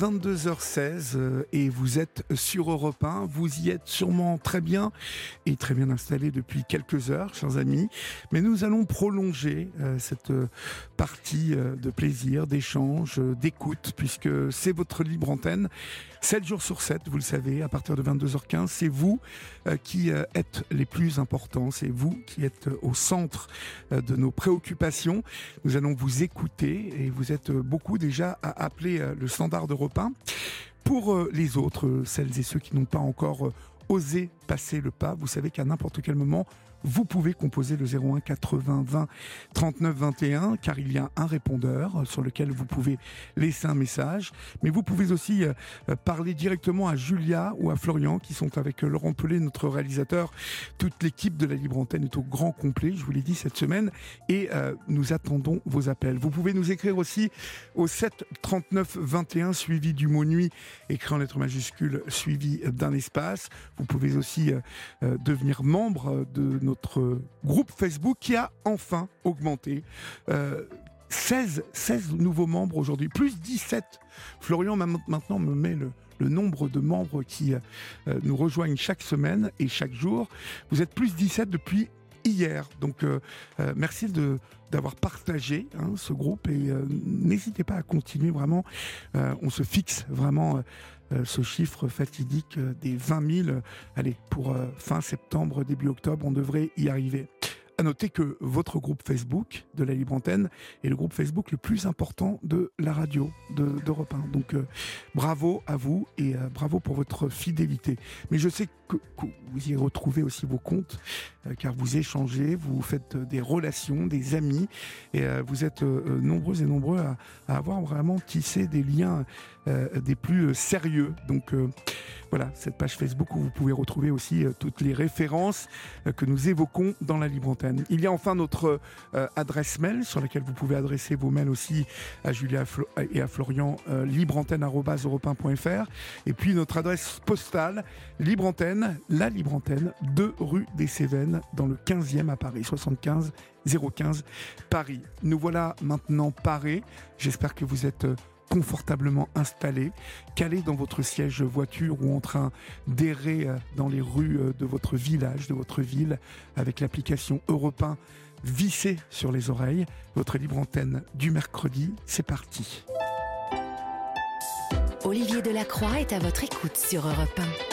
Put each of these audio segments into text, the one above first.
22h16 euh, et vous êtes sur Europe 1. Vous y êtes sûrement très bien et très bien installé depuis quelques heures, chers amis. Mais nous allons prolonger euh, cette euh, partie de plaisir, d'échange, d'écoute, puisque c'est votre libre antenne. 7 jours sur 7, vous le savez, à partir de 22h15, c'est vous qui êtes les plus importants, c'est vous qui êtes au centre de nos préoccupations. Nous allons vous écouter et vous êtes beaucoup déjà à appeler le standard de repas. Pour euh, les autres, celles et ceux qui n'ont pas encore euh, osé passer le pas, vous savez qu'à n'importe quel moment, vous pouvez composer le 01 80 20 39 21 car il y a un répondeur sur lequel vous pouvez laisser un message. Mais vous pouvez aussi euh, parler directement à Julia ou à Florian qui sont avec Laurent Pelé, notre réalisateur. Toute l'équipe de la Libre Antenne est au grand complet, je vous l'ai dit cette semaine, et euh, nous attendons vos appels. Vous pouvez nous écrire aussi au 7 39 21 suivi du mot nuit écrit en lettres majuscules suivi d'un espace. Vous pouvez aussi euh, devenir membre de notre groupe Facebook qui a enfin augmenté. 16, 16 nouveaux membres aujourd'hui, plus 17. Florian maintenant me met le, nombre de membres qui euh, nous rejoignent chaque semaine et chaque jour. Vous êtes plus 17 depuis hier. Donc euh, euh, merci de d'avoir partagé hein, ce groupe et n'hésitez pas à continuer vraiment. on se fixe vraiment ce chiffre fatidique des 20 000. Allez, pour fin septembre, début octobre, on devrait y arriver. À noter que votre groupe Facebook de la Libre Antenne est le groupe Facebook le plus important de la radio d'Europe 1. Donc euh, bravo à vous et euh, bravo pour votre fidélité. Mais je sais que, vous y retrouvez aussi vos comptes, euh, car vous échangez, vous faites des relations, des amis, et vous êtes nombreux et nombreux à, avoir vraiment tissé des liens des plus sérieux. Donc voilà, cette page Facebook où vous pouvez retrouver aussi euh, toutes les références euh, que nous évoquons dans la Libre Antenne. Il y a enfin notre euh, adresse mail sur laquelle vous pouvez adresser vos mails aussi à Julia et à Florian, libreantenne.europe1.fr. Et puis notre adresse postale, Libre Antenne, la Libre Antenne, 2 rue des Cévennes, dans le 15e à Paris, 75 015 Paris. Nous voilà maintenant parés. J'espère que vous êtes confortablement installé, calé dans votre siège voiture ou en train d'errer euh, dans les rues euh, de votre village, de votre ville, avec l'application Europe 1 vissée sur les oreilles. Votre libre antenne du mercredi, c'est parti. Olivier Delacroix est à votre écoute sur Europe 1.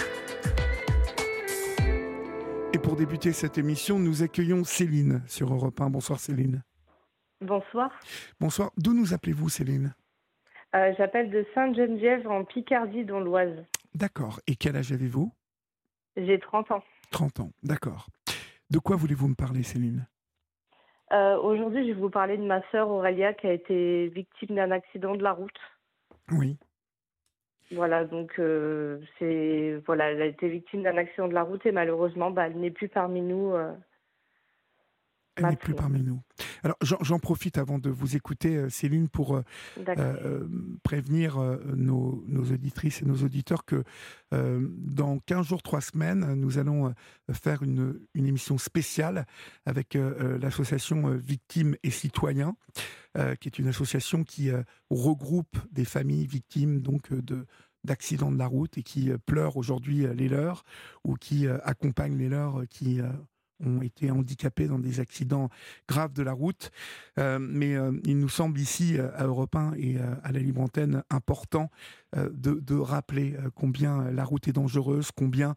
Et pour débuter cette émission, nous accueillons Céline sur Europe 1. Bonsoir Céline. Bonsoir. Bonsoir. D'où nous appelez-vous Céline? Euh, j'appelle de Sainte-Geneviève en Picardie, dans l'Oise. D'accord. Et quel âge avez-vous? J'ai 30 ans. 30 ans, d'accord. De quoi voulez-vous me parler, Céline? Euh, Aujourd'hui, je vais vous parler de ma sœur Aurélia qui a été victime d'un accident de la route. Oui. Voilà, donc euh, c'est voilà, elle a été victime d'un accident de la route et malheureusement, bah, elle n'est plus parmi nous. Elle n'est plus parmi nous. Alors j'en profite avant de vous écouter, euh, Céline, pour euh, euh, prévenir nos, auditrices et nos auditeurs que dans 15 jours, 3 semaines, nous allons faire une, émission spéciale avec l'association Victimes et Citoyens, qui est une association qui regroupe des familles victimes donc de d'accidents de la route et qui pleurent aujourd'hui les leurs ou qui accompagnent les leurs qui ont été handicapés dans des accidents graves de la route. Euh, mais euh, il nous semble ici, euh, à Europe 1 et à la Libre Antenne, important de, rappeler combien la route est dangereuse, combien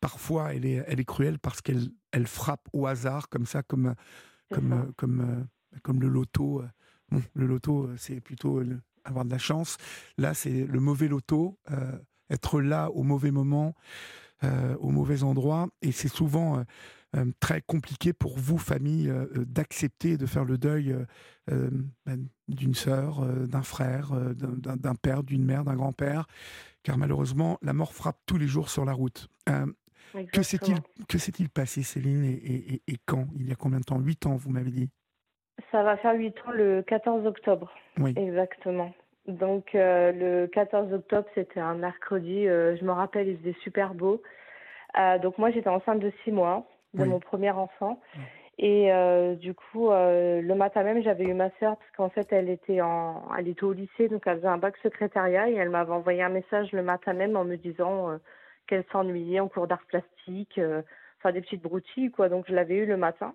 parfois elle est, elle est cruelle parce qu'elle elle frappe au hasard, comme ça, comme, comme, comme, comme le loto. Bon, le loto, c'est plutôt avoir de la chance. Là, c'est le mauvais loto, être là au mauvais moment. au mauvais endroit. Et c'est souvent très compliqué pour vous, famille, d'accepter de faire le deuil ben, d'une sœur, d'un frère, d'un père, d'une mère, d'un grand-père, car malheureusement, la mort frappe tous les jours sur la route. que s'est-il passé, Céline, et, et, quand? Il y a combien de temps? Huit ans, vous m'avez dit Ça va faire huit ans le 14 octobre. Oui. Exactement. Donc euh, le 14 octobre, c'était un mercredi. Euh, je me rappelle, il faisait super beau. Euh, donc moi, j'étais enceinte de six mois de mon premier enfant. Et du coup, le matin même, j'avais eu ma sœur parce qu'en fait, elle était en, elle était au lycée, donc elle faisait un bac secrétariat et elle m'avait envoyé un message le matin même en me disant qu'elle s'ennuyait en cours d'art plastique, enfin des petites broutilles quoi. Donc je l'avais eu le matin.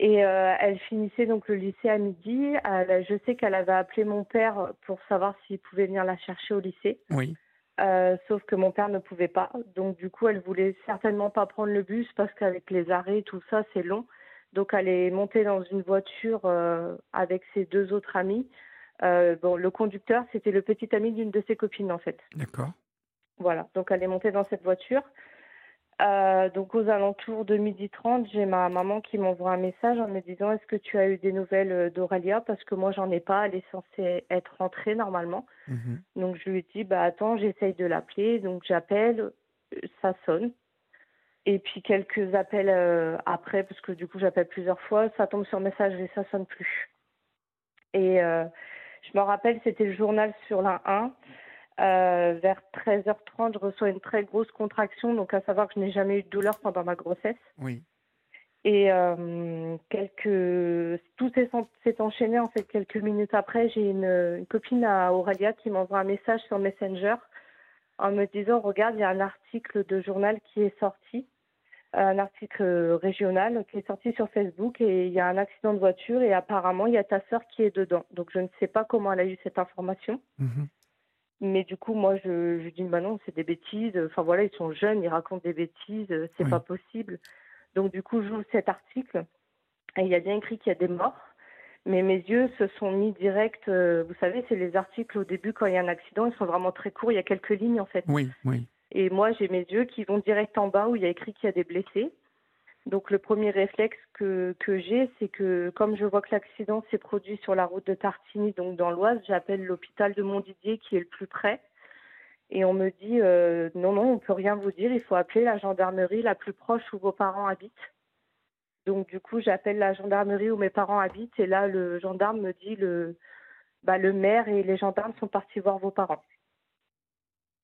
Et euh, elle finissait donc le lycée à midi. je sais qu'elle avait appelé mon père pour savoir s'il pouvait venir la chercher au lycée. Oui. Euh, sauf que mon père ne pouvait pas. Donc du coup, elle voulait certainement pas prendre le bus parce qu'avec les arrêts, tout ça, c'est long. Donc elle est montée dans une voiture euh, avec ses deux autres amis. bon, le conducteur, c'était le petit ami d'une de ses copines en fait. D'accord. Voilà. Donc elle est montée dans cette voiture. Euh, donc aux alentours de midi 30, j'ai ma maman qui m'envoie un message en me disant est-ce que tu as eu des nouvelles euh, d'Aurélia? Parce que moi j'en ai pas, elle est censée être rentrée normalement. Mhm. Donc je lui dis bah attends, j'essaye de l'appeler, donc j'appelle, euh, ça sonne. Et puis quelques appels après parce que du coup j'appelle plusieurs fois, ça tombe sur message et ça sonne plus. Et je me rappelle, c'était le journal sur la 1 euh, vers 13h30, je reçois une très grosse contraction, donc à savoir que je n'ai jamais eu de douleur pendant ma grossesse. Oui. Et euh, quelques... tout s'est enchaîné en fait quelques minutes après. J'ai une, copine à Aurélia qui m'envoie un message sur Messenger en me disant Regarde, il y a un article de journal qui est sorti, un article régional qui est sorti sur Facebook et il y a un accident de voiture et apparemment il y a ta sœur qui est dedans. Donc je ne sais pas comment elle a eu cette information. Mhm. Mais du coup, moi, je, je dis, bah non, c'est des bêtises. Enfin voilà, ils sont jeunes, ils racontent des bêtises, c'est pas possible. Donc du coup, j'ouvre cet article et il y a bien écrit qu'il y a des morts. Mais mes yeux se sont mis direct. Euh, vous savez, c'est les articles au début quand il y a un accident, ils sont vraiment très courts. Il y a quelques lignes en fait. Oui, oui. Et moi, j'ai mes yeux qui vont direct en bas où il y a écrit qu'il y a des blessés. Donc le premier réflexe que, que j'ai, c'est que comme je vois que l'accident s'est produit sur la route de Tartigny, donc dans l'Oise, j'appelle l'hôpital de Montdidier qui est le plus près. Et on me dit euh, non, non, on peut rien vous dire, il faut appeler la gendarmerie la plus proche où vos parents habitent. Donc du coup, j'appelle la gendarmerie où mes parents habitent et là, le gendarme me dit le, bah, le maire et les gendarmes sont partis voir vos parents.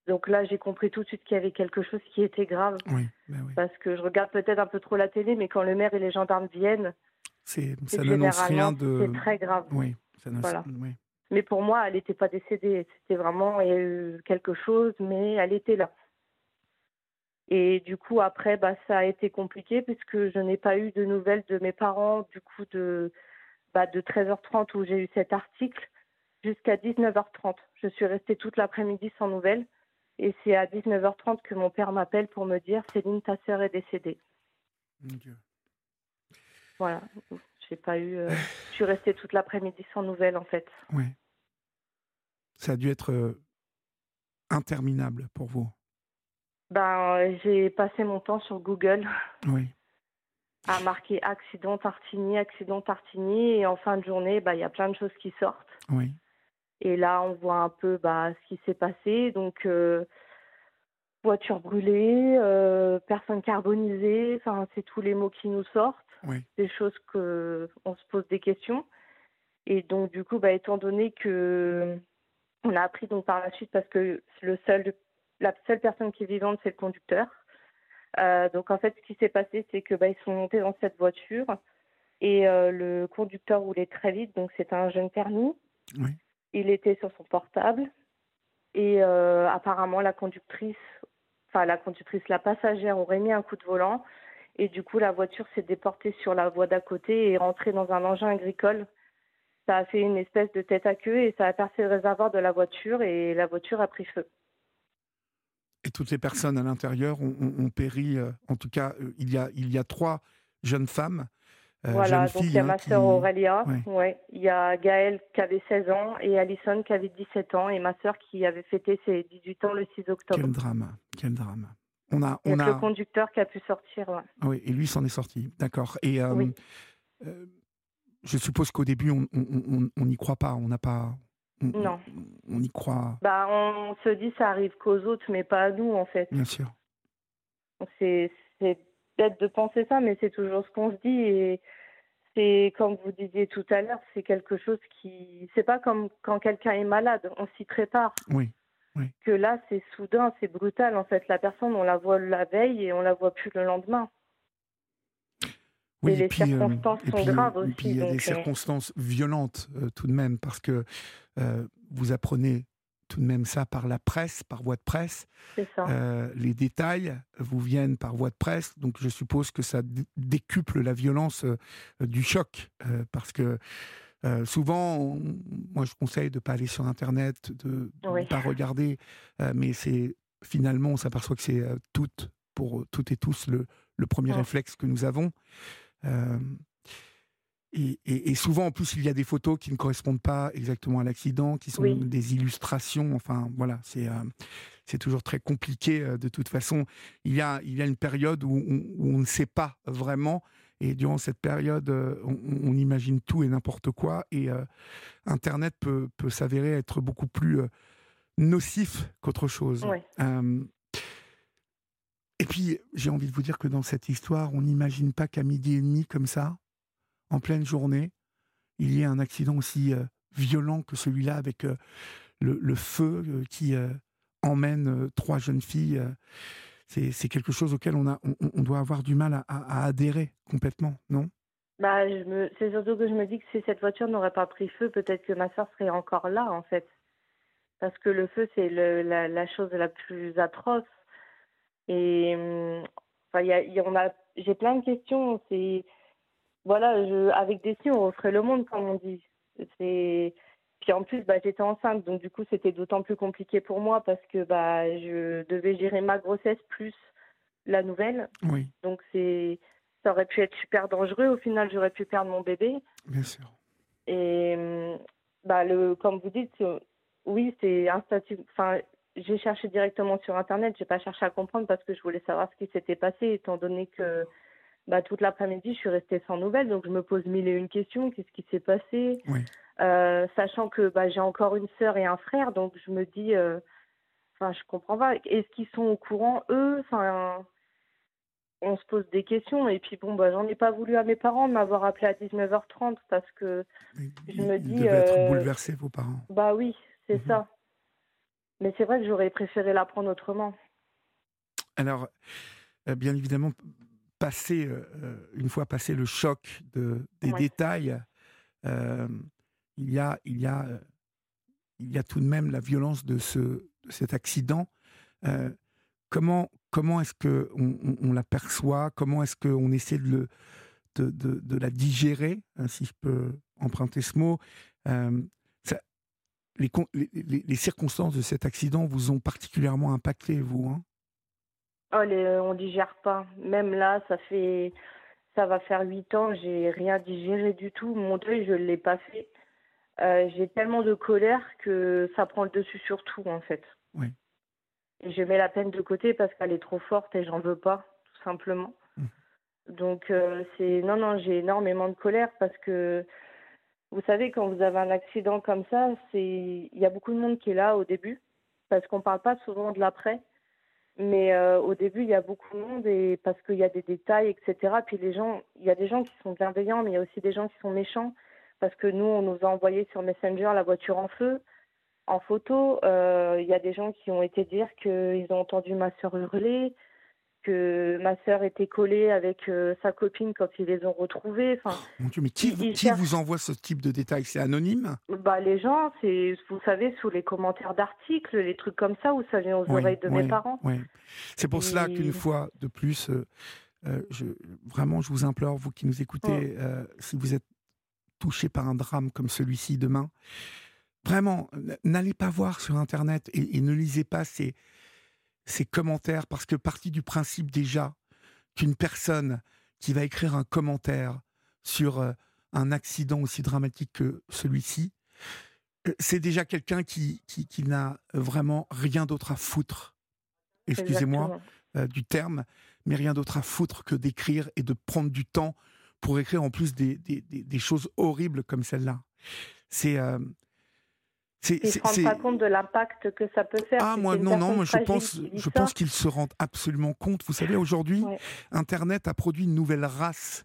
Donc là, j'ai compris tout de suite qu'il y avait quelque chose qui était grave. Oui, ben oui. Parce que je regarde peut-être un peu trop la télé, mais quand le maire et les gendarmes viennent, c'est, ça n'annonce rien de. C'est très grave. Oui, ça voilà. oui. Mais pour moi, elle n'était pas décédée. C'était vraiment il y a eu quelque chose, mais elle était là. Et du coup, après, bah, ça a été compliqué puisque je n'ai pas eu de nouvelles de mes parents, du coup, de, bah, de 13h30 où j'ai eu cet article jusqu'à 19h30. Je suis restée toute l'après-midi sans nouvelles. Et c'est à 19h30 que mon père m'appelle pour me dire Céline, ta sœur est décédée. Mon Dieu. Voilà. J'ai pas eu. Euh, je suis restée toute l'après-midi sans nouvelles, en fait. Oui. Ça a dû être euh, interminable pour vous. Ben, j'ai passé mon temps sur Google. Oui. À marquer accident Tartini, accident Tartini. Et en fin de journée, ben, il y a plein de choses qui sortent. Oui. Et là, on voit un peu bah, ce qui s'est passé. Donc, euh, voiture brûlée, euh, personne carbonisée, enfin, c'est tous les mots qui nous sortent. Des choses que on se pose des questions. Et donc, du coup, bah, étant donné que on a appris donc par la suite parce que le seul, la seule personne qui est vivante, c'est le conducteur. Euh, donc, en fait, ce qui s'est passé, c'est que bah, ils sont montés dans cette voiture et le conducteur roulait très vite. Donc, c'est un jeune permis. Oui. Il était sur son portable et euh, apparemment la conductrice, enfin la conductrice, la passagère aurait mis un coup de volant et du coup la voiture s'est déportée sur la voie d'à côté et est rentrée dans un engin agricole. Ça a fait une espèce de tête à queue et ça a percé le réservoir de la voiture et la voiture a pris feu. Et toutes les personnes à l'intérieur ont, péri. Euh, en tout cas, euh, il y a, trois jeunes femmes voilà, donc il y a ma sœur Aurélia, ouais. il y a Gaëlle qui avait 16 ans et Alison qui avait 17 ans et ma sœur qui avait fêté ses 18 ans le 6 octobre. Quel drame, quel drame. On a, on a le conducteur qui a pu sortir. ouais. Oui, et lui s'en est sorti, d'accord. Et euh, Oui. euh, je suppose qu'au début, on n'y croit pas, on n'a pas... on- Non. On, on y croit, Bah, on se dit ça arrive qu'aux autres, mais pas à nous en fait. bien sûr. C'est bête de penser ça, mais c'est toujours ce qu'on se dit. Et c'est comme vous disiez tout à l'heure, c'est quelque chose qui. C'est pas comme quand quelqu'un est malade, on s'y prépare. Oui, Que là, c'est soudain, c'est brutal. En fait, la personne, on la voit la veille et on la voit plus le lendemain. oui. Et les puis, euh, circonstances et sont puis, graves et aussi, il y a des euh, circonstances violentes euh, tout de même, parce que euh, vous apprenez tout de même ça par la presse, par voie de presse. Ça. Euh, les détails vous viennent par voie de presse, donc je suppose que ça dé- décuple la violence euh, du choc, euh, parce que euh, souvent, on- moi je conseille de ne pas aller sur Internet, de ne Oui. pas regarder, euh, mais c'est finalement on s'aperçoit que c'est euh, toutes pour toutes et tous le, le premier Ouais. réflexe que nous avons. Et, et- et souvent, en plus, il y a des photos qui ne correspondent pas exactement à l'accident, qui sont Oui. des illustrations. Enfin, voilà, c'est euh, c'est toujours très compliqué. euh, de toute façon, il y a, il y a une période où on, où on ne sait pas vraiment. Et durant cette période, euh, on, on imagine tout et n'importe quoi. Et euh, Internet peut, peut s'avérer être beaucoup plus euh, nocif qu'autre chose. Euh, et puis, j'ai envie de vous dire que dans cette histoire, on n'imagine pas qu'à midi et demi, comme ça, en pleine journée, il y ait un accident aussi euh, violent que celui-là, avec euh, le, feu euh, qui emmène trois jeunes filles. c'est quelque chose auquel on, a, on, doit avoir du mal à, adhérer complètement, non? Bah, c'est surtout que je me dis que si cette voiture n'aurait pas pris feu, peut-être que ma soeur serait encore là, en fait. Parce que le feu, c'est la, la chose la plus atroce. Et hum, enfin, y y a- on a, j'ai plein de questions. C'est voilà, je, avec des si, on referait le monde, comme on dit. C'est puis en plus, bah, j'étais enceinte, donc du coup, c'était d'autant plus compliqué pour moi parce que bah, je devais gérer ma grossesse plus la nouvelle. Oui, Donc c'est ça aurait pu être super dangereux. Au final, j'aurais pu perdre mon bébé. bien sûr. Et bah le comme vous dites, c'est- oui, c'est un statut. Enfin, j'ai cherché directement sur internet. J'ai pas cherché à comprendre parce que je voulais savoir ce qui s'était passé, étant donné que bah toute l'après-midi, je suis restée sans nouvelles. Donc je me pose mille et une questions. Qu'est-ce qui s'est passé? Oui. Euh, Sachant que bah j'ai encore une sœur et un frère, donc je me dis. euh, Enfin, je comprends pas. Est-ce qu'ils sont au courant, eux? Enfin, on se pose des questions. Et puis, bon, bah, j'en ai pas voulu à mes parents de m'avoir appelé à 19h30 parce que, Ils, Je me ils dis, devaient être euh, bouleversés, vos parents. bah oui, c'est Mhm. ça. Mais c'est vrai que j'aurais préféré l'apprendre autrement. Alors, euh, bien évidemment, passer, euh, euh, une fois passé le choc de, des Ouais. détails, euh, il, y a, il, y a, il y a tout de même la violence de, ce, de cet accident. Euh, comment comment est-ce qu'on on, on l'aperçoit Comment est-ce qu'on essaie de, le, de, de, de la digérer, hein, si je peux emprunter ce mot? Ça- les- les circonstances de cet accident vous ont particulièrement impacté, vous hein? Oh, les, on digère pas. Même là, ça fait, ça va faire huit ans, j'ai rien digéré du tout. Mon deuil, je l'ai pas fait. Euh, j'ai tellement de colère que ça prend le dessus sur tout, en fait. Oui. Et je mets la peine de côté parce qu'elle est trop forte et j'en veux pas, tout simplement. Mm. Donc, euh, c'est, non, non, j'ai énormément de colère parce que, vous savez, quand vous avez un accident comme ça, c'est, il y a beaucoup de monde qui est là au début parce qu'on parle pas souvent de l'après. Mais euh, au début, il y a beaucoup de monde et parce qu'il y a des détails, etc. Puis les gens, il y a des gens qui sont bienveillants, mais il y a aussi des gens qui sont méchants parce que nous, on nous a envoyé sur Messenger la voiture en feu, en photo. Euh, il y a des gens qui ont été dire qu'ils ont entendu ma sœur hurler, que ma sœur était collée avec euh, sa copine quand ils les ont retrouvés. Enfin, Mon Dieu, mais qui, vous, qui envoie ce type de détails? C'est anonyme? Bah les gens, c'est, vous savez, sous les commentaires d'articles, les trucs comme ça, où ça vient aux Oui, oreilles de oui, mes parents. oui. C'est pour cela qu'une fois de plus, euh, euh, je, vraiment, je vous implore, vous qui nous écoutez, si vous êtes touché par un drame comme celui-ci demain, vraiment, n'allez pas voir sur Internet et, et ne lisez pas ces, ces commentaires, parce que partie du principe déjà qu'une personne qui va écrire un commentaire sur euh, un accident aussi dramatique que celui-ci, euh, c'est déjà quelqu'un qui, qui, qui n'a vraiment rien d'autre à foutre. Excusez-moi, Exactement. du terme, mais rien d'autre à foutre que d'écrire et de prendre du temps pour écrire en plus des, des, choses horribles comme celle-là. C'est ils ne se rendent pas compte de l'impact que ça peut faire. Ah, moi, non, non, je pense, je pense qu'ils se rendent absolument compte. Vous savez, aujourd'hui, Internet a produit une nouvelle race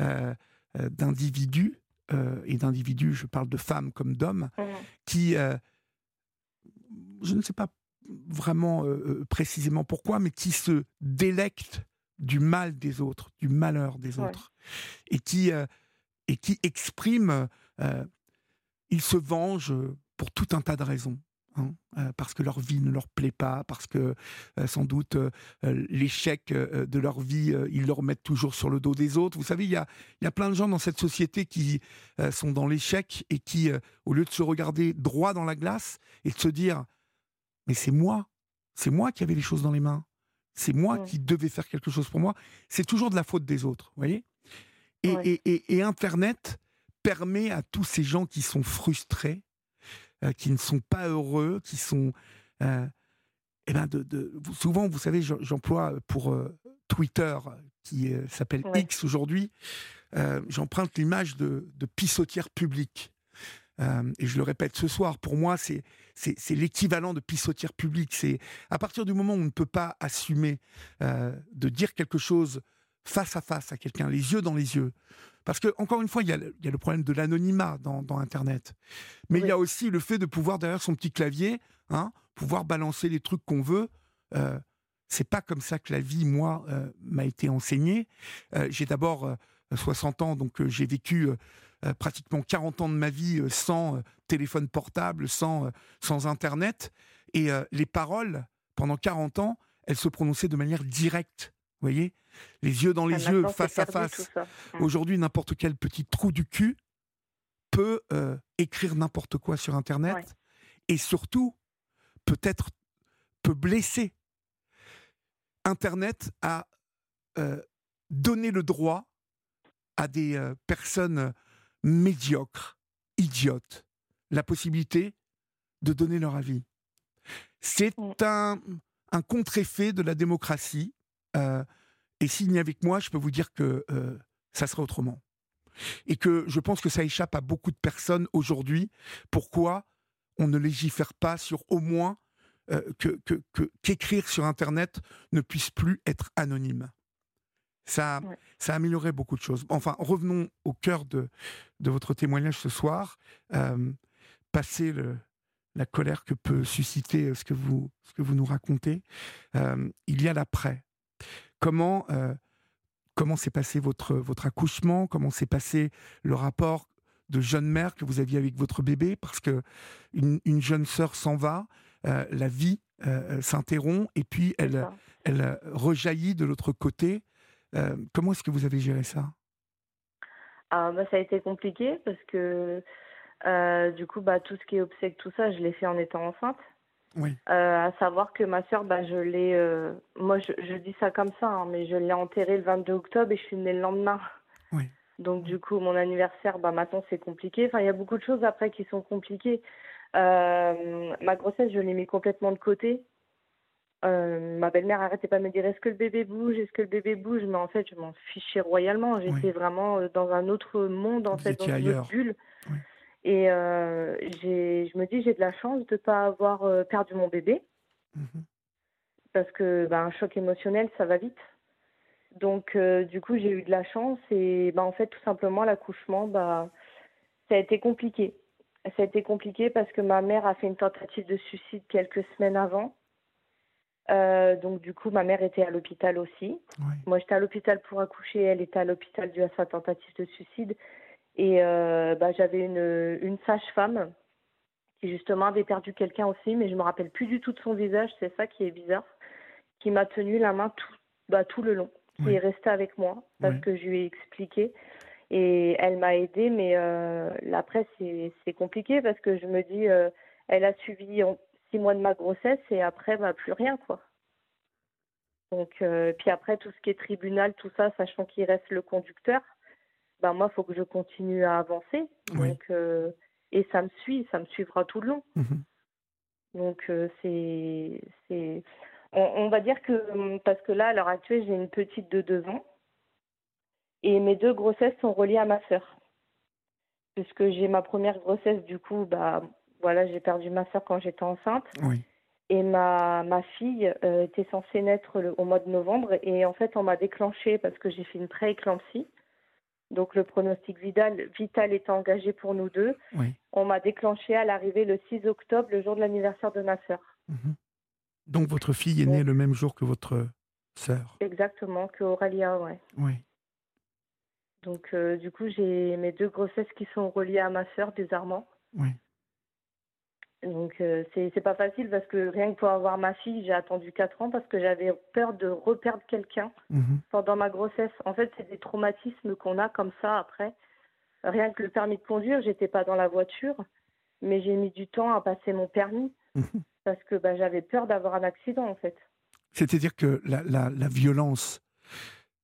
euh, euh, d'individus, euh, et d'individus, je parle de femmes comme d'hommes, mmh. qui, je ne sais pas vraiment précisément pourquoi, mais qui se délectent du mal des autres, du malheur des autres, et qui, et qui expriment, ils se vengent pour tout un tas de raisons. Hein, euh, parce que leur vie ne leur plaît pas, parce que euh, sans doute euh, l'échec de leur vie, ils le remettent toujours sur le dos des autres. Vous savez, il y a, y a plein de gens dans cette société qui sont dans l'échec et qui, au lieu de se regarder droit dans la glace et de se dire, mais c'est moi, c'est moi qui avais les choses dans les mains, c'est moi qui devais faire quelque chose pour moi, c'est toujours de la faute des autres, vous voyez? Et, et, et Internet permet à tous ces gens qui sont frustrés, euh, qui ne sont pas heureux, qui sont... Euh, eh ben de, souvent, vous savez, j'emploie pour euh, Twitter, qui s'appelle X aujourd'hui, j'emprunte l'image de, de pissotière publique. et je le répète ce soir, pour moi, c'est c'est l'équivalent de pissotière publique. C'est à partir du moment où on ne peut pas assumer de dire quelque chose face à face à quelqu'un, les yeux dans les yeux, parce que, encore une fois, il y a, le problème de l'anonymat dans, Internet. Mais il y a aussi le fait de pouvoir, derrière son petit clavier, hein, pouvoir balancer les trucs qu'on veut. Euh, c'est pas comme ça que la vie, moi, euh, m'a été enseignée. Euh, j'ai d'abord 60 ans, donc j'ai vécu pratiquement 40 ans de ma vie sans téléphone portable, sans, sans Internet. Et les paroles, pendant 40 ans, elles se prononçaient de manière directe. Vous voyez les yeux dans les yeux, face à face. Mmh. Aujourd'hui, n'importe quel petit trou du cul peut euh, écrire n'importe quoi sur Internet et surtout, peut-être, peut blesser. Internet a euh, donné le droit à des euh, personnes médiocres, idiotes, la possibilité de donner leur avis. C'est mmh. un, un contre-effet de la démocratie. Et s'il n'y avec moi, je peux vous dire que euh, ça serait autrement. Et que je pense que ça échappe à beaucoup de personnes aujourd'hui. Pourquoi on ne légifère pas sur au moins euh, que, qu'écrire sur Internet ne puisse plus être anonyme ça, ça améliorerait beaucoup de choses. Enfin, revenons au cœur de, de votre témoignage ce soir. Euh, passer le, la colère que peut susciter ce que vous, ce que vous nous racontez, il y a l'après. Comment euh, comment s'est passé votre votre accouchement Comment s'est passé le rapport de jeune mère que vous aviez avec votre bébé? Parce que une, jeune sœur s'en va, euh, la vie euh, s'interrompt et puis elle elle rejaillit de l'autre côté. comment est-ce que vous avez géré ça? Ah, bah, ça a été compliqué parce que du coup, bah, tout ce qui est obsèque, tout ça, je l'ai fait en étant enceinte. Oui. Euh, à savoir que ma sœur, bah, je l'ai. Euh, moi, je, je, dis ça comme ça, hein, mais je l'ai enterrée le 22 octobre et je suis née le lendemain. Oui. Donc, du coup, mon anniversaire, bah, maintenant, c'est compliqué. Enfin, il y a beaucoup de choses après qui sont compliquées. Euh, ma grossesse, je l'ai mis complètement de côté. ma belle-mère arrêtait pas de me dire est-ce que le bébé bouge, est-ce que le bébé bouge, mais en fait, je m'en fichais royalement. J'étais vraiment dans un autre monde, en fait, dans une autre bulle. Oui. Et euh, je me dis, j'ai de la chance de ne pas avoir euh, perdu mon bébé. Mhm. Parce que ben, un choc émotionnel, ça va vite. Donc, euh, du coup, j'ai eu de la chance. Et ben, en fait, tout simplement, l'accouchement, bah, ça a été compliqué. Ça a été compliqué parce que ma mère a fait une tentative de suicide quelques semaines avant. donc, du coup, ma mère était à l'hôpital aussi. Moi, j'étais à l'hôpital pour accoucher. Elle était à l'hôpital dû à sa tentative de suicide. Et euh, bah, j'avais une, une sage-femme qui justement avait perdu quelqu'un aussi, mais je me rappelle plus du tout de son visage, c'est ça qui est bizarre, qui m'a tenu la main tout, bah, tout le long, qui est restée avec moi parce que je lui ai expliqué. Et elle m'a aidée, mais euh, après, c'est compliqué parce que je me dis, euh, elle a suivi six mois de ma grossesse et après, bah, plus rien, quoi. Donc, euh, puis après, tout ce qui est tribunal, tout ça, sachant qu'il reste le conducteur, ben moi, il faut que je continue à avancer. Donc, euh, et ça me suit, ça me suivra tout le long. Mhm. Donc, euh, c'est, c'est. On, va dire que, parce que là, à l'heure actuelle, j'ai une petite de deux ans. Et mes deux grossesses sont reliées à ma sœur. Puisque j'ai ma première grossesse, du coup, bah, voilà, j'ai perdu ma sœur quand j'étais enceinte. Oui. Et ma, ma fille euh, était censée naître au mois de novembre. Et en fait, on m'a déclenché parce que j'ai fait une pré-éclampsie. Donc le pronostic vital, vital était engagé pour nous deux. Oui. On m'a déclenché à l'arrivée le 6 octobre, le jour de l'anniversaire de ma sœur. Mhm. Donc votre fille est née le même jour que votre sœur Exactement, que Aurélien, ouais. Oui. Donc euh, du coup, j'ai mes deux grossesses qui sont reliées à ma sœur, bizarrement. Oui. Donc euh, c'est pas facile parce que rien que pour avoir ma fille, j'ai attendu 4 ans parce que j'avais peur de reperdre quelqu'un mhm. pendant ma grossesse. En fait, c'est des traumatismes qu'on a comme ça après. Rien que le permis de conduire, j'étais pas dans la voiture, mais j'ai mis du temps à passer mon permis mhm. parce que bah, j'avais peur d'avoir un accident en fait. C'est-à-dire que la, la, la violence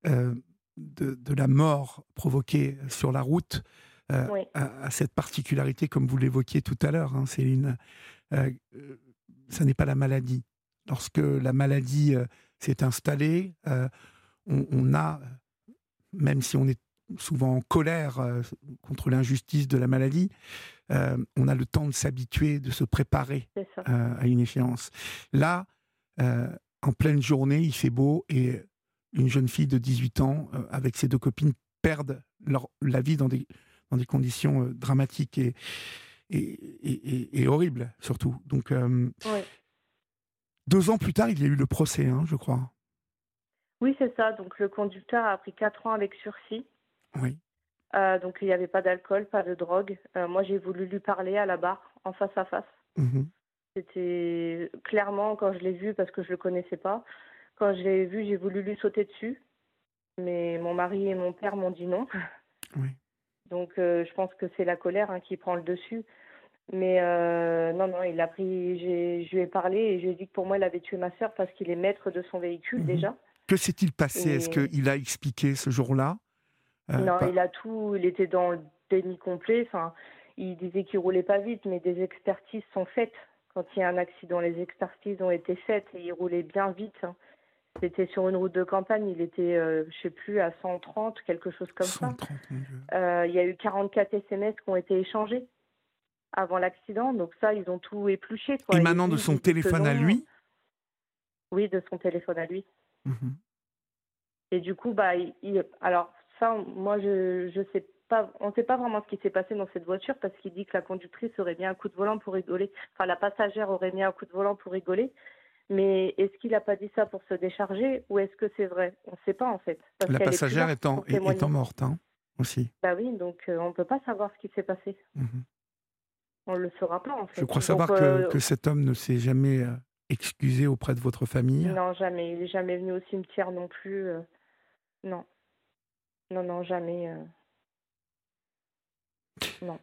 euh, de, de, la mort provoquée sur la route euh, à, cette particularité, comme vous l'évoquiez tout à l'heure, hein, Céline. Euh, euh, ça n'est pas la maladie. Lorsque la maladie s'est installée, on, a, même si on est souvent en colère contre l'injustice de la maladie, on a le temps de s'habituer, de se préparer à une échéance. Là, en pleine journée, il fait beau et une jeune fille de 18 ans, avec ses deux copines, perdent leur, la vie dans des dans des conditions euh, dramatiques et, et, et, horribles, surtout. Donc, euh, deux ans plus tard, il y a eu le procès, hein, je crois. Oui, c'est ça. Donc, le conducteur a pris quatre ans avec sursis. Oui. Euh, donc, il n'y avait pas d'alcool, pas de drogue. moi, j'ai voulu lui parler à la barre, en face à face. Mmh C'était clairement, quand je l'ai vu, parce que je ne le connaissais pas, quand je l'ai vu, j'ai voulu lui sauter dessus. Mais mon mari et mon père m'ont dit non. Oui. Donc euh, je pense que c'est la colère hein, qui prend le dessus. Mais euh, non, non, il a pris. Je lui ai parlé et je lui ai dit que pour moi, il avait tué ma sœur parce qu'il est maître de son véhicule mhm. déjà. Que s'est-il passé? Est-ce qu'il a expliqué ce jour-là? Euh, Non, il a tout. Il était dans le déni complet. Enfin, il disait qu'il roulait pas vite, mais des expertises sont faites. Quand il y a un accident, les expertises ont été faites et il roulait bien vite. Hein. C'était sur une route de campagne, il était, euh, je sais plus, à 130, quelque chose comme ça. Euh, il y a eu 44 SMS qui ont été échangés avant l'accident, donc ça, ils ont tout épluché. Quoi. Émanant de son téléphone à lui Oui, de son téléphone à lui. Mhm. Et du coup, bah, alors ça, moi, je je sais pas, on ne sait pas vraiment ce qui s'est passé dans cette voiture parce qu'il dit que la conductrice aurait mis un coup de volant pour rigoler, enfin la passagère aurait mis un coup de volant pour rigoler. Mais est-ce qu'il n'a pas dit ça pour se décharger ou est-ce que c'est vrai? On ne sait pas en fait. la passagère étant, étant, morte hein, aussi. Bah oui, donc euh, on ne peut pas savoir ce qui s'est passé. Mhm. On ne le saura pas en fait. Je crois savoir que, euh, que, cet homme ne s'est jamais euh, excusé auprès de votre famille. Non, jamais. Il n'est jamais venu au cimetière non plus. non. Non, non, jamais. Non.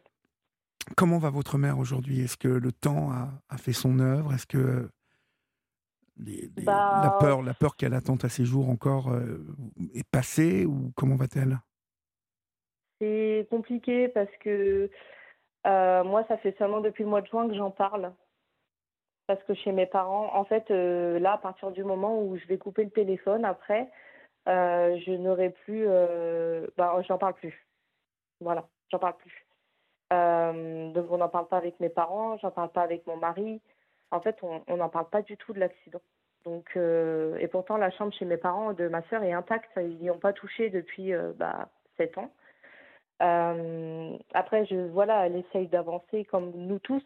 Comment va votre mère aujourd'hui? Est-ce que le temps a, a fait son œuvre? Est-ce que bah, la peur, la peur qu'elle attend à ses jours encore euh, est passée ou comment va-t-elle? C'est compliqué parce que euh, moi, ça fait seulement depuis le mois de juin que j'en parle. Parce que chez mes parents, en fait, euh, là, à partir du moment où je vais couper le téléphone, après, je n'aurai plus. bah, j'en parle plus. Voilà, j'en parle plus. donc, on n'en parle pas avec mes parents, j'en parle pas avec mon mari en fait, on n'en parle pas du tout de l'accident. Donc, euh, et pourtant, la chambre chez mes parents de ma sœur est intacte. Ils n'y ont pas touché depuis euh, bah, 7 ans. Euh, après, voilà, elle essaye d'avancer comme nous tous.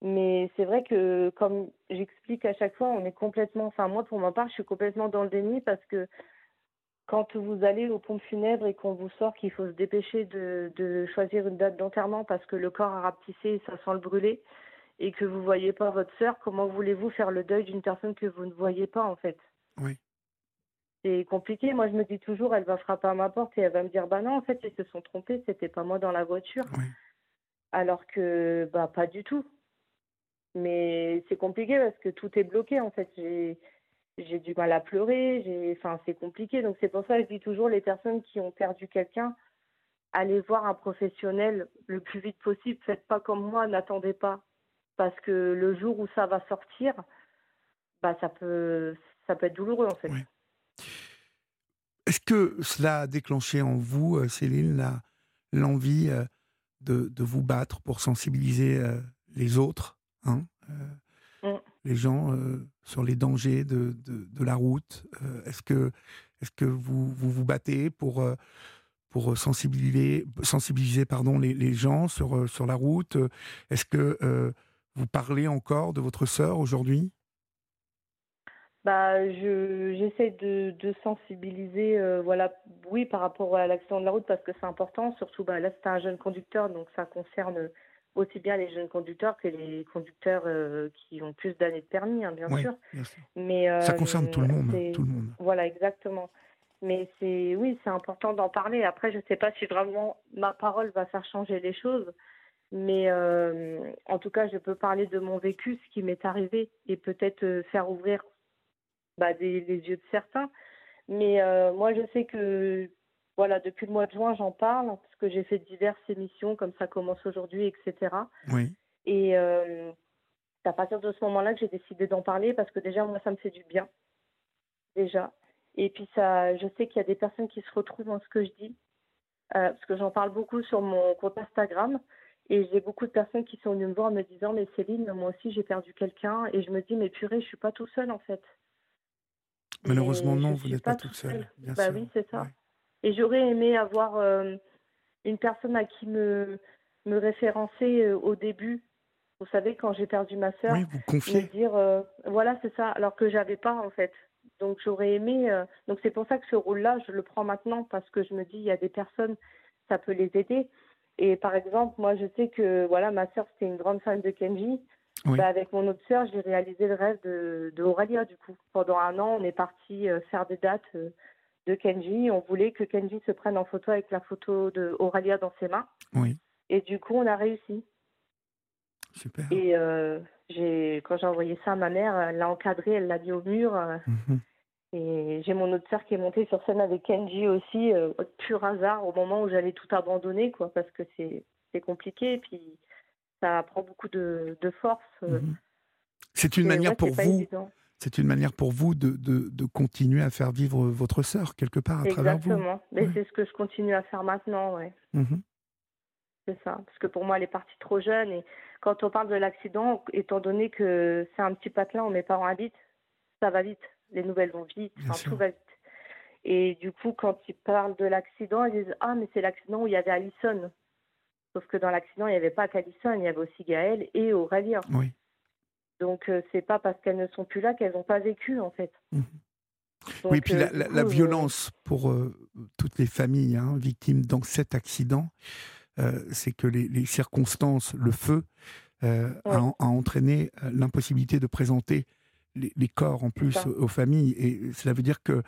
Mais c'est vrai que, comme j'explique à chaque fois, on est complètement. Enfin, moi, pour ma part, je suis complètement dans le déni parce que quand vous allez au pompe funèbre et qu'on vous sort qu'il faut se dépêcher de, de choisir une date d'enterrement parce que le corps a rapetissé et ça sent le brûler, et que vous ne voyez pas votre sœur, comment voulez-vous faire le deuil d'une personne que vous ne voyez pas en fait? Oui. C'est compliqué. Moi, je me dis toujours, elle va frapper à ma porte et elle va me dire, bah non, en fait, ils se sont trompés, c'était pas moi dans la voiture. Oui. Alors que, bah, pas du tout. Mais c'est compliqué parce que tout est bloqué en fait. J'ai j'ai du mal à pleurer, j'ai, enfin, c'est compliqué. Donc c'est pour ça que je dis toujours les personnes qui ont perdu quelqu'un, allez voir un professionnel le plus vite possible. Faites pas comme moi, n'attendez pas parce que le jour où ça va sortir, bah, ça peut, ça peut être douloureux en fait. Est-ce que cela a déclenché en vous, Céline, l'envie de, de, vous battre pour sensibiliser les autres, hein, mmh. les gens sur les dangers de, de, de la route Est-ce que, est -ce que vous, vous, vous battez pour pour sensibiliser, sensibiliser pardon, les, les gens sur, sur la route? Est-ce que vous parlez encore de votre sœur aujourd'hui? Bah, je, j'essaie de, de sensibiliser, euh, voilà, oui, par rapport à l'accident de la route, parce que c'est important. Surtout, bah, là, c'est un jeune conducteur, donc ça concerne aussi bien les jeunes conducteurs que les conducteurs euh, qui ont plus d'années de permis, hein, bien, sûr. Mais ça concerne tout le monde, tout le monde. Voilà, exactement. Mais c'est, oui, c'est important d'en parler. Après, je ne sais pas si vraiment ma parole va faire changer les choses. Mais euh, en tout cas, je peux parler de mon vécu, ce qui m'est arrivé, et peut-être faire ouvrir bah, des, les yeux de certains. Mais euh, moi, je sais que voilà, depuis le mois de juin, j'en parle parce que j'ai fait diverses émissions comme ça commence aujourd'hui, etc. Oui. Et euh, c'est à partir de ce moment-là que j'ai décidé d'en parler parce que déjà, moi, ça me fait du bien. Déjà. Et puis, ça, je sais qu'il y a des personnes qui se retrouvent dans ce que je dis euh, parce que j'en parle beaucoup sur mon compte Instagram. Et j'ai beaucoup de personnes qui sont venues me voir en me disant Mais Céline, moi aussi j'ai perdu quelqu'un. Et je me dis Mais purée, je suis pas tout seul en fait. Malheureusement, non, vous n'êtes pas, toute seule. bah oui, c'est ça. Et j'aurais aimé avoir euh, une personne à qui me, me référencer euh, au début. Vous savez, quand j'ai perdu ma sœur, oui, vous confiez. me dire, euh, voilà, c'est ça, alors que j'avais pas en fait. Donc j'aurais aimé. donc c'est pour ça que ce rôle-là, je le prends maintenant parce que je me dis, il y a des personnes, ça peut les aider. Et par exemple, moi, je sais que voilà, ma sœur, c'était une grande fan de Kenji. Bah, avec mon autre sœur, j'ai réalisé le rêve de, de Aurélia, du coup. Pendant un an, on est parti euh, faire des dates euh, de Kenji. On voulait que Kenji se prenne en photo avec la photo de Aurélia dans ses mains. Oui. Et du coup, on a réussi. Super. Et euh, j'ai, quand j'ai envoyé ça à ma mère, elle l'a encadré, elle l'a mis au mur. Mhm. Et j'ai mon autre sœur qui est montée sur scène avec Kenji aussi, pur hasard, au moment où j'allais tout abandonner, quoi, parce que c'est, c'est compliqué. Et puis, ça prend beaucoup de, force. Euh. Mhm. C'est une manière pour vous. C'est une manière pour vous de, de, continuer à faire vivre votre sœur quelque part à travers vous. Exactement. Mais c'est ce que je continue à faire maintenant, ouais. Mhm. C'est ça. Parce que pour moi, elle est partie trop jeune. Et quand on parle de l'accident, étant donné que c'est un petit patelin où mes parents habitent, ça va vite. Les nouvelles vont vite. tout va vite. Et du coup, quand ils parlent de l'accident, ils disent Ah, mais c'est l'accident où il y avait Allison. Sauf que dans l'accident, il n'y avait pas qu'Alison, il y avait aussi Gaël et Aurélien. Oui. Donc, euh, c'est pas parce qu'elles ne sont plus là qu'elles n'ont pas vécu, en fait. Mhm. oui, puis la, euh, violence pour euh, toutes les familles hein, victimes dans cet accident, c'est que les, circonstances, le feu, a, entraîné l'impossibilité de présenter les, corps en plus aux familles. Et cela veut dire que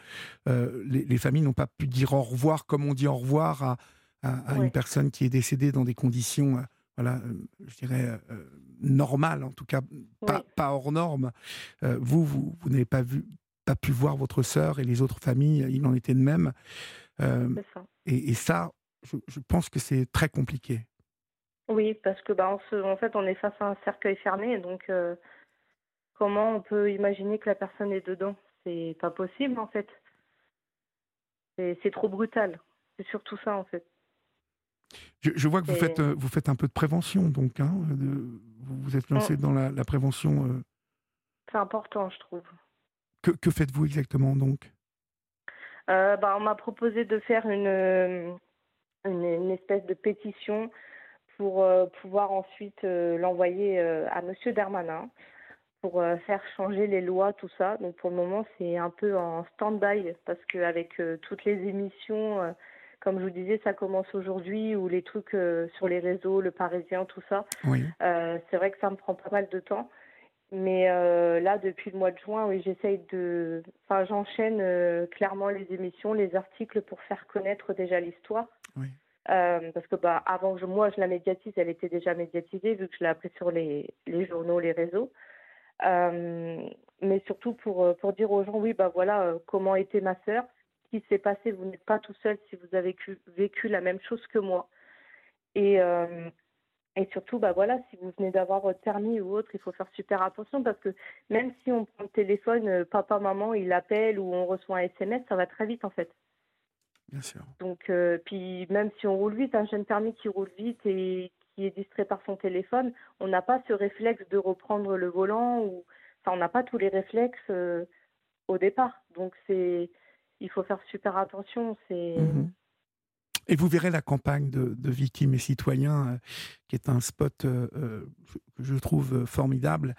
les, les, familles n'ont pas pu dire au revoir comme on dit au revoir à, à, une personne qui est décédée dans des conditions, euh, voilà, euh, je dirais, euh, normales, en tout cas pas, pas hors normes. vous, vous, vous n'avez pas vu, pas pu voir votre sœur et les autres familles, il en était de même. Et, et, ça, je, pense que c'est très compliqué. Oui, parce que bah, en fait, on est face à un cercueil fermé, donc comment on peut imaginer que la personne est dedans C'est pas possible, en fait. C'est trop brutal. C'est surtout ça, en fait. Je, vois que vous faites, euh, vous faites un peu de prévention, donc. Hein, vous vous êtes lancé mm. dans la, prévention. Euh. C'est important, je trouve. Que, que faites-vous exactement, donc? Euh, bah, On m'a proposé de faire une, une, espèce de pétition pour pouvoir ensuite l'envoyer à Monsieur Darmanin pour faire changer les lois, tout ça. Donc pour le moment, c'est un peu en stand-by parce qu'avec toutes les émissions comme je vous disais, ça commence aujourd'hui ou les trucs euh, sur les réseaux, le Parisien, tout ça. Oui. Euh, c'est vrai que ça me prend pas mal de temps. Mais euh, là, depuis le mois de juin, oui, j'essaye de. Enfin, j'enchaîne clairement les émissions, les articles pour faire connaître déjà l'histoire. Oui. parce que bah, avant que moi je la médiatise, elle était déjà médiatisée vu que je l'ai appris sur les, les journaux, les réseaux. Mais surtout pour, pour dire aux gens, oui, bah voilà, comment était ma sœur, qui s'est passé. Vous n'êtes pas tout seul si vous avez vécu, vécu la même chose que moi. Et, euh, Et surtout, bah voilà, si vous venez d'avoir votre permis ou autre, il faut faire super attention parce que même si on prend le téléphone, euh, papa, maman, il appelle ou on reçoit un SMS, ça va très vite en fait. Bien sûr. Donc, euh, puis même si on roule vite, un jeune permis qui roule vite et qui est distrait par son téléphone, on n'a pas ce réflexe de reprendre le volant ou, enfin, on n'a pas tous les réflexes euh, au départ. Donc, c'est, il faut faire super attention. C'est. Mhm. Et vous verrez la campagne de, de Victimes et Citoyens, euh, qui est un spot euh, euh, que je trouve formidable.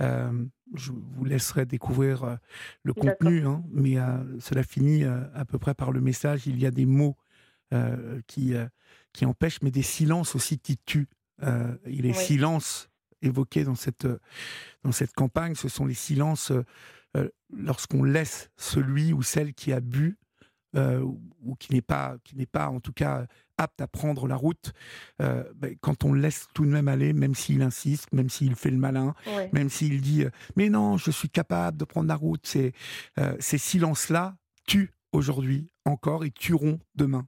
Euh, je vous laisserai découvrir le contenu, hein, mais cela finit à peu près par le message. Il y a des mots qui, qui empêchent, mais des silences aussi qui tuent. Euh, et les Oui. silences évoqués dans cette, euh, dans cette campagne, ce sont les silences euh, euh, lorsqu'on laisse celui ou celle qui a bu euh, ou- qui n'est pas, qui n'est pas en tout cas apte à prendre la route, euh, ben, quand on le laisse tout de même aller, même s'il insiste, même s'il fait le malin, Ouais. même s'il dit euh, mais non, je suis capable de prendre la route, euh, ces silences-là tuent aujourd'hui encore et tueront demain.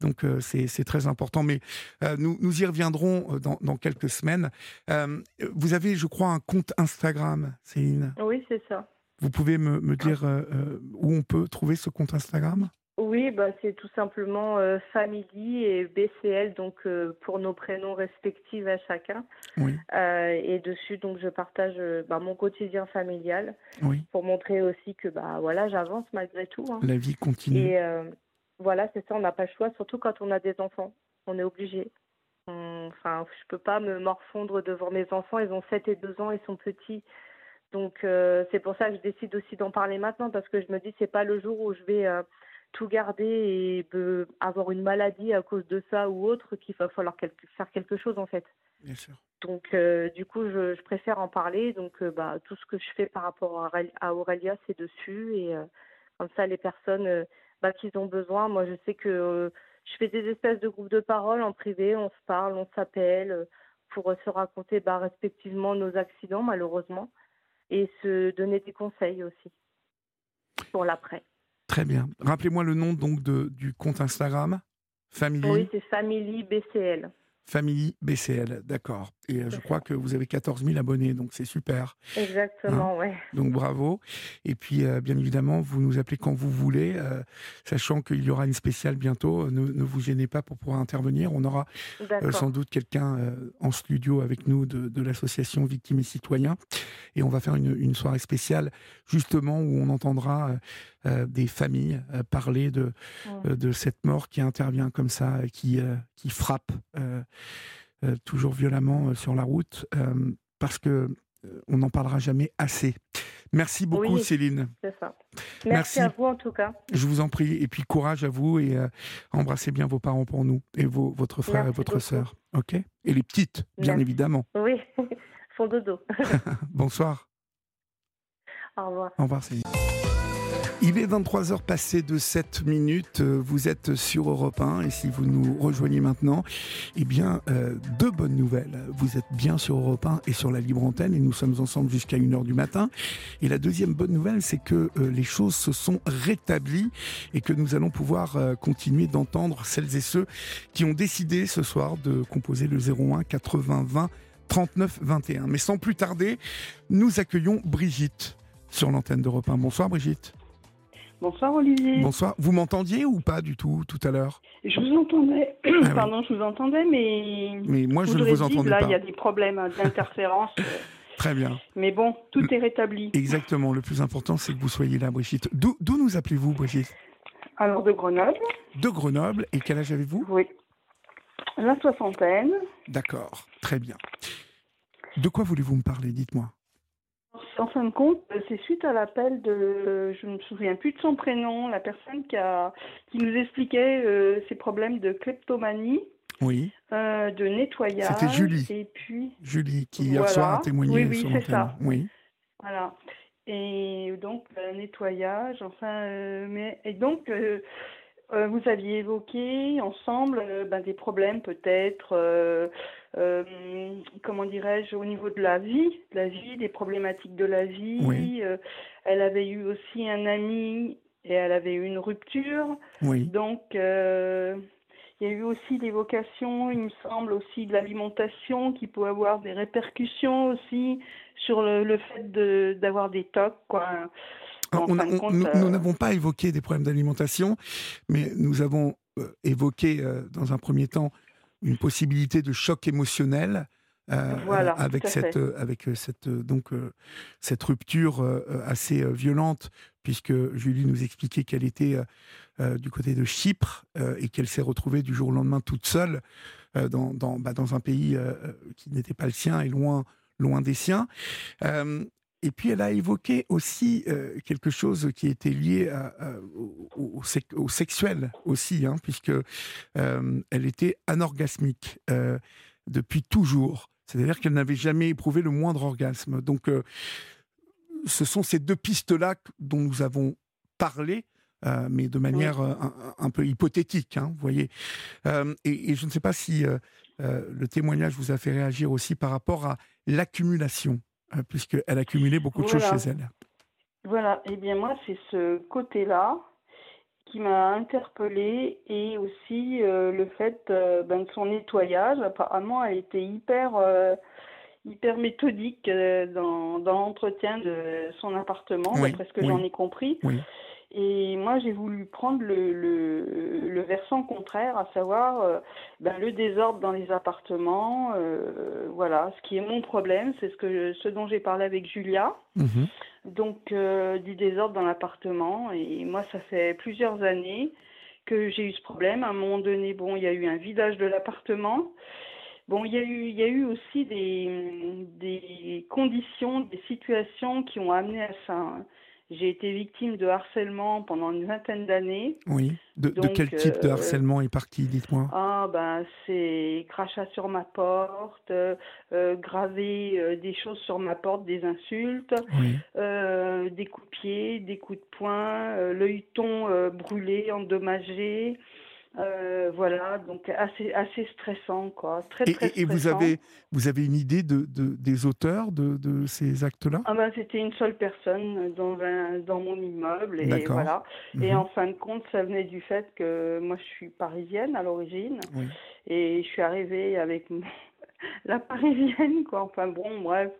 Donc euh, c'est très important. Mais euh, nous, nous y reviendrons euh, dans, dans quelques semaines. Euh, vous avez, je crois, un compte Instagram, Céline? Oui, c'est ça. Vous pouvez me, me dire où on peut trouver ce compte Instagram? Oui, bah, c'est tout simplement euh, Family et BCL, donc euh, pour nos prénoms respectifs à chacun. Oui, Euh, et dessus, donc, je partage euh, bah, mon quotidien familial oui. pour montrer aussi que bah, voilà, j'avance malgré tout. hein. La vie continue. Et voilà, c'est ça, on n'a pas le choix, surtout quand on a des enfants. On est obligé. Enfin, je peux pas me morfondre devant mes enfants. Ils ont 7 et 2 ans, ils sont petits. Donc, c'est pour ça que je décide aussi d'en parler maintenant, parce que je me dis, c'est pas le jour où je vais tout garder et euh, avoir une maladie à cause de ça ou autre qu'il va falloir faire quelque chose, en fait. Bien sûr. Donc, euh, du coup, je, je préfère en parler. Donc, euh, bah, tout ce que je fais par rapport à, à Aurélia, c'est dessus. Et euh, comme ça, les personnes bah, qui ont besoin, moi, je sais que je fais des espèces de groupes de parole en privé. On se parle, on s'appelle pour se raconter bah, respectivement nos accidents, malheureusement, et se donner des conseils aussi pour l'après. Très bien. Rappelez-moi le nom donc de, du compte Instagram. Family, Oui, c'est Family BCL. Family BCL, d'accord. Et euh, je crois que vous avez 14 000 abonnés, donc c'est super. Exactement, ouais. Donc bravo. Et puis, euh, bien évidemment, vous nous appelez quand vous voulez, euh, sachant qu'il y aura une spéciale bientôt. Ne, ne vous gênez pas pour pouvoir intervenir. On aura euh, sans doute quelqu'un en studio avec nous de, de l'association Victimes et Citoyens. Et on va faire une, une soirée spéciale, justement, où on entendra des familles euh, parler de, euh, de cette mort qui intervient comme ça, qui, euh, qui frappe euh, euh, toujours violemment euh, sur la route, euh, parce que euh, on n'en parlera jamais assez. Merci beaucoup, Oui. Céline. C'est ça. Merci. Merci à vous en tout cas. Je vous en prie. Et puis courage à vous et euh, embrassez bien vos parents pour nous et vos, votre frère Merci et votre sœur. OK? Et les petites, bien Merci. évidemment. Oui, font dodo. Bonsoir. Au revoir. Au revoir, Céline. Il est 23h passé de 7 minutes. Euh, Vous êtes sur Europe 1 et si vous nous rejoignez maintenant, eh bien, euh, deux bonnes nouvelles. Vous êtes bien sur Europe 1 et sur la libre antenne et nous sommes ensemble jusqu'à 1h du matin. Et la deuxième bonne nouvelle, c'est que euh, les choses se sont rétablies et que nous allons pouvoir continuer d'entendre celles et ceux qui ont décidé ce soir de composer le 01 80 20 39 21. Mais sans plus tarder, nous accueillons Brigitte sur l'antenne d'Europe 1. Bonsoir Brigitte. Bonsoir Olivier. Bonsoir. Vous m'entendiez ou pas du tout tout à l'heure? Je vous entendais, oui. pardon, je vous entendais, mais Mais moi je ne vous entendais là, pas. il y a des problèmes hein, d'interférence. euh, Très bien. mais bon, tout est rétabli. Exactement. Le plus important, c'est que vous soyez là, Brigitte. D'où d'où nous appelez-vous, Brigitte? Alors de Grenoble, De Grenoble. Et quel âge avez-vous? Oui. La soixantaine. D'accord. Très bien. De quoi voulez-vous me parler? Dites-moi. En fin de compte, euh, c'est suite à l'appel de, je ne me souviens plus de son prénom, la personne qui, a, qui nous expliquait euh, ses problèmes de kleptomanie, Oui. euh, de nettoyage. C'était Julie. Et puis, Julie, qui hier Voilà. soir a témoigné Oui, oui, sur c'est l'antenne. ça. Oui. Voilà. Et donc, le nettoyage, enfin, euh, mais, et donc, euh, euh, vous aviez évoqué ensemble euh, ben, des problèmes peut-être, euh, comment dirais-je, au niveau de la vie, de la vie, des problématiques de la vie. Oui. Euh, elle avait eu aussi un ami et elle avait eu une rupture. Oui. Donc, euh, il y a eu aussi l'évocation, il me semble, aussi de l'alimentation qui peut avoir des répercussions aussi sur le, fait d'avoir des tocs, quoi. nous n'avons pas évoqué des problèmes d'alimentation, mais nous avons évoqué dans un premier temps une possibilité de choc émotionnel voilà, avec, cette, avec cette, donc, cette rupture assez violente, puisque Julie nous expliquait qu'elle était du côté de Chypre et qu'elle s'est retrouvée du jour au lendemain toute seule dans, dans, bah, dans, un pays qui n'était pas le sien et loin, loin des siens. Et puis elle a évoqué aussi euh, quelque chose qui était lié au, sexuel aussi, hein, puisque euh, elle était anorgasmique euh, depuis toujours. C'est-à-dire qu'elle n'avait jamais éprouvé le moindre orgasme. Donc, ce sont ces deux pistes-là dont nous avons parlé. mais de manière un, peu hypothétique, hein, vous voyez. Et, et, je ne sais pas si le témoignage vous a fait réagir aussi par rapport à l'accumulation puisqu'elle a beaucoup de choses chez elle. Voilà, et eh bien moi, c'est ce côté-là qui m'a interpellée et aussi euh, le fait euh, ben, de son nettoyage. Apparemment, elle était hyper, hyper méthodique dans, dans l'entretien de son appartement, d'après ce que j'en ai compris. Oui. Et moi, j'ai voulu prendre le, le, le, versant contraire, à savoir euh, ben, le désordre dans les appartements. Euh, voilà, ce qui est mon problème, c'est ce, que, ce dont j'ai parlé avec Julia. Mhm. Donc, euh, du désordre dans l'appartement. Et moi, ça fait plusieurs années que j'ai eu ce problème. À un moment donné, bon, il y a eu un vidage de l'appartement. Bon, il y a eu, il y a eu aussi des, des conditions, des situations qui ont amené à ça. Hein. J'ai été victime de harcèlement pendant une vingtaine d'années. Oui. De, quel type de euh, harcèlement et par qui Dites-moi? Ah, ben, c'est crachat sur ma porte, euh, graver euh, des choses sur ma porte, des insultes, des coups de pied, des coups de poing, l'œilleton brûlé, endommagé. Euh, voilà, donc assez, assez stressant, quoi. Très, et, très et, vous, avez, vous avez une idée de, de des auteurs de, de ces actes-là? Ah ben, C'était une seule personne dans, dans mon immeuble. Et, voilà. et mhm. en fin de compte, ça venait du fait que moi, je suis parisienne à l'origine. Et je suis arrivée avec la parisienne, quoi. Enfin bon, bref.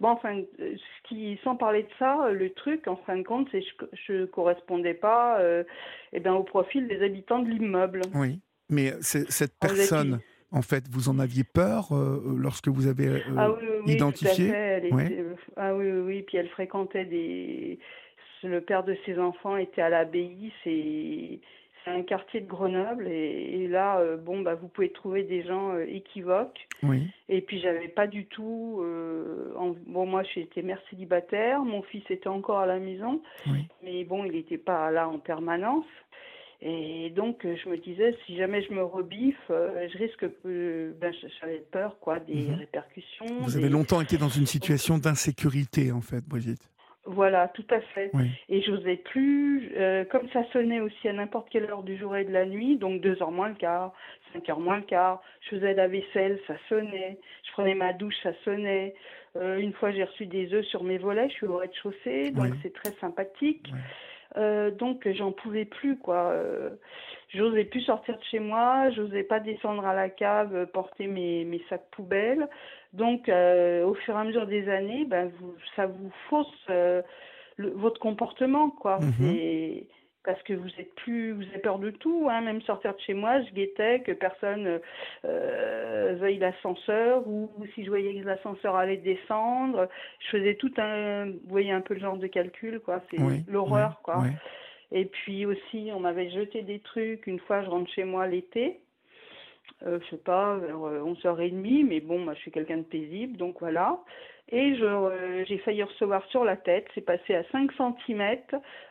Bon, enfin, ce qui, sans parler de ça, le truc, en fin de compte, c'est que je, ne correspondais pas euh, eh ben, au profil des habitants de l'immeuble. Oui, mais cette personne, en fait, vous en aviez peur euh, lorsque vous avez euh, ah, oui, oui, identifié Ah oui, oui, oui, puis elle fréquentait des... Le père de ses enfants était à l'abbaye, c'est c'est un quartier de Grenoble et, là, euh, bon, bah, vous pouvez trouver des gens euh, équivoques. Oui. Et puis, j'avais pas du tout. Euh, bon, moi, j'étais mère célibataire, mon fils était encore à la maison, oui. mais bon, il n'était pas là en permanence. Et donc, je me disais, si jamais je me rebiffe, je risque que. Ben, j'avais peur, quoi, des mhm. répercussions. Vous avez longtemps été dans une situation d'insécurité, en fait, Brigitte. Voilà, tout à fait. Et je n'osais plus, euh, comme ça sonnait aussi à n'importe quelle heure du jour et de la nuit, donc deux heures moins le quart, cinq heures moins le quart, je faisais la vaisselle, ça sonnait, je prenais ma douche, ça sonnait. Euh, une fois, j'ai reçu des œufs sur mes volets, je suis au rez-de-chaussée, donc c'est très sympathique. Euh, donc j'en pouvais plus quoi. Euh, j'osais plus sortir de chez moi, j'osais pas descendre à la cave porter mes, mes sacs poubelles. Donc au fur et à mesure des années, ben vous, ça vous fausse votre comportement quoi. Mm parce que vous êtes plus, vous avez peur de tout, hein, même sortir de chez moi, je guettais que personne euh, veuille l'ascenseur ou, si je voyais que l'ascenseur allait descendre, je faisais tout un, vous voyez un peu le genre de calcul, quoi, c'est l'horreur, quoi. Et puis aussi, on m'avait jeté des trucs, une fois je rentre chez moi l'été, euh, je sais pas, vers 11h30, euh, mais bon, moi je suis quelqu'un de paisible, donc voilà. Et euh, j'ai failli recevoir sur la tête, c'est passé à 5 cm,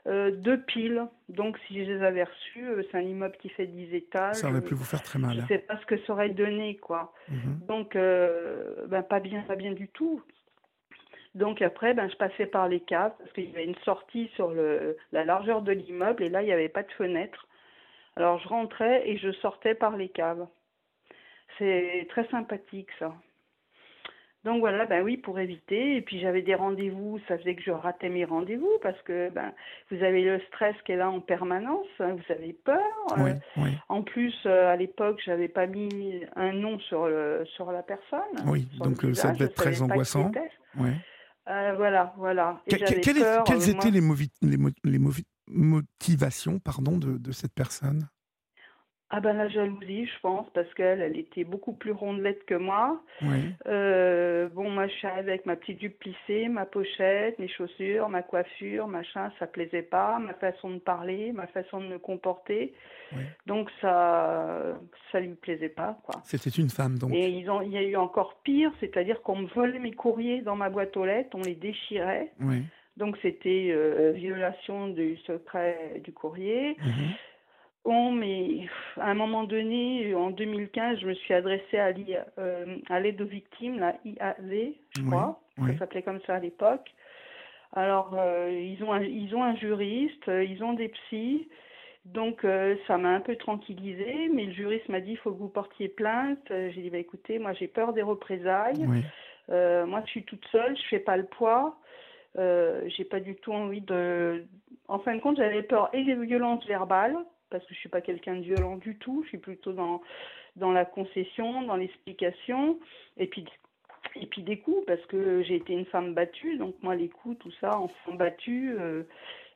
euh, deux piles. Donc si je les avais reçues, euh, c'est un immeuble qui fait 10 étages. Ça aurait pu vous faire très mal. Je ne sais pas ce que ça aurait donné, quoi. Mhm. Donc, ben, pas bien, pas bien du tout. Donc après, ben, je passais par les caves parce qu'il y avait une sortie sur le, la largeur de l'immeuble et là, il n'y avait pas de fenêtre. Alors je rentrais et je sortais par les caves. C'est très sympathique ça. Donc voilà, ben oui, pour éviter. Et puis j'avais des rendez-vous, ça faisait que je ratais mes rendez-vous parce que ben vous avez le stress qui est là en permanence, hein, vous avez peur. euh, Oui, oui, En plus, euh, à l'époque, j'avais pas mis un nom sur le, sur la personne. oui. le Donc euh, ça devait je être très angoissant. Euh, voilà, voilà. Et Que- que- j'avais quelle est- peur, quelles moi- étaient les, movi- les, mo- les movi- motivations pardon, de, de cette personne? Ah ben la jalousie, je pense, parce qu'elle, elle était beaucoup plus rondelette que moi. Oui, Euh, bon, moi, je suis avec ma petite jupe plissée, ma pochette, mes chaussures, ma coiffure, machin, ça plaisait pas, ma façon de parler, ma façon de me comporter. oui. Donc ça, ça lui plaisait pas, quoi. C'était une femme donc. Et ils ont, il y a eu encore pire, c'est-à-dire qu'on me volait mes courriers dans ma boîte aux lettres, on les déchirait. Oui. Donc c'était euh, violation du secret du courrier. Mhm. Bon, mais à un moment donné, en 2015, je me suis adressée à euh, l'aide aux victimes, la IAV, je crois. oui. Ça s'appelait comme ça à l'époque. Alors, euh, ils ont un, ils ont un juriste, euh, ils ont des psys. Donc, euh, ça m'a un peu tranquillisée, mais le juriste m'a dit, il faut que vous portiez plainte. J'ai dit, bah, écoutez, moi, j'ai peur des représailles. Oui. Moi, je suis toute seule, je fais pas le poids. J'ai pas du tout envie de. En fin de compte, j'avais peur et des violences verbales, parce que je suis pas quelqu'un de violent du tout. Je suis plutôt dans dans la concession, dans l'explication, et puis et puis des coups, parce que j'ai été une femme battue. Donc moi, les coups, tout ça, enfant battu, euh,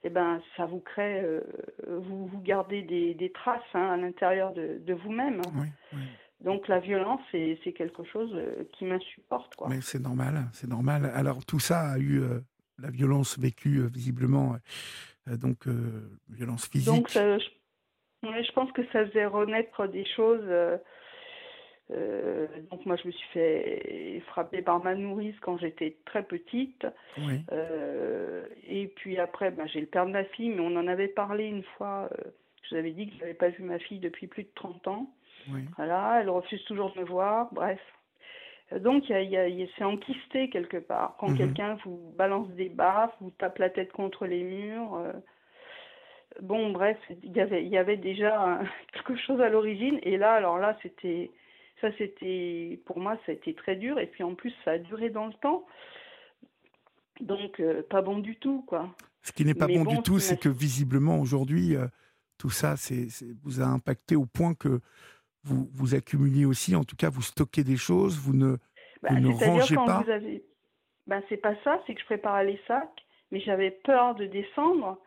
eh ben, ça vous crée, euh, vous vous gardez des des traces hein, à l'intérieur de de vous-même. Oui, oui. Donc la violence, c'est c'est quelque chose euh, qui m'insupporte, quoi. Mais c'est normal, c'est normal. Alors tout ça a eu euh, la violence vécue euh, visiblement, donc violence physique. Donc, ça, je, ouais, je pense que ça faisait renaître des choses. euh, euh, donc, moi, je me suis fait frapper par ma nourrice quand j'étais très petite. Oui, Euh, et puis après, ben, j'ai le père de ma fille, mais on en avait parlé une fois. euh, je vous avais dit que je n'avais pas vu ma fille depuis plus de 30 ans. oui. Voilà, elle refuse toujours de me voir. Bref. Donc, il y a, il y a- il y a- c'est enquisté quelque part. Quand Mhm. quelqu'un vous balance des baffes, vous tape la tête contre les murs. Bon, bref, il y avait, il y avait déjà quelque chose à l'origine. Et là, alors là, c'était. Ça, c'était. Pour moi, ça a été très dur. Et puis en plus, ça a duré dans le temps. Donc, euh, pas bon du tout, quoi. Ce qui n'est pas bon, bon, du tout, c'est que visiblement aujourd'hui, euh, tout ça, c'est, vous a impacté au point que vous, vous accumuliez aussi, en tout cas, vous stockez des choses, vous ne, Bah, Vous ne rangez quand pas vous avez. Ben, c'est pas ça, c'est que je préparais les sacs, mais j'avais peur de descendre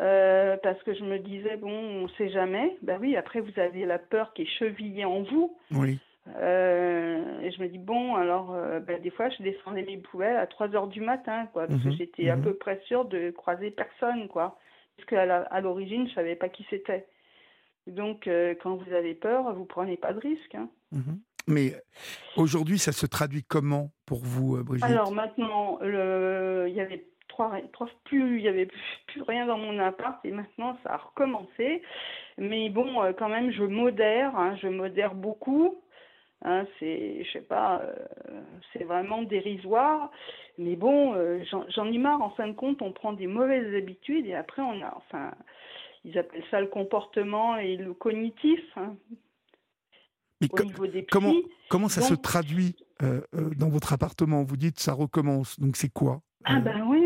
euh, parce que je me disais, bon, on sait jamais. Ben oui, après, vous avez la peur qui est chevillée en vous. oui, Euh, et je me dis, bon, alors, euh, ben, des fois, je descendais mes poubelles à 3 heures du matin, quoi, parce que Mhm, j'étais à mhm. peu près sûre de croiser personne, quoi. Parce qu'à l'origine, je savais pas qui c'était. Donc, quand vous avez peur, vous prenez pas de risque. hein. mhm. Mais aujourd'hui, ça se traduit comment pour vous, Brigitte? Alors maintenant, il y avait trois, trois plus, il y avait plus, rien dans mon appart et maintenant ça a recommencé. Mais bon, euh, quand même, je modère, hein, je modère beaucoup. Hein, c'est, je sais pas, euh, c'est vraiment dérisoire. Mais bon, euh, j'en, ai marre. En fin de compte, on prend des mauvaises habitudes et après on a, enfin, ils appellent ça le comportement et le cognitif hein, au niveau des psys. comment, comment ça se traduit euh, dans votre appartement? Vous dites ça recommence, donc c'est quoi? Ah ben oui,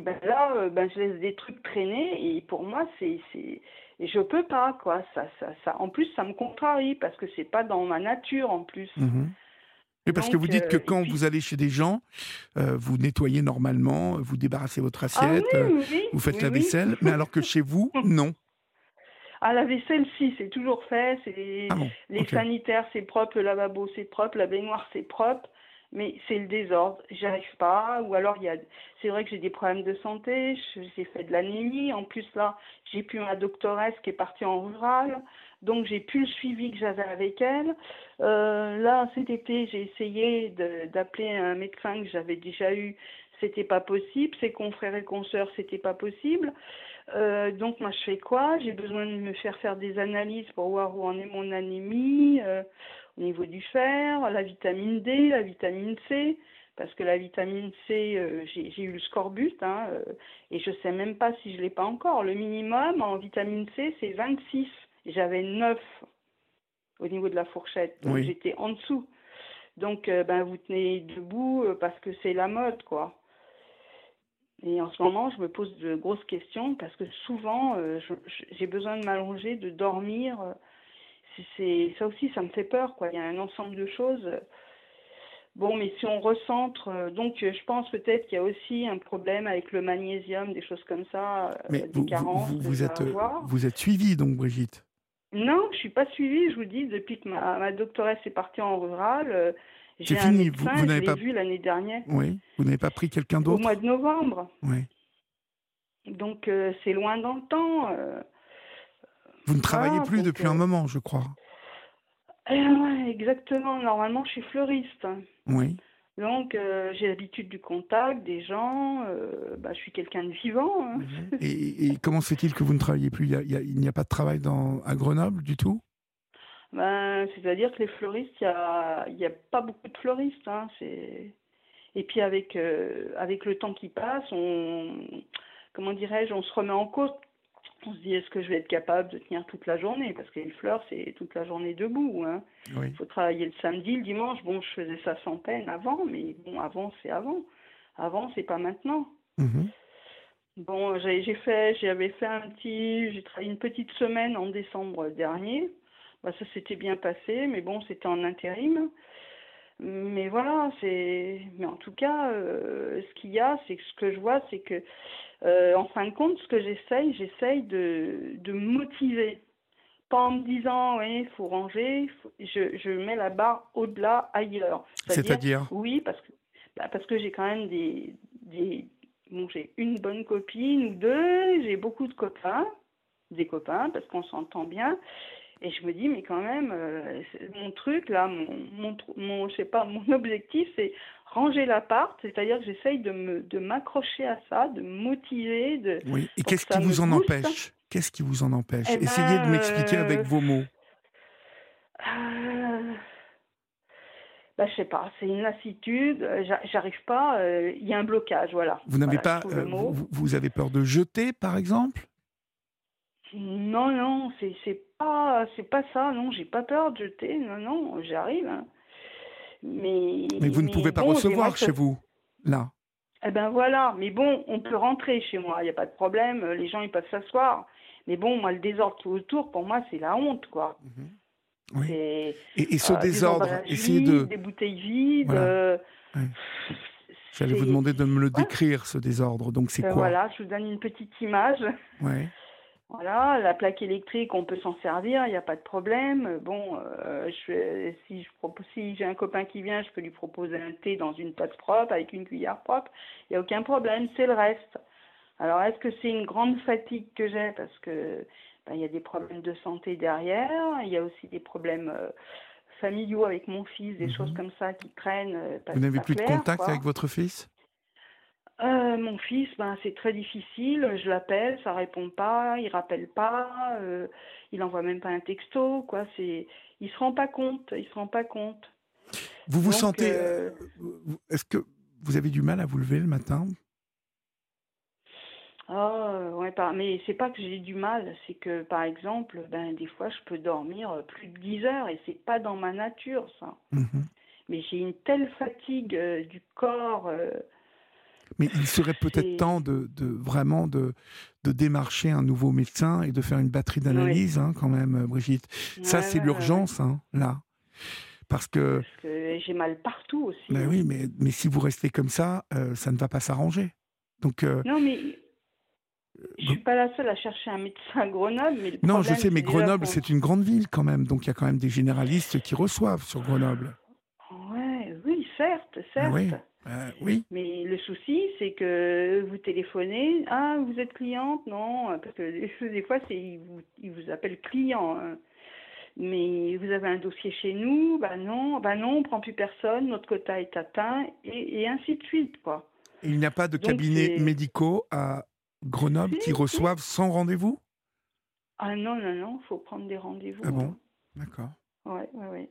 et ben là, euh, ben, je laisse des trucs traîner et pour moi, c'est, c'est, et je peux pas, quoi. Ça, ça, ça, en plus, ça me contrarie parce que c'est pas dans ma nature, en plus. Et parce que vous dites que euh, quand puis- vous allez chez des gens, euh, vous nettoyez normalement, vous débarrassez votre Ah assiette, oui, oui, oui, vous faites oui, la vaisselle, mais alors que chez vous, non. Ah, la vaisselle, si, c'est toujours fait. C'est Ah bon, les sanitaires, c'est propre, le lavabo, c'est propre, la baignoire, c'est propre. Mais c'est le désordre, j'y arrive pas. Ou alors, il y a, c'est vrai que j'ai des problèmes de santé, j'ai fait de l'anémie. En plus, là, j'ai plus ma doctoresse qui est partie en rural. Donc, j'ai plus le suivi que j'avais avec elle. Euh, là, cet été, j'ai essayé d'appeler un médecin que j'avais déjà eu. C'était pas possible. Ses confrères et consoeurs, c'était pas possible. Euh, donc, moi, je fais quoi? J'ai besoin de me faire faire des analyses pour voir où en est mon anémie, euh, au niveau du fer, la vitamine D, la vitamine C, parce que la vitamine C, euh, j'ai eu le scorbut, hein, euh, et je sais même pas si je l'ai pas encore. Le minimum en vitamine C, c'est 26. J'avais 9 au niveau de la fourchette, donc Oui. j'étais en dessous. Donc, euh, ben, vous tenez debout parce que c'est la mode, quoi. Et en ce moment, je me pose de grosses questions parce que souvent, j'ai besoin de m'allonger, de dormir. C'est- ça aussi, ça me fait peur, quoi. Il y a un ensemble de choses. Bon, mais si on recentre, euh, donc euh, je pense peut-être qu'il y a aussi un problème avec le magnésium, des choses comme ça, euh, Mais des vous, vous, carences vous, que vous êtes, vous êtes suivie, donc, Brigitte? Non, je suis pas suivie, je vous dis, depuis que ma, ma doctoresse est partie en rural. j'ai un fini, vous- médecin, vous je n'avez pas- vu l'année dernière, Oui. Vous n'avez pas pris quelqu'un au d'autre? mois de novembre. Oui. Donc euh, c'est loin dans le temps. euh. Vous ne travaillez Voilà, plus depuis un euh, moment, je crois. Eh ouais, exactement, normalement je suis fleuriste. Oui. Donc euh, j'ai l'habitude du contact des gens, euh, bah, je suis quelqu'un de vivant. hein. Et, et comment se fait-il que vous ne travaillez plus? Il a- a- n'y a, pas de travail dans, à Grenoble du tout? Ben, c'est-à-dire que les fleuristes, il y a, il y a pas beaucoup de fleuristes. Hein. Et puis avec, euh, avec le temps qui passe, on, comment dirais-je, on se remet en cause. On se dit, est-ce que je vais être capable de tenir toute la journée? Parce que les fleurs, c'est toute la journée debout. Hein. Oui. Il faut travailler le samedi, le dimanche. Bon, je faisais ça sans peine avant, mais bon, avant, c'est avant. Avant, c'est pas maintenant. Mhm. Bon, j'ai j'ai fait, j'avais fait un petit, j'ai travaillé une petite semaine en décembre dernier. Bah, ça s'était bien passé, mais bon, c'était en intérim. Mais voilà, c'est, mais en tout cas, euh, ce qu'il y a, c'est que ce que je vois, c'est que, euh, en fin de compte, ce que j'essaye, j'essaye de, de motiver. Pas en me disant, oui, il faut ranger, faut- je, je mets la barre au-delà, ailleurs. C'est-à-dire Oui, parce que, bah, parce que j'ai quand même des, des, bon, j'ai une bonne copine ou deux, j'ai beaucoup de copains, des copains, parce qu'on s'entend bien. Et je me dis, mais quand même, euh, mon truc, là, mon, mon, mon, je sais pas, mon objectif, c'est ranger l'appart, c'est-à-dire que j'essaye de me, de m'accrocher à ça, de me motiver, de, Oui. Et qu'est-ce qui vous en empêche? Qu'est-ce qui vous en empêche? Eh Essayez de m'expliquer euh, avec vos mots. Euh, bah, je sais pas, c'est une lassitude, euh, j'a- j'arrive pas, euh, il y a un blocage, voilà. Vous n'avez Voilà, pas, vous avez peur de jeter, par exemple? Non, non, c'est c'est pas c'est pas ça, non, j'ai pas peur de jeter, non, non, j'arrive. hein. Mais Mais vous ne mais pouvez pas bon, recevoir chez vous, là. Eh ben voilà, mais bon, on peut rentrer chez moi, il n'y a pas de problème, les gens ils peuvent s'asseoir. Mais bon, moi le désordre tout autour, pour moi c'est la honte, quoi. Oui. C'est Et, et ce euh, désordre, essayez de. des bouteilles vides. Voilà. euh. J'allais vous demander de me le décrire, ce désordre. Donc c'est euh, quoi Voilà, je vous donne une petite image. Ouais. Voilà, la plaque électrique, on peut s'en servir, il n'y a pas de problème. Bon, euh, je si je propose, si j'ai un copain qui vient, je peux lui proposer un thé dans une tasse propre avec une cuillère propre. Il n'y a aucun problème, c'est le reste. Alors, est-ce que c'est une grande fatigue que j'ai? Parce que ben, il y a des problèmes de santé derrière, il y a aussi des problèmes euh, familiaux avec mon fils, des Mhm. choses comme ça qui traînent. euh, pas- Vous n'avez plus de contact quoi. avec votre fils? Euh, mon fils, ben, c'est très difficile. Je l'appelle, ça répond pas, il rappelle pas, euh, il envoie même pas un texto, quoi. C'est, il se rend pas compte, il se rend pas compte. Vous vous Donc, sentez. euh, Est-ce que vous avez du mal à vous lever le matin? Ah, ouais, par- mais c'est pas que j'ai du mal, c'est que par exemple, ben, des fois, je peux dormir plus de 10 heures et c'est pas dans ma nature, ça. Mhm. Mais j'ai une telle fatigue du corps. Mais il serait peut-être temps de, de vraiment de, de démarcher un nouveau médecin et de faire une batterie d'analyse, hein, quand même, euh, Brigitte. Ça, c'est ouais, l'urgence, hein, là. Parce que, ouais, parce que j'ai mal partout aussi. ben oui, mais, mais si vous restez comme ça, euh, ça ne va pas s'arranger. Donc, euh, Non, mais je suis pas la seule à chercher un médecin à Grenoble. Mais le non, je sais, mais Grenoble, c'est une grande ville quand même. Donc, il y a quand même des généralistes qui reçoivent sur Grenoble. Ouais, oui, certes, Ah certes. oui, euh, oui. Mais le souci, c'est que vous téléphonez, ah, vous êtes cliente, non, parce que des- fois, c'est ils vous, ils vous appellent client. hein. Mais vous avez un dossier chez nous, bah non, bah non, on prend plus personne, notre quota est atteint, et, et ainsi de suite, quoi. Il n'y a pas de Donc, cabinets c'est- médicaux à Grenoble Si, qui si. reçoivent sans rendez-vous? Ah non, non, non, faut prendre des rendez-vous. Ah bon? D'accord. hein. Ouais, ouais, ouais.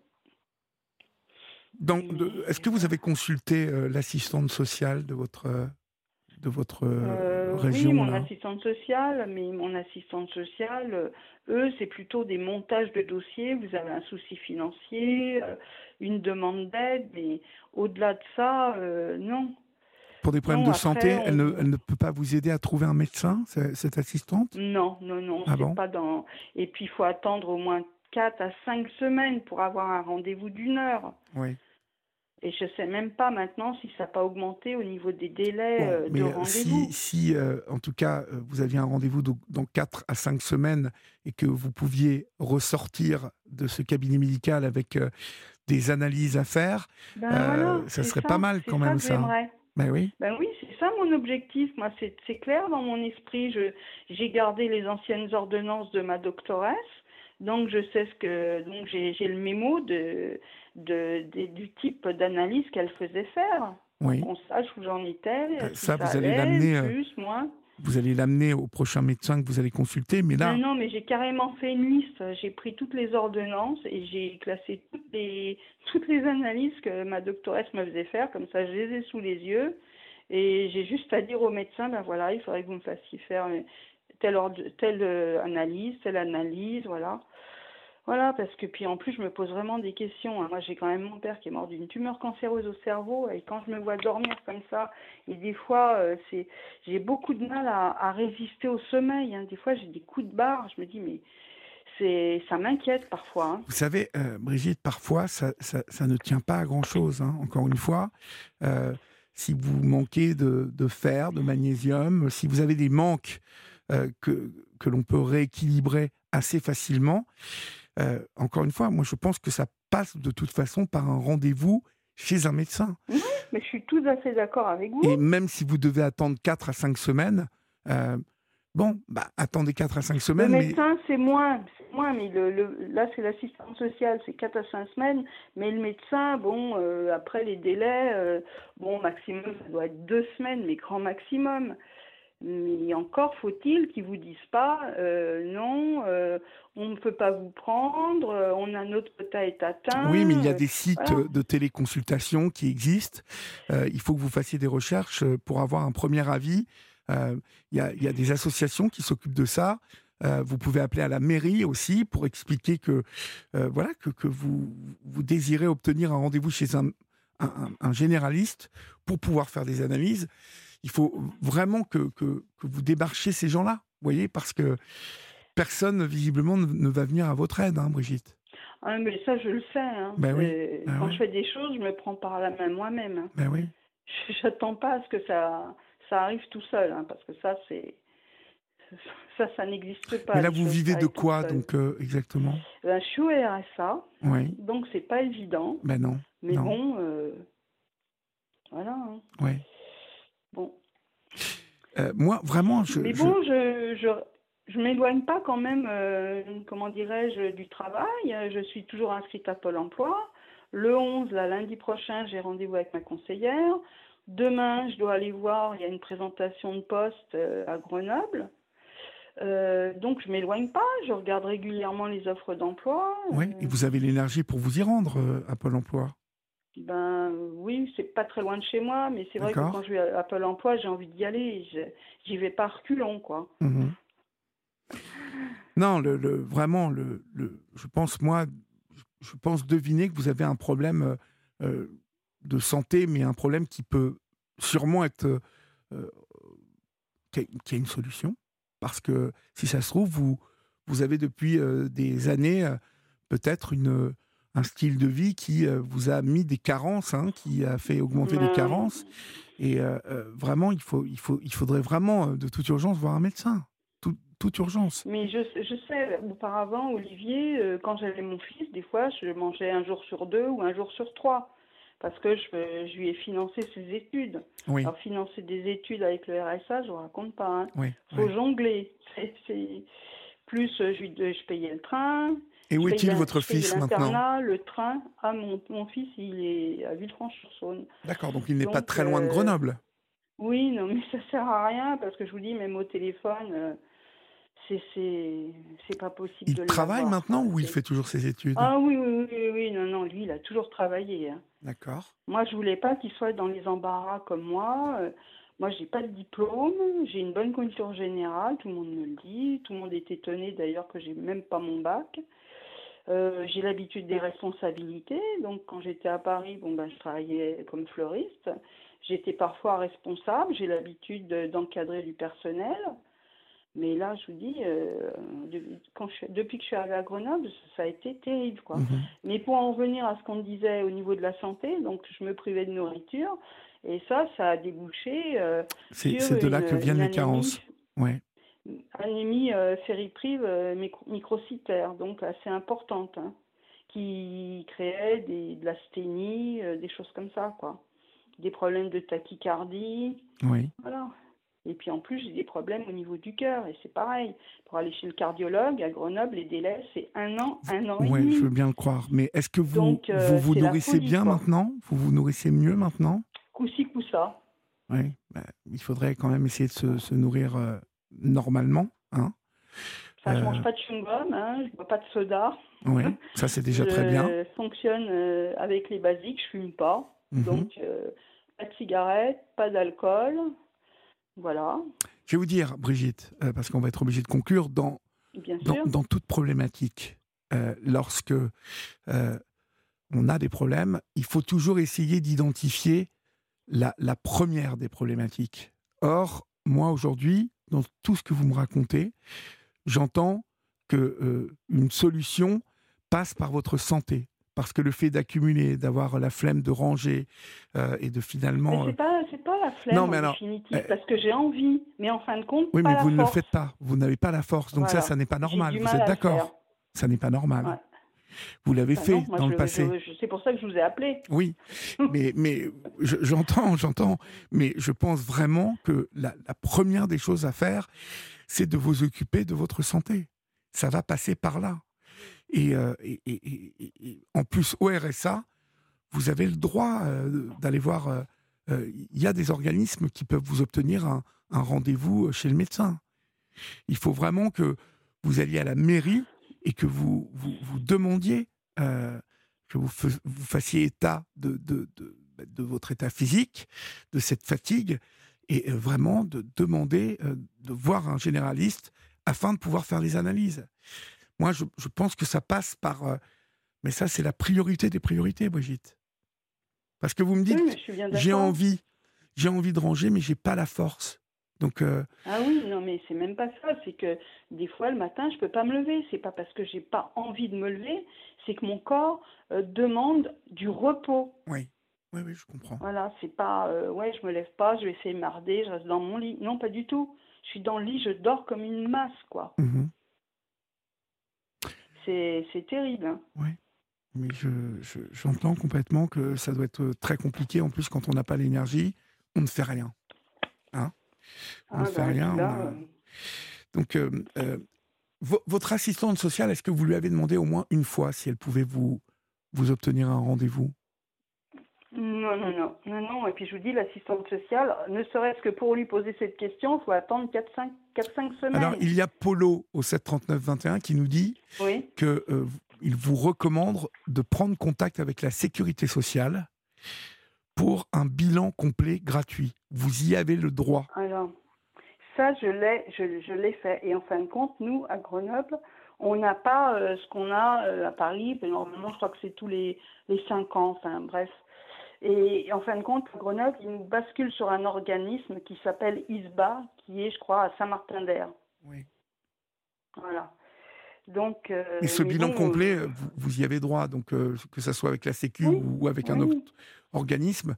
Donc, est-ce que vous avez consulté euh, l'assistante sociale de votre, euh, de votre Euh, région oui, mon là? assistante sociale, mais mon assistante sociale, euh, eux, c'est plutôt des montages de dossiers. Vous avez un souci financier, euh, une demande d'aide, mais au-delà de ça, euh, non. Pour des problèmes Non, de santé, elle, ne, on- elle ne peut pas vous aider à trouver un médecin, cette assistante? Non, non, non, Ah bon? pas dans. Et puis, il faut attendre au moins 4 à 5 semaines pour avoir un rendez-vous d'une heure. Oui. Et je sais même pas maintenant si ça n'a pas augmenté au niveau des délais Bon, euh, mais de euh, rendez-vous. si, si euh, en tout cas, vous aviez un rendez-vous dans 4 à 5 semaines et que vous pouviez ressortir de ce cabinet médical avec euh, des analyses à faire, Ben voilà, ça serait pas mal quand même, ça. j'aimerais. ben oui, Ben oui, c'est ça mon objectif. Moi, c'est clair dans mon esprit. J'ai gardé les anciennes ordonnances de ma doctoresse, donc je sais ce que donc j'ai j'ai le mémo de, de, de- du type d'analyse qu'elle faisait faire. oui. On sache où j'en étais. Euh, ça, vous allez l'amener, euh, plus, moins. Vous allez l'amener au prochain médecin que vous allez consulter, mais là, Non, non, mais j'ai carrément fait une liste. J'ai pris toutes les ordonnances et j'ai classé toutes les, toutes les analyses que ma doctoresse me faisait faire. Comme ça, je les ai sous les yeux. Et j'ai juste à dire au médecin, ben voilà, il faudrait que vous me fassiez faire telle, ordre- telle euh, analyse, telle analyse, voilà. Voilà, parce que puis en plus, je me pose vraiment des questions. hein. Moi, j'ai quand même mon père qui est mort d'une tumeur cancéreuse au cerveau. Et quand je me vois dormir comme ça, et des fois, euh, c'est j'ai beaucoup de mal à, résister au sommeil. hein. Des fois, j'ai des coups de barre. Je me dis, mais c'est, ça m'inquiète parfois. hein. Vous savez, euh, Brigitte, parfois, ça, ça- ne tient pas à grand-chose. hein. Encore une fois, euh, si vous manquez de, de fer, de magnésium, si vous avez des manques que, que l'on peut rééquilibrer assez facilement, euh, encore une fois, moi, je pense que ça passe de toute façon par un rendez-vous chez un médecin. Mais je suis tout à fait d'accord avec vous. Et même si vous devez attendre 4 à 5 semaines, euh, bon, bah, attendez 4 à 5 Le semaines, mais médecin, c'est moins, c'est moins, mais le, le- là, c'est l'assistante sociale, c'est 4 à 5 semaines. Mais le médecin, bon, euh, après les délais, euh, bon, maximum, ça doit être 2 semaines, mais grand maximum. Mais encore faut-il qu'ils vous disent pas, euh, non, euh, on ne peut pas vous prendre, euh, on a notre quota est atteint. Oui, mais il y a des sites voilà. de téléconsultation qui existent. Euh, il faut que vous fassiez des recherches pour avoir un premier avis. Il, y a, il y a des associations qui s'occupent de ça. Vous pouvez appeler à la mairie aussi pour expliquer que, voilà, que, que vous, vous désirez obtenir un rendez-vous chez un, un- un généraliste pour pouvoir faire des analyses. Il faut vraiment que, que, que vous démarchiez ces gens-là, vous voyez, parce que personne, visiblement, ne, ne va venir à votre aide, hein, Brigitte. Ah, mais ça, je le sais. hein. Ben oui. Ben Quand oui. je fais des choses, je me prends par la main moi-même. hein. Ben oui. J'attends pas à ce que ça, ça arrive tout seul, hein, parce que ça, c'est. Ça, ça n'existe pas. Mais là, vous vivez de quoi, donc, euh, exactement? Ben, Je suis au RSA, Oui, donc c'est pas évident. ben non. Mais Non. bon, euh, voilà. hein. Oui. Euh, moi, vraiment, je. Mais bon, je, je, je m'éloigne pas quand même, euh, comment dirais-je, du travail. Je suis toujours inscrite à Pôle emploi. Le 11, là, lundi prochain, j'ai rendez-vous avec ma conseillère. Demain, je dois aller voir, il y a une présentation de poste euh, à Grenoble. Euh, donc, je m'éloigne pas. Je regarde régulièrement les offres d'emploi. Oui, et vous avez l'énergie pour vous y rendre euh, à Pôle emploi? Ben oui, c'est pas très loin de chez moi, mais c'est vrai que quand je vais à Pôle emploi, j'ai envie d'y aller. J'y vais pas reculons, quoi. Mhm. Non, le, le- vraiment, le, le- je pense, moi, je pense deviner que vous avez un problème euh, euh, de santé, mais un problème qui peut sûrement être. euh, euh, qui, a, qui a une solution. Parce que si ça se trouve, vous, vous avez depuis euh, des années peut-être une, un style de vie qui euh, vous a mis des carences, hein, qui a fait augmenter les carences. Et euh, euh, vraiment, il, faut, il, faut, il faudrait vraiment, de toute urgence, voir un médecin. Tout- toute urgence. Mais je, je sais, auparavant, Olivier, euh, quand j'avais mon fils, des fois, je mangeais un jour sur deux ou un jour sur trois. Parce que je, je lui ai financé ses études. Oui, Alors, financer des études avec le RSA, je vous raconte pas. Hein. oui. faut oui. jongler. C'est- Plus je payais le train. Et où est-il votre fils maintenant Le train. Ah, mon, mon fils, il est à Villefranche-sur-Saône. D'accord, donc il n'est pas très loin de euh, Grenoble. Oui, non, mais ça sert à rien parce que je vous dis, même au téléphone, euh, c'est pas possible Il le travaille maintenant ou il fait toujours ses études? Ah oui, oui, oui, oui, non, non, lui, il a toujours travaillé. hein. D'accord. Moi, je voulais pas qu'il soit dans les embarras comme moi. euh, Moi, j'ai pas de diplôme, j'ai une bonne culture générale, tout le monde me le dit. Tout le monde est étonné d'ailleurs que j'ai même pas mon bac. Euh, j'ai l'habitude des responsabilités. Donc, quand j'étais à Paris, bon, ben, je travaillais comme fleuriste. J'étais parfois responsable. J'ai l'habitude d'encadrer du personnel. Mais là, je vous dis, euh, quand je, depuis que je suis arrivée à Grenoble, ça a été terrible. Quoi. Mhm. Mais pour en revenir à ce qu'on disait au niveau de la santé, donc je me privais de nourriture. Et ça, ça a débouché. Euh, c'est de là que viennent les carences. Ouais. Anémie euh, fériprive euh, microcytaire, donc assez importante, hein, qui créait des, de l'asthénie, euh, des choses comme ça, quoi. Des problèmes de tachycardie. Oui. Voilà. Et puis en plus, j'ai des problèmes au niveau du cœur, et c'est pareil. Pour aller chez le cardiologue à Grenoble, les délais, c'est un an, un an et Oui, je veux bien le croire. Mais est-ce que vous Donc, euh, vous, vous nourrissez folie, bien quoi. maintenant? Vous vous nourrissez mieux maintenant? Coup-ci, coup-ça. Oui. bah, il faudrait quand même essayer de se, se nourrir euh, normalement. Hein Enfin, je Euh. mange pas de chewing-gum, hein, je bois pas de soda. oui, ça c'est déjà je très bien. fonctionne euh, avec les basiques, je fume pas. Mhm. Donc, euh, pas de cigarette, pas d'alcool. Voilà, Je vais vous dire, Brigitte, euh, parce qu'on va être obligé de conclure, dans, dans, toute problématique, euh, lorsque on a des problèmes, il faut toujours essayer d'identifier la, la première des problématiques. Or, moi aujourd'hui, dans tout ce que vous me racontez, j'entends que euh, une solution passe par votre santé. Parce que le fait d'accumuler, d'avoir la flemme de ranger euh, et de finalement... euh, c'est pas, c'est pas la flemme Non, mais en alors, définitive, euh, parce que j'ai envie, mais en fin de compte, oui, pas mais la vous ne le faites pas. Vous n'avez pas la force. Donc Voilà. ça, ça n'est pas normal. Vous êtes d'accord. Ça n'est pas normal. Ouais. Vous l'avez Bah fait non, moi, dans je le passé. c'est pour ça que je vous ai appelé. Oui, mais, mais je- j'entends, j'entends, mais je pense vraiment que la, la première des choses à faire, c'est de vous occuper de votre santé. Ça va passer par là. Et, euh, et- et- en plus, au RSA, vous avez le droit euh, d'aller voir. euh, euh, Il y a des organismes qui peuvent vous obtenir un, un rendez-vous chez le médecin. Il faut vraiment que vous alliez à la mairie et que vous vous, vous demandiez euh, que vous, vous fassiez état de, de, de, de votre état physique, de cette fatigue, et euh, vraiment de demander euh, de voir un généraliste afin de pouvoir faire les analyses. Moi, je, je pense que ça passe par... euh, mais ça, c'est la priorité des priorités, Brigitte. Parce que vous me dites, Oui, j'ai envie, j'ai envie de ranger, mais j'ai pas la force. Donc, euh, Ah oui, non, mais c'est même pas ça. C'est que des fois, le matin, je peux pas me lever. C'est pas parce que j'ai pas envie de me lever, c'est que mon corps euh, demande du repos. oui, oui, oui, je comprends. Voilà, c'est pas, euh, ouais, je me lève pas, je vais essayer de marder, je reste dans mon lit. Non, pas du tout. Je suis dans le lit, je dors comme une masse, quoi. Mhm. C'est, terrible. hein. Mais je, je- j'entends complètement que ça doit être très compliqué. En plus, quand on n'a pas l'énergie, on ne fait rien. Hein? On ne fait bah, rien. là, on a- euh, Donc, euh, euh, vo- votre assistante sociale, est-ce que vous lui avez demandé au moins une fois si elle pouvait vous, vous obtenir un rendez-vous? Non, non, non, non, non. Et puis je vous dis, l'assistante sociale, ne serait-ce que pour lui poser cette question, il faut attendre 4-5 semaines. Alors, il y a Polo au 739 21 qui nous dit Oui, que euh, il vous recommande de prendre contact avec la sécurité sociale pour un bilan complet gratuit. Vous y avez le droit. alors, ça, je l'ai, je, je l'ai fait. Et en fin de compte, nous, à Grenoble, on n'a pas euh, ce qu'on a euh, à Paris. mais Normalement, je crois que c'est tous les, les 5 ans, enfin bref. Et en fin de compte, à Grenoble, ils nous basculent sur un organisme qui s'appelle ISBA, qui est, je crois, à Saint-Martin-d'Air. Oui. Voilà. Donc, euh, Et ce bilan bon, complet, euh, vous, vous y avez droit. Donc, euh, que ce soit avec la Sécu Oui, ou avec un autre organisme,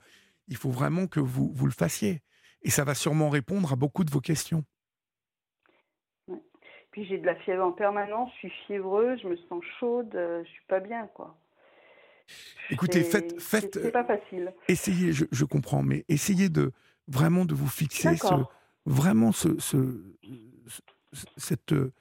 il faut vraiment que vous, vous le fassiez. Et ça va sûrement répondre à beaucoup de vos questions. Puis j'ai de la fièvre en permanence, je suis fiévreuse, je me sens chaude, je suis pas bien, quoi. Écoutez, faites, faites, C'est pas facile. essayez, je, je comprends, mais essayez de vraiment de vous fixer ce, vraiment ce, ce- ce-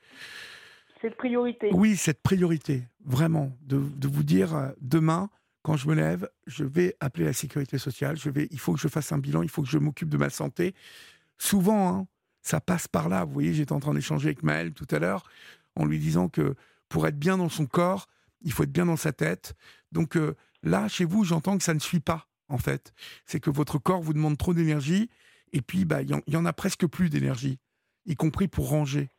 cette, priorité. oui, cette priorité, vraiment, de, vous dire euh, demain, quand je me lève, je vais appeler la sécurité sociale, je vais, il faut que je fasse un bilan, il faut que je m'occupe de ma santé. Souvent, hein, ça passe par là. Vous voyez, j'étais en train d'échanger avec Maël tout à l'heure, en lui disant que pour être bien dans son corps, il faut être bien dans sa tête. Donc euh, là, chez vous, j'entends que ça ne suit pas, en fait. C'est que votre corps vous demande trop d'énergie Et puis, bah, il y, en a presque plus d'énergie, y compris pour ranger.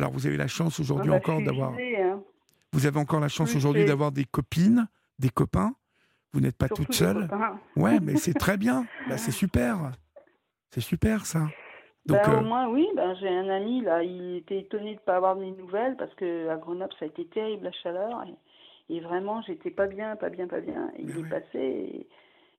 Alors, vous avez la chance aujourd'hui Ah bah, encore d'avoir. hein. Vous avez encore la chance aujourd'hui d'avoir des copines, des copains. Vous n'êtes pas Surtout toute seule. copains. Ouais, mais c'est très bien. Bah, c'est super. C'est super ça. Donc, Ben, euh, au moins, oui, ben, j'ai un ami, là, il était étonné de ne pas avoir de mes nouvelles parce que à Grenoble, ça a été terrible la chaleur. Et, et vraiment, j'étais pas bien, pas bien, pas bien. Et il est passé, et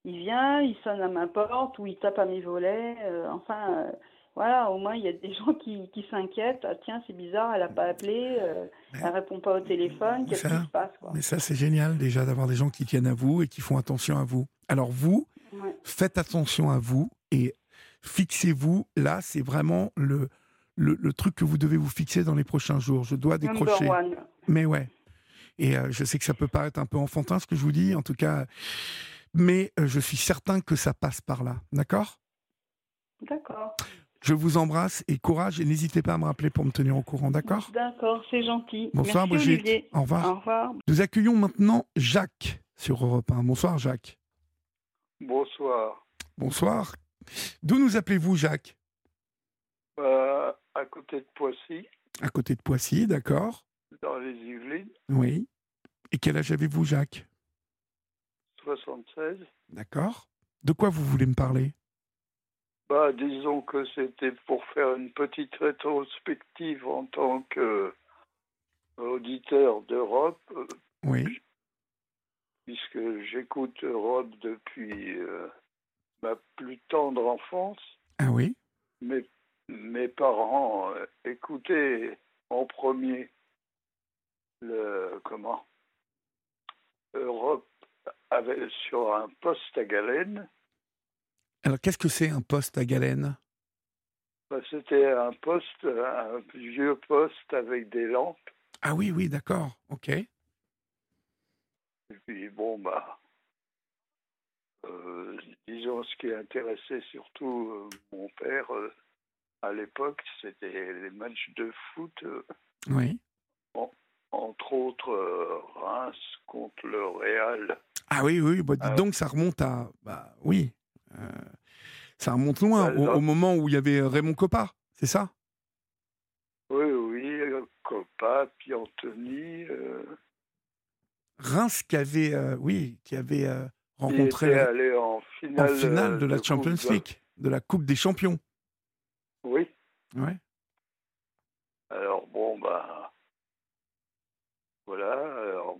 il vient, il sonne à ma porte ou il tape à mes volets. euh, enfin, euh, voilà, au moins, il y a des gens qui, qui s'inquiètent. Ah, tiens, c'est bizarre, elle a pas appelé, euh, elle répond pas au téléphone, qu'est-ce qui se passe, quoi? mais ça, c'est génial déjà d'avoir des gens qui tiennent à vous et qui font attention à vous. Alors vous, Ouais. faites attention à vous et fixez-vous. Là, c'est vraiment le, le, le truc que vous devez vous fixer dans les prochains jours. Je dois décrocher. Mais ouais. Et euh, je sais que ça peut paraître un peu enfantin ce que je vous dis, en tout cas. Mais euh, je suis certain que ça passe par là. D'accord? D'accord. Je vous embrasse et courage et n'hésitez pas à me rappeler pour me tenir au courant. D'accord? D'accord, c'est gentil. Bonsoir Merci, Brigitte. Olivier. Au revoir. Au revoir. Nous accueillons maintenant Jacques sur Europe 1. Bonsoir Jacques. Bonsoir. Bonsoir. D'où nous appelez-vous Jacques? Euh, à côté de Poissy, À côté de Poissy, d'accord dans les Yvelines, Oui. Et quel âge avez-vous Jacques? 76. D'accord. De quoi vous voulez me parler? Bah, disons que c'était pour faire une petite rétrospective en tant que auditeur d'Europe, euh, Oui. puisque j'écoute Europe depuis euh, ma plus tendre enfance. Ah oui Mes, mes parents euh, écoutaient en premier le comment Europe avait, sur un poste à galène. Alors qu'est-ce que c'est un poste à galène Bah, C'était un poste, un vieux poste avec des lampes. Ah oui, oui, d'accord. Ok. Et puis bon, bah, euh, disons ce qui intéressait surtout euh, mon père euh, à l'époque, c'était les matchs de foot, euh, Oui. entre autres euh, Reims contre le Real. Ah oui, oui, bah, Ah. donc, ça remonte à. Bah oui. Euh, ça remonte loin, Bah, au, moment où il y avait Raymond Coppa, c'est ça? Oui, oui, Copa, puis Anthony. euh, Reims qui avait, euh, oui, qui avait euh, rencontré allé en en finale, finale euh, de la Champions League, de la Coupe des Champions. Oui. Ouais. Alors bon, bah. Voilà. Alors,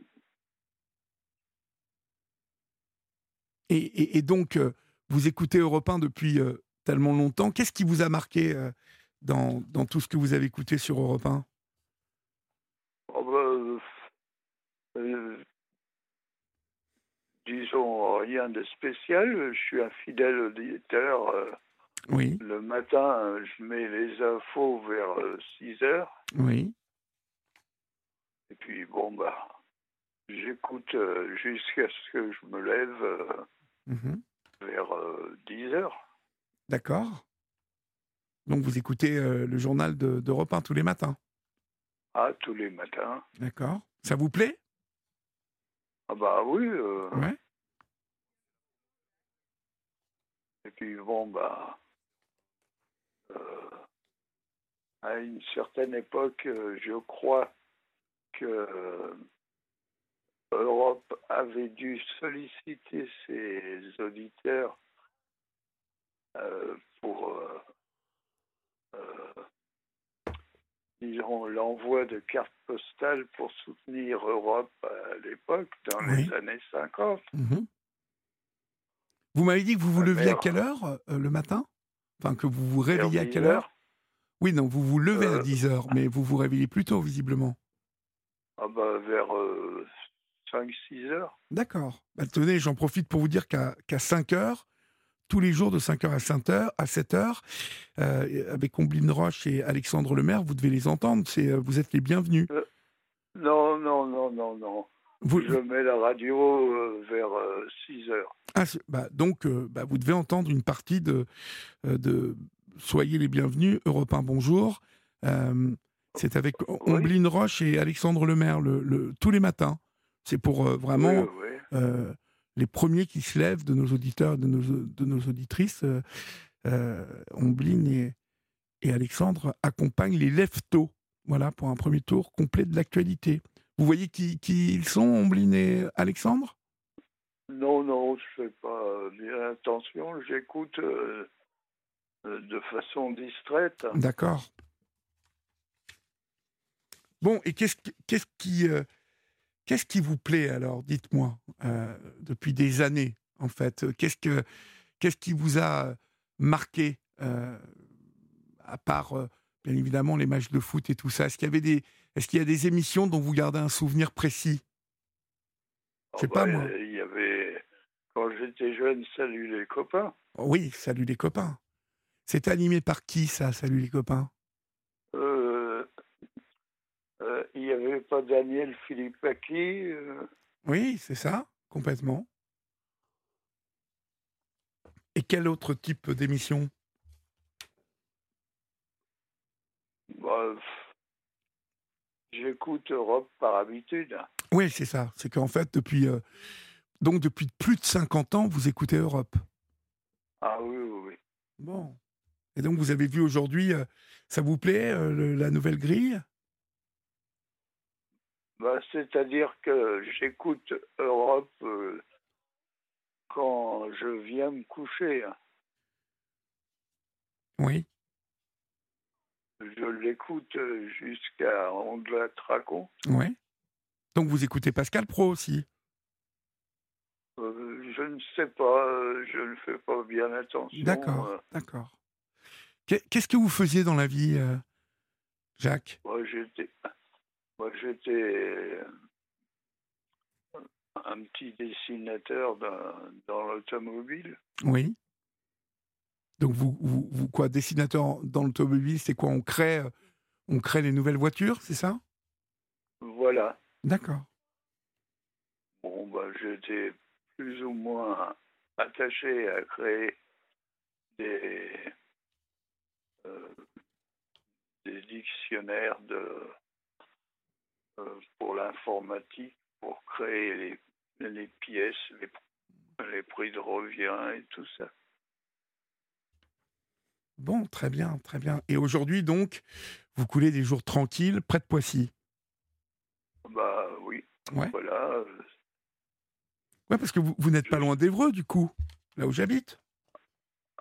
Et, et- et donc, euh, vous écoutez Europe 1 depuis euh, tellement longtemps. Qu'est-ce qui vous a marqué euh, dans, dans tout ce que vous avez écouté sur Europe 1 oh, bah, euh, disons rien de spécial. Je suis un fidèle auditeur. Oui, le matin, je mets les infos vers 6 heures. oui. Et puis bon, bah. J'écoute jusqu'à ce que je me lève mhm. Vers euh, 10 heures. D'accord. Donc, vous écoutez euh, le journal de- d'Europe 1 tous les matins? Ah, tous les matins. D'accord. Ça vous plaît? Ah bah oui. euh, Ouais. Et puis bon, bah, euh, à une certaine époque, euh, je crois que euh, Europe avait dû solliciter ses auditeurs euh, pour, euh, euh, disons, l'envoi de cartes postales pour soutenir Europe à l'époque, dans Oui. les années 50. Mhm. Vous m'avez dit que vous vous leviez à quelle heure le matin? Enfin, que vous vous réveillez à quelle 10 heure Oui, non, vous vous levez à Euh, 10 heures, mais vous vous réveillez plus tôt, visiblement. Ah bah, vers 5-6 heures. D'accord. Bah, tenez, j'en profite pour vous dire qu'à 5 heures, tous les jours de 5 heures à 5 heures, à 7 heures, euh, avec Omblin Roche et Alexandre Lemaire, vous devez les entendre. C'est, euh, vous êtes les bienvenus. Non, non, non, non, non. Vous, Je mets la radio euh, vers 6 heures. Ah, bah, donc, euh, bah, vous devez entendre une partie de, euh, de Soyez les bienvenus, Europe 1, bonjour. Euh, c'est avec Omblin Roche et Alexandre Lemaire le, le- tous les matins. C'est pour euh, vraiment euh, les premiers qui se lèvent de nos auditeurs, de nos, de nos auditrices. euh, euh, Omblin et, et Alexandre accompagnent les Leftos. Voilà, pour un premier tour complet de l'actualité. Vous voyez qui, qui ils sont, Omblin et Alexandre? Non, non, je ne fais pas bien attention. J'écoute de façon distraite. D'accord. Bon, et qu'est-ce qui, qu'est-ce qui, euh, qu'est-ce qui vous plaît alors Dites-moi, euh, depuis des années, en fait? Qu'est-ce, que, qu'est-ce qui vous a marqué, euh, à part, euh, bien évidemment, les matchs de foot et tout ça? Est-ce qu'il y, avait des, est-ce qu'il y a des émissions dont vous gardez un souvenir précis? Je sais Ah pas, bah, moi. Il y avait, quand j'étais jeune, Salut les copains. Oui, Salut les copains. C'est animé par qui, ça, Salut les copains? Euh, euh, il n'y avait pas Daniel Philippaki. euh, Oui, c'est ça, complètement. Et quel autre type d'émission? Bah, J'écoute Europe par habitude. Oui, c'est ça. C'est qu'en fait, depuis, euh, donc depuis plus de 50 ans, vous écoutez Europe. Ah oui, oui, oui. Bon. Et donc, vous avez vu aujourd'hui, euh, ça vous plaît, le- la nouvelle grille? Bah, C'est-à-dire que j'écoute Europe euh, quand je viens me coucher. Oui. Je l'écoute euh, jusqu'à on de la tracon. Oui. Donc, vous écoutez Pascal Pro aussi? Euh, je ne sais pas, je ne fais pas bien attention. D'accord, euh. d'accord. Qu'est- Qu'est-ce que vous faisiez dans la vie, Jacques? Moi, j'étais, moi, j'étais un petit dessinateur dans, dans l'automobile. Oui. Donc, vous, vous, vous- quoi, dessinateur dans l'automobile, c'est quoi on crée, on crée les nouvelles voitures, c'est ça? Voilà. D'accord. Bon, bah, j'étais plus ou moins attaché à créer des, euh, des dictionnaires de, pour l'informatique, pour créer les, les pièces, les, les prix de revient et tout ça. Bon, très bien, très bien. Et aujourd'hui, donc, vous coulez des jours tranquilles près de Poissy Bah oui, Ouais. voilà. euh, Ouais, parce que vous, vous n'êtes pas loin d'Evreux, du coup, là où j'habite.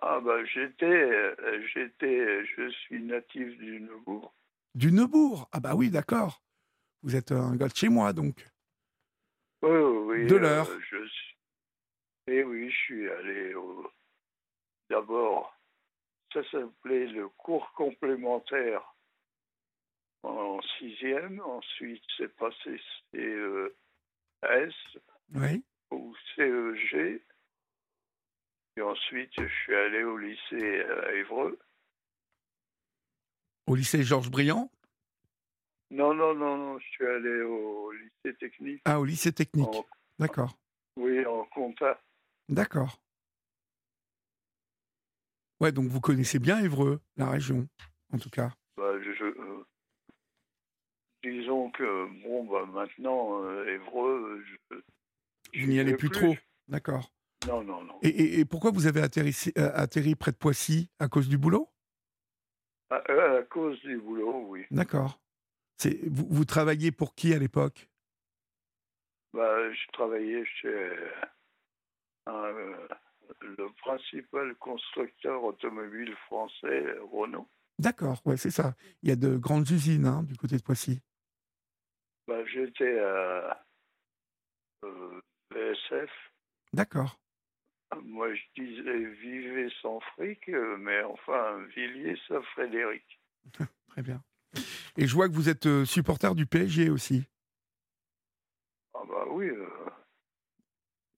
Ah bah j'étais, euh, j'étais, je suis natif du Neubourg. Du Neubourg. Ah bah oui, d'accord. Vous êtes un gars de chez moi, donc. Oui, oui. De euh, l'heure. je. Et oui, je suis allé au... D'abord, ça s'appelait le cours complémentaire en sixième. Ensuite, c'est passé CES Oui. ou CEG. Et ensuite, je suis allé au lycée à Évreux. Au lycée Georges Briand Non, non, non, non, je suis allé au lycée technique. Ah, au lycée technique. En- D'accord. oui, en compta. D'accord. Ouais, donc vous connaissez bien Évreux, la région, en tout cas. Bah, je, euh, disons que, bon, bah, maintenant, euh, Évreux, je, n'y allez vais plus trop. D'accord. Non, non, non. Et, et- et pourquoi vous avez atterri, euh, atterri près de Poissy? À cause du boulot? À, euh, à cause du boulot, oui. D'accord. Vous, vous travailliez pour qui à l'époque? Bah, je travaillais chez un, euh, le principal constructeur automobile français, Renault. D'accord, ouais, c'est ça. Il y a de grandes usines hein, du côté de Poissy. Bah, J'étais à euh, VSF. D'accord. Moi, je disais vivez sans fric, euh, mais enfin, Villiers, ça Frédéric. Très bien. Et je vois que vous êtes euh, supporter du PSG aussi. Ah bah oui, euh,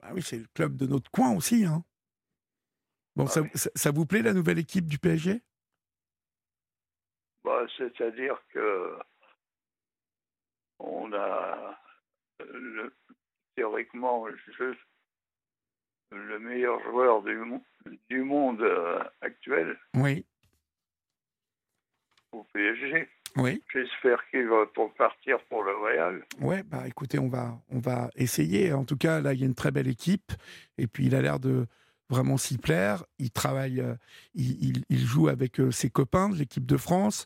Ah oui, c'est le club de notre coin aussi. Hein. Bon, Ah ça, oui. ça- ça vous plaît la nouvelle équipe du PSG bah, c'est-à-dire que on a le- théoriquement je- le meilleur joueur du, du monde euh, actuel Oui, au PSG. Oui. J'espère qu'il va partir pour le Real. Ouais, bah écoutez, on va, on va essayer. En tout cas, là, il y a une très belle équipe. Et puis, il a l'air de vraiment s'y plaire. Il travaille, euh, il, il- il joue avec euh, ses copains de l'équipe de France.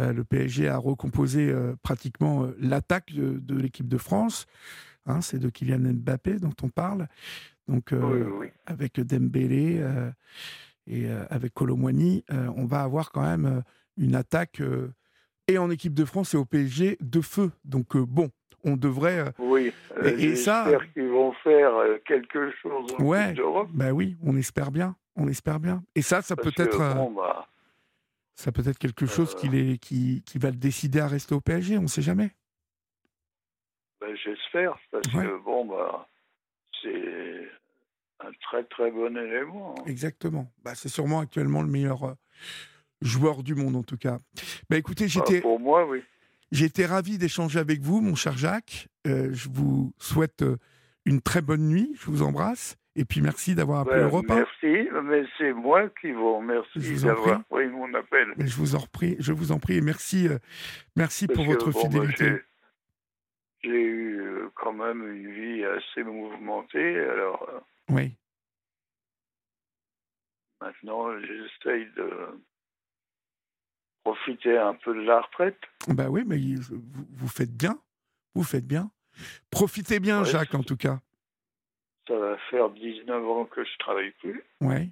Euh, le PSG a recomposé pratiquement l'attaque de, de l'équipe de France. Hein, c'est de Kylian Mbappé dont on parle. Donc, euh, Oui, oui. avec Dembélé euh, et euh, avec Colomwani, on va avoir quand même une attaque et en équipe de France et au PSG de feu. Donc euh, bon, on devrait. euh, Oui, euh, Et- et ça- j'espère qu'ils vont faire quelque chose en Ouais. D'Europe. bah oui, on espère bien, on espère bien. Et ça, ça peut parce être, bon, bah, ça peut être quelque chose qui, les, qui, qui va le décider à rester au PSG. On ne sait jamais. bah, j'espère, parce Ouais. que bon, bah, c'est un très très bon élément. Exactement. Bah, c'est sûrement actuellement le meilleur euh, joueur du monde en tout cas. Bah écoutez, Bah, j'étais, pour moi, oui. J'ai été ravi d'échanger avec vous, mon cher Jacques. Euh, je vous souhaite euh, une très bonne nuit. Je vous embrasse. Et puis merci d'avoir appelé Ouais, Europe 1. merci, mais c'est moi qui vous remercie Je vous en d'avoir prie. pris mon appel. Mais je vous en prie, je vous en prie et merci, euh, merci pour Parce votre bon, fidélité. j'ai- eu quand même une vie assez mouvementée, alors euh, Oui, maintenant j'essaye de profiter un peu de la retraite. bah oui, mais vous, faites bien, vous faites bien. Profitez bien, Ouais, Jacques, en tout cas. Ça va faire 19 ans que je travaille plus. Ouais.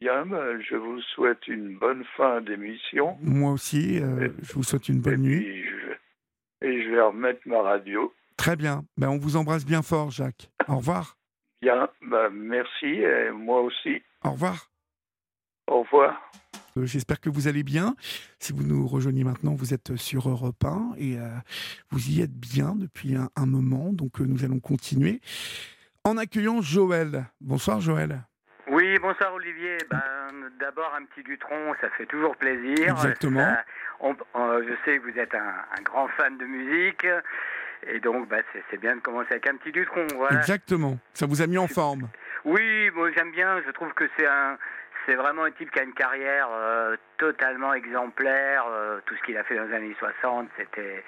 Bien, ben, je vous souhaite une bonne fin d'émission. Moi aussi, euh, je vous souhaite une Et bonne nuit. puis, je vais, et je vais remettre ma radio. Très bien. Ben, on vous embrasse bien fort, Jacques. Au revoir. Bien, ben, merci, et moi aussi. Au revoir. Au revoir. Euh, J'espère que vous allez bien. Si vous nous rejoignez maintenant, vous êtes sur Europe 1 et euh, vous y êtes bien depuis un, un moment. Donc euh, nous allons continuer en accueillant Joël. Bonsoir Joël. Oui, bonsoir Olivier. Ben, D'abord un petit Dutron, ça fait toujours plaisir. Exactement. Ça- on- on- je sais que vous êtes un, un grand fan de musique. Et donc, bah, c'est bien de commencer avec un petit Dutron. Voilà. Exactement. Ça vous a mis en forme. Oui, moi j'aime bien. Je trouve que c'est un, c'est vraiment un type qui a une carrière euh, totalement exemplaire. Euh, tout ce qu'il a fait dans les années 60, c'était,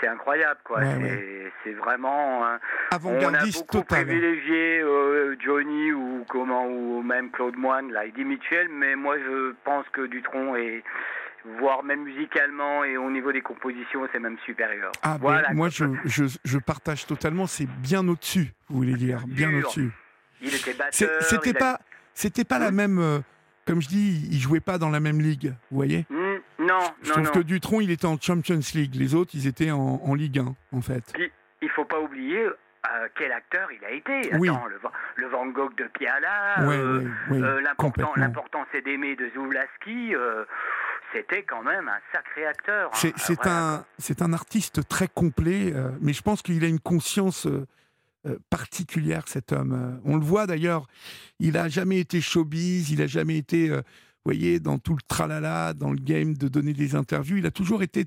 c'est incroyable, quoi. Ouais, c'est ouais. vraiment. un- on a beaucoup total. privilégié euh, Johnny ou comment ou même Claude Moine, là, Eddie Mitchell, mais moi je pense que Dutronc est voire même musicalement et au niveau des compositions, c'est même supérieur. Ah, ben, voilà. moi je, je, je partage totalement. C'est bien au-dessus, vous voulez dire. Bien au-dessus. Il était batteur. C'était il a- pas, c'était pas la Hum. même. euh, comme je dis, il jouait pas dans la même ligue. Vous voyez Hmm, non, Je non, trouve non. que Dutron, il était en Champions League. Les autres, ils étaient en, en Ligue 1, en fait. Il faut pas oublier euh, quel acteur il a été. Oui. Attends, le, Van- le Van Gogh de Piala, Ouais, euh, euh, l'important c'est d'aimer de Zoulaski. C'était quand même un sacré acteur. hein. C'est Voilà. un, un artiste très complet, euh, mais je pense qu'il a une conscience euh, euh, particulière, cet homme. On le voit d'ailleurs, il a jamais été showbiz, il a jamais été, euh, vous voyez, dans tout le tralala, dans le game de donner des interviews. Il a toujours été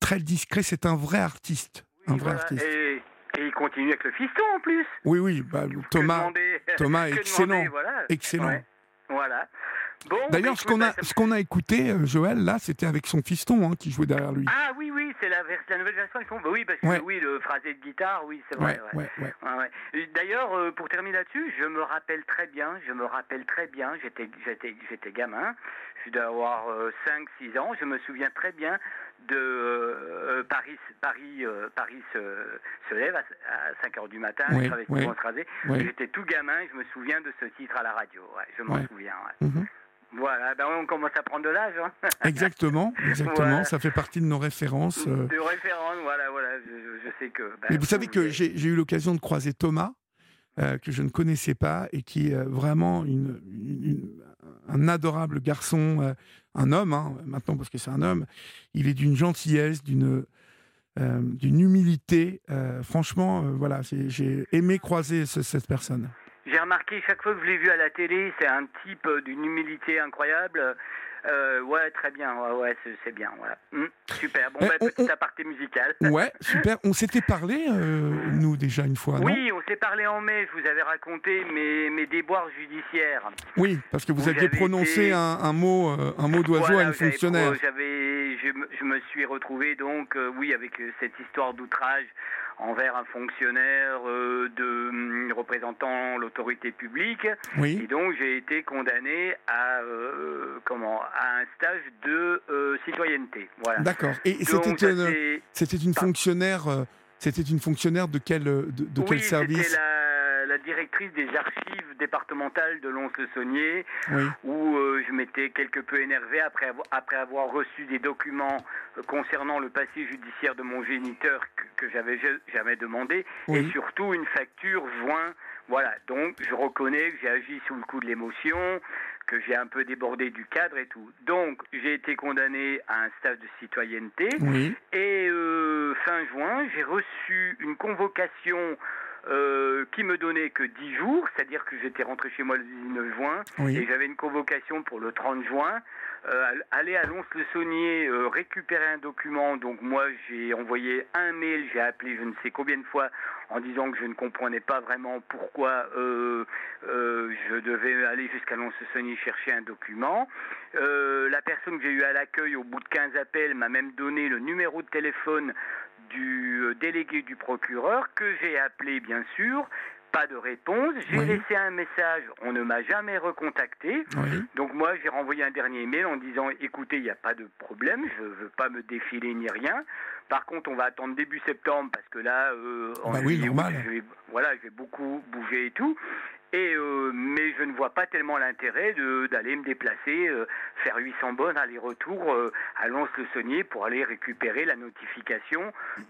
très discret. C'est un vrai artiste, un vrai voilà. artiste. Et, et il continue avec le fiston en plus. Oui, oui, bah, Thomas, Thomas, que excellent. demander, voilà. excellent. Ouais, Voilà. Bon, D'ailleurs, ce qu'on a, ce qu'on a écouté, euh, Joël, là, c'était avec son fiston hein, qui jouait derrière lui. Ah oui, oui, c'est la, nouvelle version. Ils font... bah oui, parce que Ouais. oui, le phrasé de guitare, oui, c'est vrai. ouais, ouais. D'ailleurs, euh, pour terminer là-dessus, je me rappelle très bien, je me rappelle très bien, j'étais, j'étais, j'étais gamin, je dois avoir 5-6 ans, je me souviens très bien de euh, Paris, Paris, euh, Paris se, lève à, 5 heures du matin, Pont-Rasé. Ouais. j'étais tout gamin, je me souviens de ce titre à la radio, je m'en souviens. Mhm. Voilà, ben on commence à prendre de l'âge. Hein. Exactement, exactement. Voilà. Ça fait partie de nos références. euh. De référence, voilà, voilà, je, sais que... ben, Mais vous savez que j'ai eu l'occasion de croiser Thomas, euh, que je ne connaissais pas, et qui est euh, vraiment une, une- une- un adorable garçon, euh, un homme, hein, maintenant parce que c'est un homme. Il est d'une gentillesse, d'une d'une humilité. franchement, voilà, j'ai- aimé croiser ce- cette personne. J'ai remarqué chaque fois que je l'ai vu à la télé, c'est un type euh, d'une humilité incroyable. Euh, ouais, très bien. Ouais, ouais, c'est, bien. Voilà. Hum, super. Bon, Eh, bah, on- petit on- aparté musical. Ouais, super. On s'était parlé, euh, nous, déjà une fois, non Oui, on s'est parlé en mai. Je vous avais raconté mes, mes déboires judiciaires. Oui, parce que vous Vous aviez prononcé été- un, un mot, euh, un mot d'oiseau Voilà, à une fonctionnaire. pro- J'avais, je, me- je me suis retrouvé donc, euh, oui, avec euh, cette histoire d'outrage envers un fonctionnaire euh, de hum, représentant l'autorité publique. Et Oui, donc j'ai été condamné à euh, comment à un stage de euh, citoyenneté. Voilà. d'accord. Et c'était une, c'était fonctionnaire, c'était une fonctionnaire de quel, de, de quel service? la, la directrice des archives départementales de Lons-le-Saunier, Oui, où euh, je m'étais quelque peu énervé après avoir, après avoir reçu des documents euh, concernant le passé judiciaire de mon géniteur que, que j'avais ja- jamais demandé, Oui. et surtout une facture joint. Voilà, donc je reconnais que j'ai agi sous le coup de l'émotion, que j'ai un peu débordé du cadre et tout. Donc j'ai été condamné à un stage de citoyenneté. oui, Et euh, fin juin, j'ai reçu une convocation euh, qui me donnait que 10 jours, c'est-à-dire que j'étais rentré chez moi le 19 juin, et j'avais une convocation pour le 30 juin. Euh, aller à Lons-le-Saunier, euh, récupérer un document. Donc moi, j'ai envoyé un mail, j'ai appelé je ne sais combien de fois en disant que je ne comprenais pas vraiment pourquoi euh, je devais aller jusqu'à Lons-le-Saunier chercher un document. La personne que j'ai eue à l'accueil au bout de 15 appels m'a même donné le numéro de téléphone du euh, délégué du procureur que j'ai appelé bien sûr. Pas de réponse. J'ai Oui. laissé un message. On ne m'a jamais recontacté. oui. Donc moi, j'ai renvoyé un dernier mail en disant, écoutez, il n'y a pas de problème, je ne veux pas me défiler ni rien. Par contre, on va attendre début septembre parce que là, euh, en Bah oui, juillet, normal. août, je vais, voilà, je vais beaucoup bouger et tout. Et euh, mais je ne vois pas tellement l'intérêt de- d'aller me déplacer, euh, faire 800 bonnes aller-retour euh, à Lons-le-Saunier pour aller récupérer la notification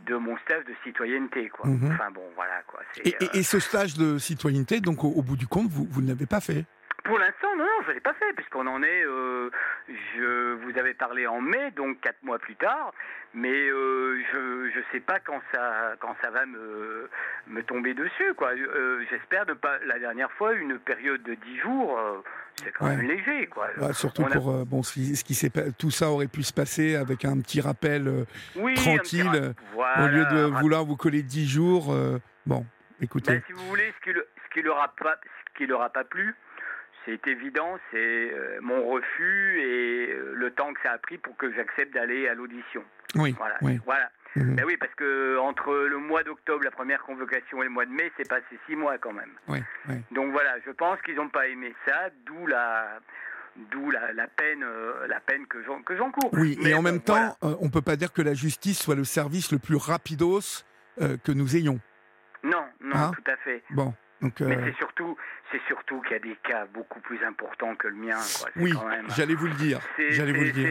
de mon stage de citoyenneté. Quoi. Mhm. Enfin bon, voilà quoi. Et, et- et ce stage de citoyenneté, donc au, au bout du compte, vous, vous ne l'avez pas fait? Pour l'instant, non, non, je ne l'ai pas fait, puisqu'on en est, euh, je vous avais parlé en mai, donc quatre mois plus tard, mais euh, je ne sais pas quand ça, quand ça va me, me tomber dessus, quoi. Euh, J'espère ne pas, la dernière fois, une période de dix jours, c'est quand Ouais. même léger, quoi. Bah, Surtout a- pour bon, ce qui, qui tout ça aurait pu se passer avec un petit rappel Oui, un petit tranquille, voilà, au lieu de vouloir vous coller 10 jours. bon, écoutez. Ben, si vous voulez, ce qui le- ce qui leur a pas, ce qui leur a pas plu, c'est évident, c'est euh, mon refus et euh, le temps que ça a pris pour que j'accepte d'aller à l'audition. oui, Voilà. oui. voilà. mhm, Ben oui, parce que entre le mois d'octobre, la première convocation, et le mois de mai, c'est passé six mois quand même. oui, oui. Donc voilà, je pense qu'ils n'ont pas aimé ça, d'où la, d'où la, la peine, euh, la peine que j'en, que j'encours. Oui, Mais et en même voilà. temps, euh, on peut pas dire que la justice soit le service le plus rapidos que nous ayons. non, non, Hein? tout à fait. Bon, donc Mais euh, c'est surtout, c'est surtout qu'il y a des cas beaucoup plus importants que le mien. Quoi. Oui, même- j'allais vous le dire. J'allais vous le dire.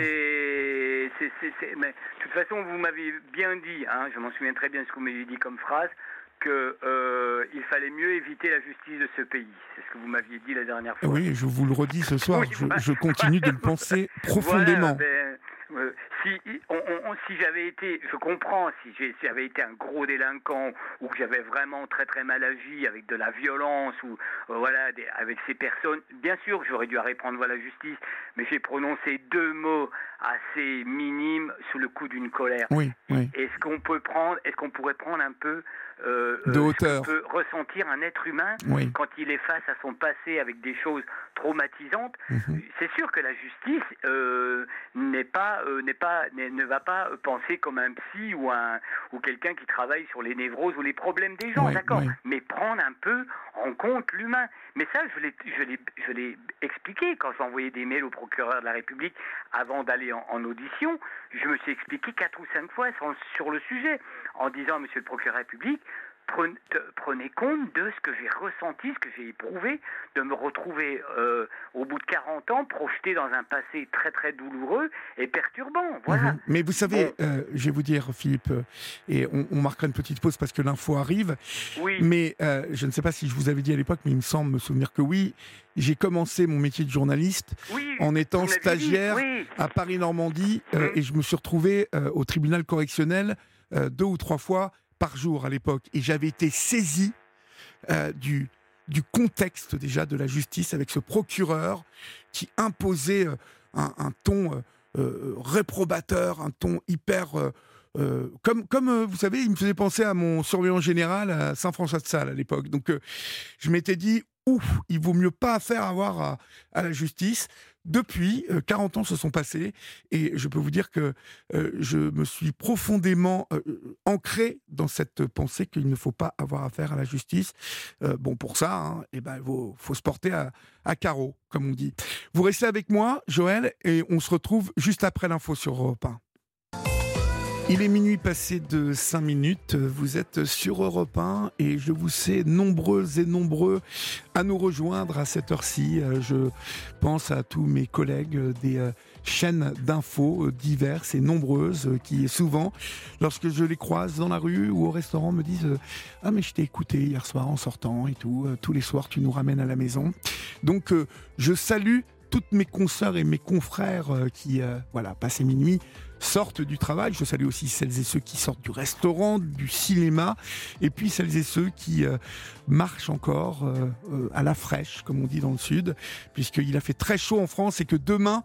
mais de toute façon, vous m'avez bien dit, hein, je m'en souviens très bien de ce que vous m'avez dit comme phrase, que euh, il fallait mieux éviter la justice de ce pays. C'est ce que vous m'aviez dit la dernière fois. Oui, je vous le redis ce soir. Oui, je, bah, je continue de le penser Voilà, profondément. ben, euh, si on- on- on- si j'avais été, je comprends, si j'avais été un gros délinquant ou que j'avais vraiment très très mal agi avec de la violence ou euh, voilà des- avec ces personnes, bien sûr j'aurais dû arrêter prendre la justice, mais j'ai prononcé deux mots assez minimes sous le coup d'une colère. Oui, oui. Est-ce qu'on peut prendre, est-ce qu'on pourrait prendre un peu euh, De euh, hauteur. peut ressentir un être humain Oui. quand il est face à son passé avec des choses traumatisantes Mhm. c'est sûr que la justice euh, n'est pas euh, n'est pas n'est- ne va pas penser comme un psy ou un ou quelqu'un qui travaille sur les névroses ou les problèmes des gens, Oui, d'accord, oui. mais prendre un peu en compte l'humain. Mais ça, je l'ai expliqué quand j'ai envoyé des mails au procureur de la République avant d'aller en, en audition. Je me suis expliqué quatre ou cinq fois sur, sur le sujet en disant, Monsieur le procureur de la République. Prenez, compte de ce que j'ai ressenti, ce que j'ai éprouvé, de me retrouver euh, au bout de 40 ans projeté dans un passé très très douloureux et perturbant. Voilà. Mhm. Mais vous savez, euh, je vais vous dire, Philippe, euh, et on, on marquera une petite pause parce que l'info arrive. Oui. Mais euh, je ne sais pas si je vous avais dit à l'époque, mais il me semble me souvenir que oui. J'ai commencé mon métier de journaliste oui. en étant dit, stagiaire Oui. à Paris-Normandie Mhm. et je me suis retrouvé au tribunal correctionnel deux ou trois fois par jour à l'époque. Et j'avais été saisi euh, du, du contexte déjà de la justice avec ce procureur qui imposait euh, un, ton réprobateur, un ton hyper euh, comme, comme euh, vous savez, il me faisait penser à mon surveillant général à Saint-François de Sales à l'époque. Donc, euh, je m'étais dit, ouf, il vaut mieux pas faire avoir à, à la justice. Depuis, 40 ans se sont passés et je peux vous dire que je me suis profondément ancré dans cette pensée qu'il ne faut pas avoir affaire à la justice. bon, pour ça, hein, eh ben, faut, se porter à, à carreau, comme on dit. Vous restez avec moi, Joël, et on se retrouve juste après l'info sur Europe 1. Il est minuit passé de 5 minutes, vous êtes sur Europe 1 et je vous sais nombreux et nombreux à nous rejoindre à cette heure-ci. Euh, je pense à tous mes collègues des euh, chaînes d'infos euh, diverses et nombreuses qui souvent, lorsque je les croise dans la rue ou au restaurant, me disent Ah mais je t'ai écouté hier soir en sortant et tout, tous les soirs tu nous ramènes à la maison. Donc je salue toutes mes consoeurs et mes confrères qui voilà passaient minuit sortent du travail. Je salue aussi celles et ceux qui sortent du restaurant, du cinéma, et puis celles et ceux qui euh, marchent encore euh, euh, à la fraîche, comme on dit dans le sud, puisqu'il a fait très chaud en France et que demain,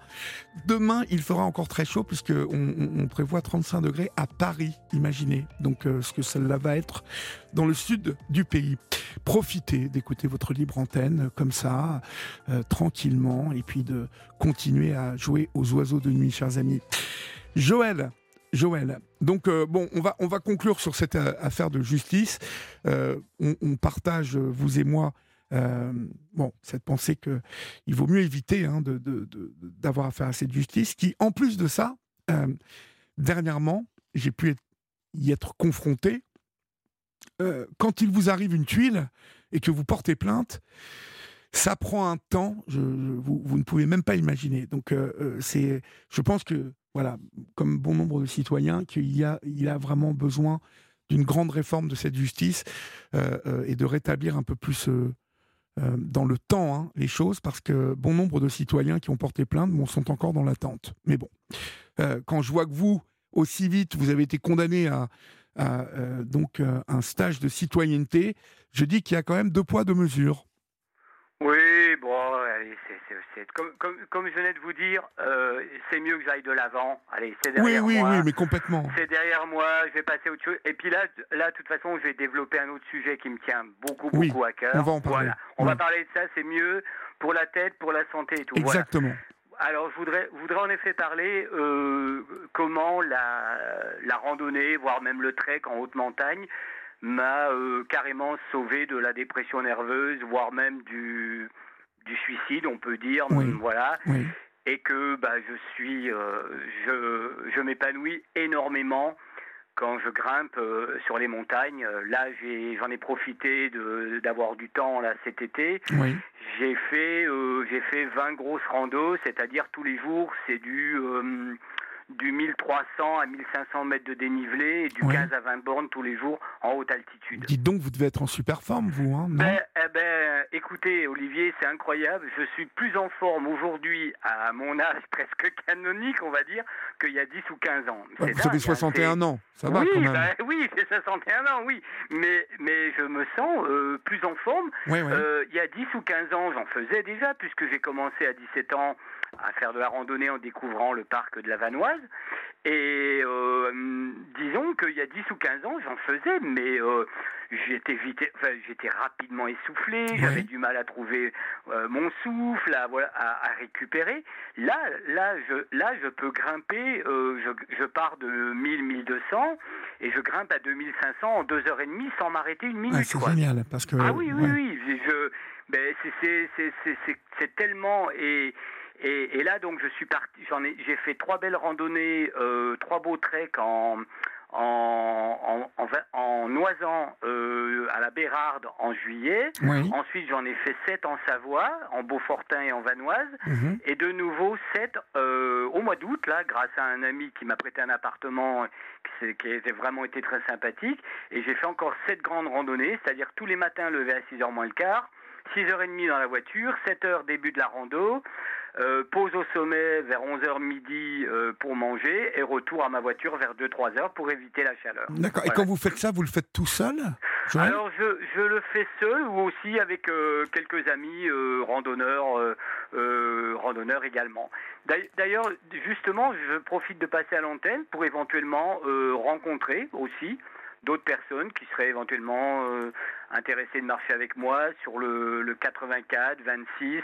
demain, il fera encore très chaud, puisqu'on on, prévoit 35 degrés à Paris, imaginez. Donc ce que cela va être dans le sud du pays. Profitez d'écouter votre libre antenne comme ça, tranquillement, et puis de continuer à jouer aux oiseaux de nuit, chers amis. Joël, Joël. Donc euh, bon, on va on va conclure sur cette euh, affaire de justice. Euh, on, partage vous et moi bon cette pensée que il vaut mieux éviter hein, de, d'avoir affaire à cette justice. Qui en plus de ça, dernièrement, j'ai pu y être confronté. quand il vous arrive une tuile et que vous portez plainte, ça prend un temps, vous, vous, ne pouvez même pas imaginer. Donc, c'est, je pense que voilà, comme bon nombre de citoyens, qu'il y a, il a vraiment besoin d'une grande réforme de cette justice euh, euh, et de rétablir un peu plus euh, dans le temps hein, les choses, parce que bon nombre de citoyens qui ont porté plainte sont encore dans l'attente. Mais bon, quand je vois que vous, aussi vite, vous avez été condamné à, donc un stage de citoyenneté, je dis qu'il y a quand même deux poids, deux mesures. Oui, comme, comme, comme, je venais de vous dire, euh, c'est mieux que j'aille de l'avant. Allez, c'est derrière oui, moi. Oui, oui, mais complètement. C'est derrière moi, je vais passer à autre chose. Et puis là, là, de toute façon, je vais développer un autre sujet qui me tient beaucoup, beaucoup à cœur. On va en parler. Voilà. On va parler de ça, c'est mieux pour la tête, pour la santé et tout. Exactement. Alors, je voudrais, voudrais en effet parler euh, comment la, la randonnée, voire même le trek en haute montagne, m'a euh, carrément sauvé de la dépression nerveuse, voire même du, du suicide, on peut dire. Voilà. Et que bah, je suis, euh, je, je m'épanouis énormément quand je grimpe euh, sur les montagnes. Là, j'en ai, profité d'avoir du temps là cet été. J'ai fait, j'ai fait 20 grosses randos, c'est-à-dire tous les jours, c'est du du 1300 à 1500 mètres de dénivelé et du 15 à 20 bornes tous les jours en haute altitude. Dites donc, vous devez être en super forme, vous, hein, non ben, eh ben, écoutez, Olivier, c'est incroyable. Je suis plus en forme aujourd'hui, à mon âge presque canonique, on va dire, qu'il y a 10 ou 15 ans. vous avez 61 hein, ans, ça va oui, quand même. Ben, oui, j'ai 61 ans, oui. Mais, mais je me sens euh, plus en forme. Euh, il y a 10 ou 15 ans, j'en faisais déjà, puisque j'ai commencé à 17 ans à faire de la randonnée en découvrant le parc de la Vanoise. Et euh, disons qu'il y a 10 ou 15 ans, j'en faisais, mais euh, j'étais enfin, j'étais rapidement essoufflé, j'avais du mal à trouver euh, mon souffle, à, voilà, à, récupérer. Là, là, je, là, je peux grimper, je, je, pars de 1000, 1200 et je grimpe à 2500 en 2h30 sans m'arrêter une minute. c'est génial, parce que... Ah oui, oui, oui, je, ben, c'est tellement... Et, et, là, donc, je suis parti. J'en ai, j'ai fait trois belles randonnées, euh, trois beaux treks en en, en, en, noisant euh, à la Bérarde en juillet. Ensuite, j'en ai fait sept en Savoie, en Beaufortin et en Vanoise. Mhm. Et de nouveau sept euh, au mois d'août, là, grâce à un ami qui m'a prêté un appartement qui, qui a vraiment été très sympathique. Et j'ai fait encore sept grandes randonnées, c'est-à-dire tous les matins levé à 6h moins le quart. 6h30 dans la voiture, 7h début de la rando, euh, pause au sommet vers 11h midi euh, pour manger et retour à ma voiture vers 2-3 heures pour éviter la chaleur. D'accord. Et quand vous faites ça, vous le faites tout seul Alors je, je, le fais seul ou aussi avec euh, quelques amis randonneurs euh, randonneurs également. D'ailleurs, justement, je profite de passer à l'antenne pour éventuellement rencontrer aussi d'autres personnes qui seraient éventuellement intéressées de marcher avec moi sur le, le 84, 26,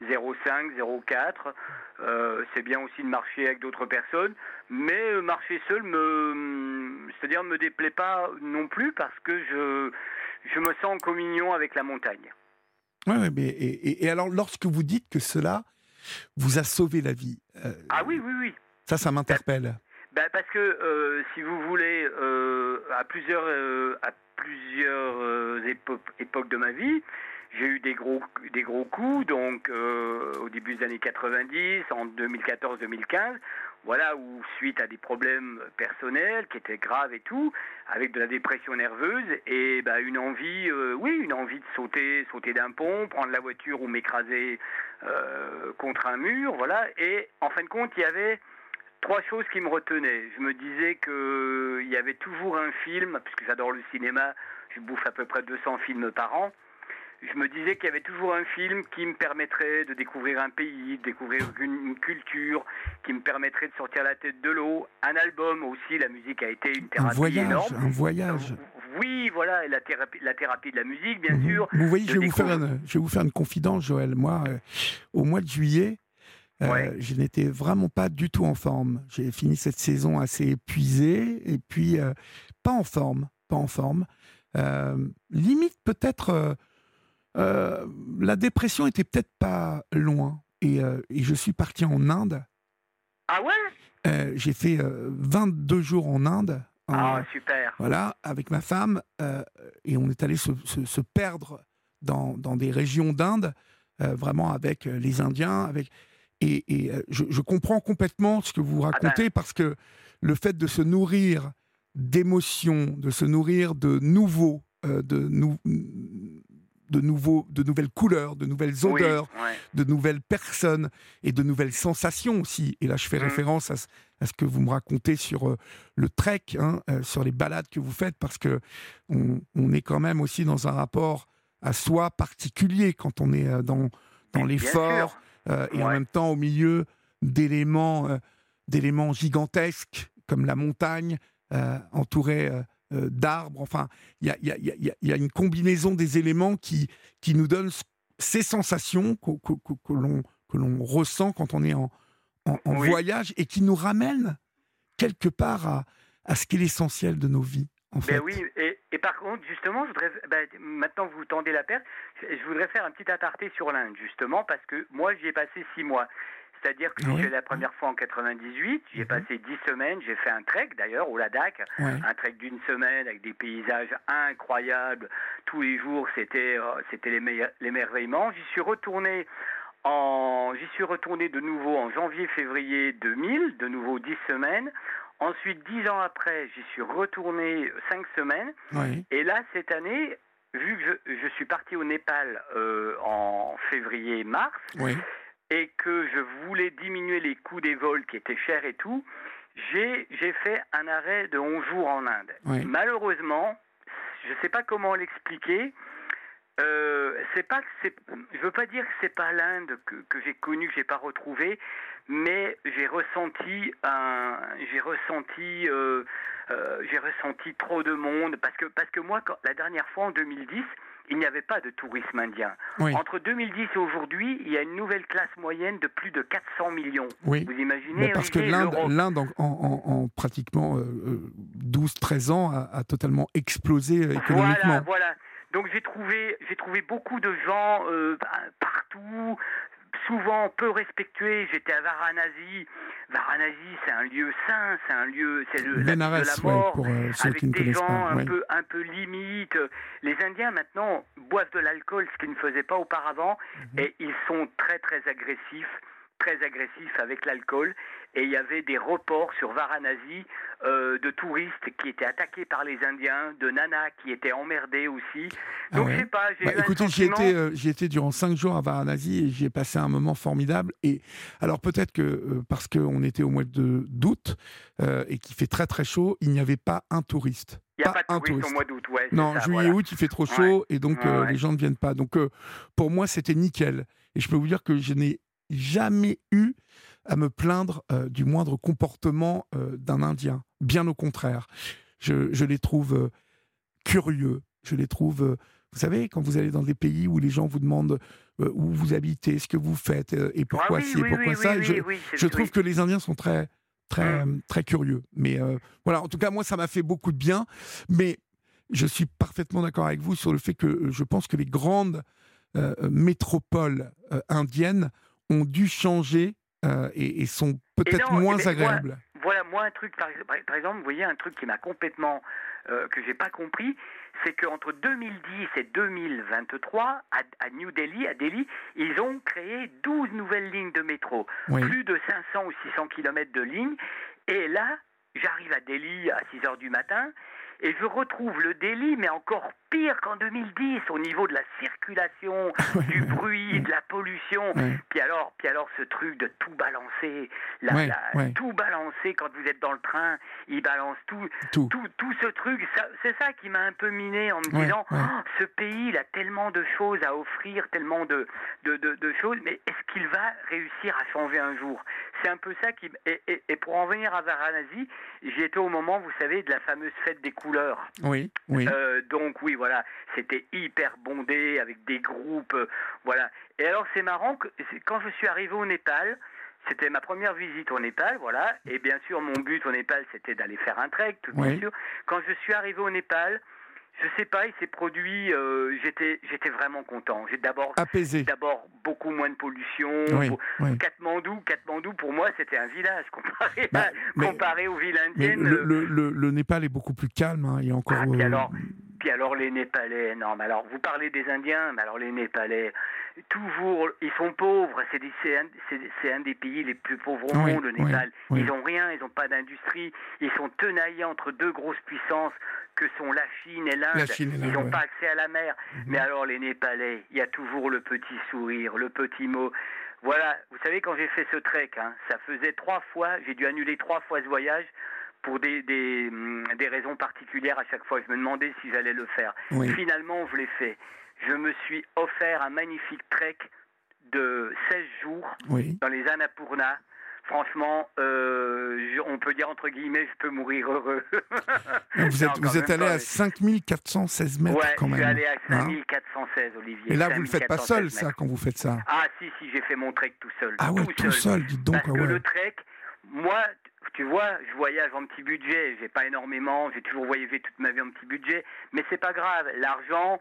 05, 04. Euh, c'est bien aussi de marcher avec d'autres personnes, mais euh, marcher seul me, c'est-à-dire me déplaît pas non plus parce que je, je me sens en communion avec la montagne. Ouais, ouais, mais et, et, alors lorsque vous dites que cela vous a sauvé la vie, euh, ah oui, oui, oui. Ça, ça m'interpelle. Ben, parce que euh, si vous voulez, à plusieurs, à plusieurs épo époques de ma vie, j'ai eu des gros, des gros coups, donc euh, au début des années 90, en 2014-2015, voilà, où suite à des problèmes personnels qui étaient graves et tout, avec de la dépression nerveuse et bah, une envie, euh, oui, une envie de sauter, sauter d'un pont, prendre la voiture ou m'écraser euh, contre un mur, voilà. Et en fin de compte, il y avait trois choses qui me retenaient. Je me disais que il y avait toujours un film, puisque j'adore le cinéma, je bouffe à peu près 200 films par an je me disais qu'il y avait toujours un film qui me permettrait de découvrir un pays, de découvrir une, culture, qui me permettrait de sortir la tête de l'eau. Un album aussi, la musique a été une thérapie un voyage, énorme. Un voyage. Oui, voilà, la thérapie, la thérapie de la musique, bien mmh. sûr. Vous voyez, je vais, vous faire une, je vais vous faire une confidence, Joël. Moi, euh, au mois de juillet, euh, ouais. je n'étais vraiment pas du tout en forme. J'ai fini cette saison assez épuisé et puis euh, pas en forme, pas en forme. limite peut-être euh, la dépression était peut-être pas loin. Et, euh, et, je suis parti en Inde. Ah ouais? Euh, J'ai fait 22 jours en Inde. ah, super. Voilà, avec ma femme. et on est allé se, se, se perdre dans, dans, des régions d'Inde, vraiment avec les Indiens. Avec... Et, et je, je, comprends complètement ce que vous racontez ah ben. parce que le fait de se nourrir d'émotions, de se nourrir de nouveaux, de, nou de, nouveaux, de nouvelles couleurs, de nouvelles odeurs, oui, ouais. de nouvelles personnes et de nouvelles sensations aussi. Et là, je fais mmh. référence à, à, ce que vous me racontez sur euh, le trek, hein, euh, sur les balades que vous faites, parce que on, on, est quand même aussi dans un rapport à soi particulier quand on est euh, dans, dans l'effort et en même temps au milieu d'éléments d'éléments gigantesques comme la montagne entourée d'arbres. Enfin, il y a, y, a, y, a, y a, une combinaison des éléments qui, qui nous donnent ces sensations que, que, que, que l'on que l'on ressent quand on est en, en, en oui. voyage et qui nous ramènent quelque part à, à ce qui est l'essentiel de nos vies. En ben fait. oui, et, et, par contre, justement, je voudrais, ben, maintenant que vous tendez la perche, je voudrais faire un petit aparté sur l'Inde, justement, parce que moi, j'y ai passé six mois. C'est-à-dire que oui. j'ai la première fois en 98, j'ai mmh. passé dix semaines, j'ai fait un trek d'ailleurs au Ladakh, un trek d'une semaine avec des paysages incroyables. Tous les jours, c'était euh, c'était l'émerveillement. J'y suis retourné en j'y suis retourné de nouveau en janvier-février 2000, de nouveau dix semaines. Ensuite, dix ans après, j'y suis retourné cinq semaines. Oui. Et là, cette année, vu que je, je suis parti au Népal euh, en février-mars, oui et que je voulais diminuer les coûts des vols qui étaient chers et tout, j'ai fait un arrêt de 11 jours en Inde. Oui. Malheureusement, je ne sais pas comment l'expliquer. Euh, c'est pas c'est je veux pas dire que c'est pas l'Inde que, que j'ai connu que j'ai pas retrouvé mais j'ai ressenti un j'ai ressenti euh, euh, j'ai ressenti trop de monde parce que parce que moi quand, la dernière fois en 2010 il n'y avait pas de tourisme indien. Oui. Entre 2010 et aujourd'hui, il y a une nouvelle classe moyenne de plus de 400 millions. Oui. Vous imaginez Mais Parce que l'Inde, en, en, en, pratiquement euh, 12-13 ans, a, a, totalement explosé euh, économiquement. Voilà, voilà. Donc j'ai trouvé, j'ai trouvé beaucoup de gens euh, partout, souvent peu respectués. J'étais à Varanasi. Varanasi, c'est un lieu saint, c'est un lieu, c'est le Benares, de la mort, ouais, pour, euh, avec des gens pas, un ouais. peu, un peu limite. Les Indiens maintenant boivent de l'alcool, ce qu'ils ne faisaient pas auparavant, -hmm. et ils sont très très agressifs très agressif avec l'alcool et il y avait des reports sur Varanasi euh, de touristes qui étaient attaqués par les Indiens, de nanas qui étaient emmerdées aussi. Donc ah ouais. je sais pas, bah, écoutez, j'y étais, euh, j'y étais durant cinq jours à Varanasi et j'y ai passé un moment formidable. Et alors peut-être que euh, parce qu'on était au mois d'août euh, et qu'il fait très très chaud, il n'y avait pas un touriste. Il n'y a pas, pas de touriste, touriste, au mois d'août, ouais. Non, ça, juillet-août, voilà. il fait trop chaud ouais. et donc ouais, les gens ne viennent pas. Donc pour moi, c'était nickel. Et je peux vous dire que je n'ai jamais eu à me plaindre euh, du moindre comportement euh, d'un Indien. Bien au contraire. Je, je les trouve euh, curieux. Je les trouve. vous savez, quand vous allez dans des pays où les gens vous demandent où vous habitez, ce que vous faites et pourquoi Ah oui, ci et oui, pourquoi oui, ça, je, je trouve que les Indiens sont très, très, Mm. très curieux. Mais voilà, en tout cas, moi, ça m'a fait beaucoup de bien. Mais je suis parfaitement d'accord avec vous sur le fait que je pense que les grandes métropoles indiennes ont dû changer euh, et, et sont peut-être moins eh ben, agréables. Voilà, moi, un truc, par, exemple, vous voyez, un truc qui m'a complètement. euh, que j'ai pas compris, c'est qu'entre 2010 et 2023, à, à New Delhi, à Delhi, ils ont créé 12 nouvelles lignes de métro. Oui. Plus de 500 ou 600 kilomètres de lignes. Et là, j'arrive à Delhi à 6 heures du matin. Et je retrouve le Delhi, mais encore pire qu'en 2010, au niveau de la circulation, du bruit, de la pollution. Ouais. Puis alors, puis alors ce truc de tout balancer, la- Ouais, la- ouais. tout balancer quand vous êtes dans le train, il balance tout, Tout. tout, tout ce truc. C'est ça qui m'a un peu miné en me disant. Oh, ce pays, il a tellement de choses à offrir, tellement de, de, de, de choses, mais est-ce qu'il va réussir à changer un jour? C'est un peu ça qui. Et, et, et pour en venir à Varanasi, j'y étais au moment, vous savez, de la fameuse fête des couleurs. Oui, oui. Euh, donc oui, voilà, c'était hyper bondé avec des groupes, euh, voilà. Et alors c'est marrant que quand je suis arrivé au Népal, c'était ma première visite au Népal, voilà. Et bien sûr, mon but au Népal, c'était d'aller faire un trek, tout bien Oui. sûr. Quand je suis arrivé au Népal, je sais pas, il s'est produit, euh, j'étais, j'étais vraiment content. J'ai d'abord, Apaisé. d'abord beaucoup moins de pollution. Oui, Beau- oui. Katmandou, Katmandou, pour moi, c'était un village comparé, Bah, à- mais- comparé aux villes indiennes. le, le, le- le Népal est beaucoup plus calme. hein, Il y a encore. Ah, puis euh, alors, puis alors les Népalais, non, mais alors vous parlez des Indiens, mais alors les Népalais, toujours, ils sont pauvres, c'est un, des pays les plus pauvres au Oui, monde, le Népal. oui. Ils n'ont rien, ils n'ont pas d'industrie, ils sont tenaillés entre deux grosses puissances que sont la Chine et l'Inde. Ils n'ont ouais. pas accès à la mer. Mhm. Mais alors les Népalais, il y a toujours le petit sourire, le petit mot. Voilà, vous savez, quand j'ai fait ce trek, hein, ça faisait trois fois, j'ai dû annuler trois fois ce voyage pour des, des, hum, des raisons particulières à chaque fois. Je me demandais si j'allais le faire. Oui. Finalement, je l'ai fait. Je me suis offert un magnifique trek de 16 jours Oui. dans les Annapurna. Franchement, euh, je- on peut dire entre guillemets, je peux mourir heureux. Vous êtes, Non, quand vous êtes même allé pas, à mais- 5416 mètres Ouais, quand je même. suis allé à hein. 5416, Olivier. Et là, vous ne le faites pas 5416 seul, mètres. ça, quand vous faites ça. Ah si, si, j'ai fait mon trek tout seul. Ah ouais, tout seul, dites donc. Parce ah que ouais. le trek, moi, tu vois, je voyage en petit budget. J'ai pas énormément. J'ai toujours voyagé toute ma vie en petit budget. Mais c'est pas grave. L'argent,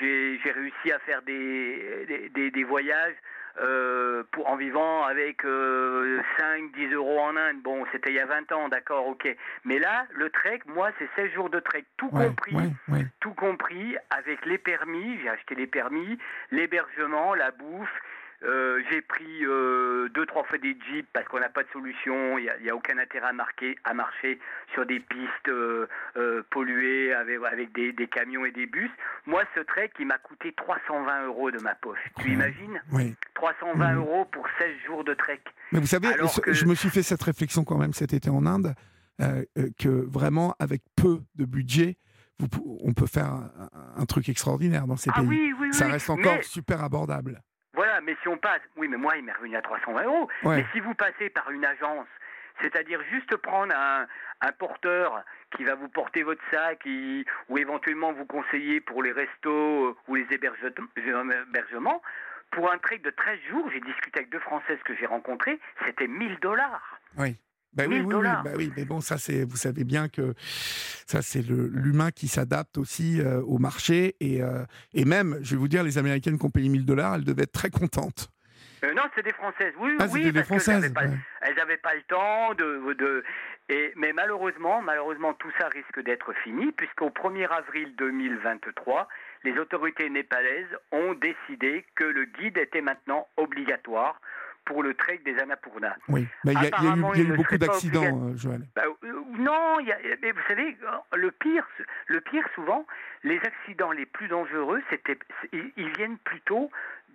j'ai réussi à faire des, des, des- des voyages euh, pour, en vivant avec euh, 5, 10 euros en Inde. Bon, c'était il y a 20 ans, d'accord, ok. Mais là, le trek, moi, c'est 16 jours de trek, tout Ouais, compris ouais, ouais. tout compris, avec les permis, j'ai acheté les permis, l'hébergement, la bouffe. Euh, j'ai pris euh, deux trois fois des jeeps parce qu'on n'a pas de solution, il n'y a, aucun intérêt à, marquer, à marcher sur des pistes euh, polluées avec, avec des, des camions et des bus. Moi, ce trek, il m'a coûté 320 euros de ma poche. Tu imagines Oui. 320 Mhm. euros pour 16 jours de trek. Mais vous savez, Alors ce- que- je me suis fait cette réflexion quand même cet été en Inde, que vraiment, avec peu de budget, vous on peut faire un, un truc extraordinaire dans ces Ah pays. oui, oui, Ça oui. reste encore Mais- super abordable. Voilà, mais si on passe, oui, mais moi, il m'est revenu à 320 euros. Ouais. Mais si vous passez par une agence, c'est-à-dire juste prendre un, un porteur qui va vous porter votre sac et- ou éventuellement vous conseiller pour les restos euh, ou les héberge- hébergements, pour un trek de 13 jours, j'ai discuté avec deux Françaises que j'ai rencontrées, c'était 1000 dollars. Oui. Bah oui, 1000 oui, oui, dollars. bah oui, mais bon, ça c'est, vous savez bien que ça c'est l'humain qui s'adapte aussi euh, au marché et, euh, et même, je vais vous dire, les Américaines qui ont payé 1000 dollars, elles devaient être très contentes. Euh, non, c'est des Françaises. Oui, Ah, oui, des parce Françaises. n'avaient pas, elles avaient pas le temps de, de et mais malheureusement, malheureusement, tout ça risque d'être fini puisqu'au 1er avril 2023, les autorités népalaises ont décidé que le guide était maintenant obligatoire pour le trek des Annapurna. Oui, Bah, il y a- eu- beaucoup d'accidents, euh, Joël. Bah, euh, non, mais vous savez, le pire, le pire souvent, les accidents les plus dangereux, c'était, ils viennent plutôt